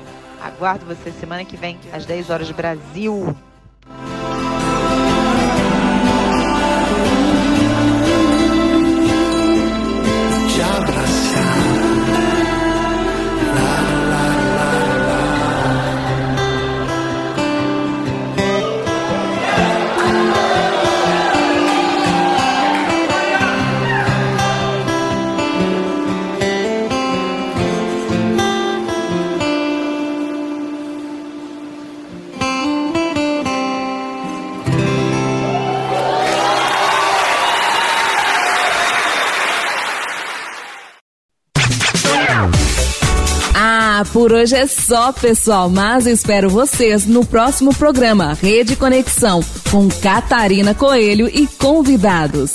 Aguardo você semana que vem, às 10 horas Brasil. Hoje é só, pessoal, mas espero vocês no próximo programa Rede Conexão com Catarina Coelho e convidados.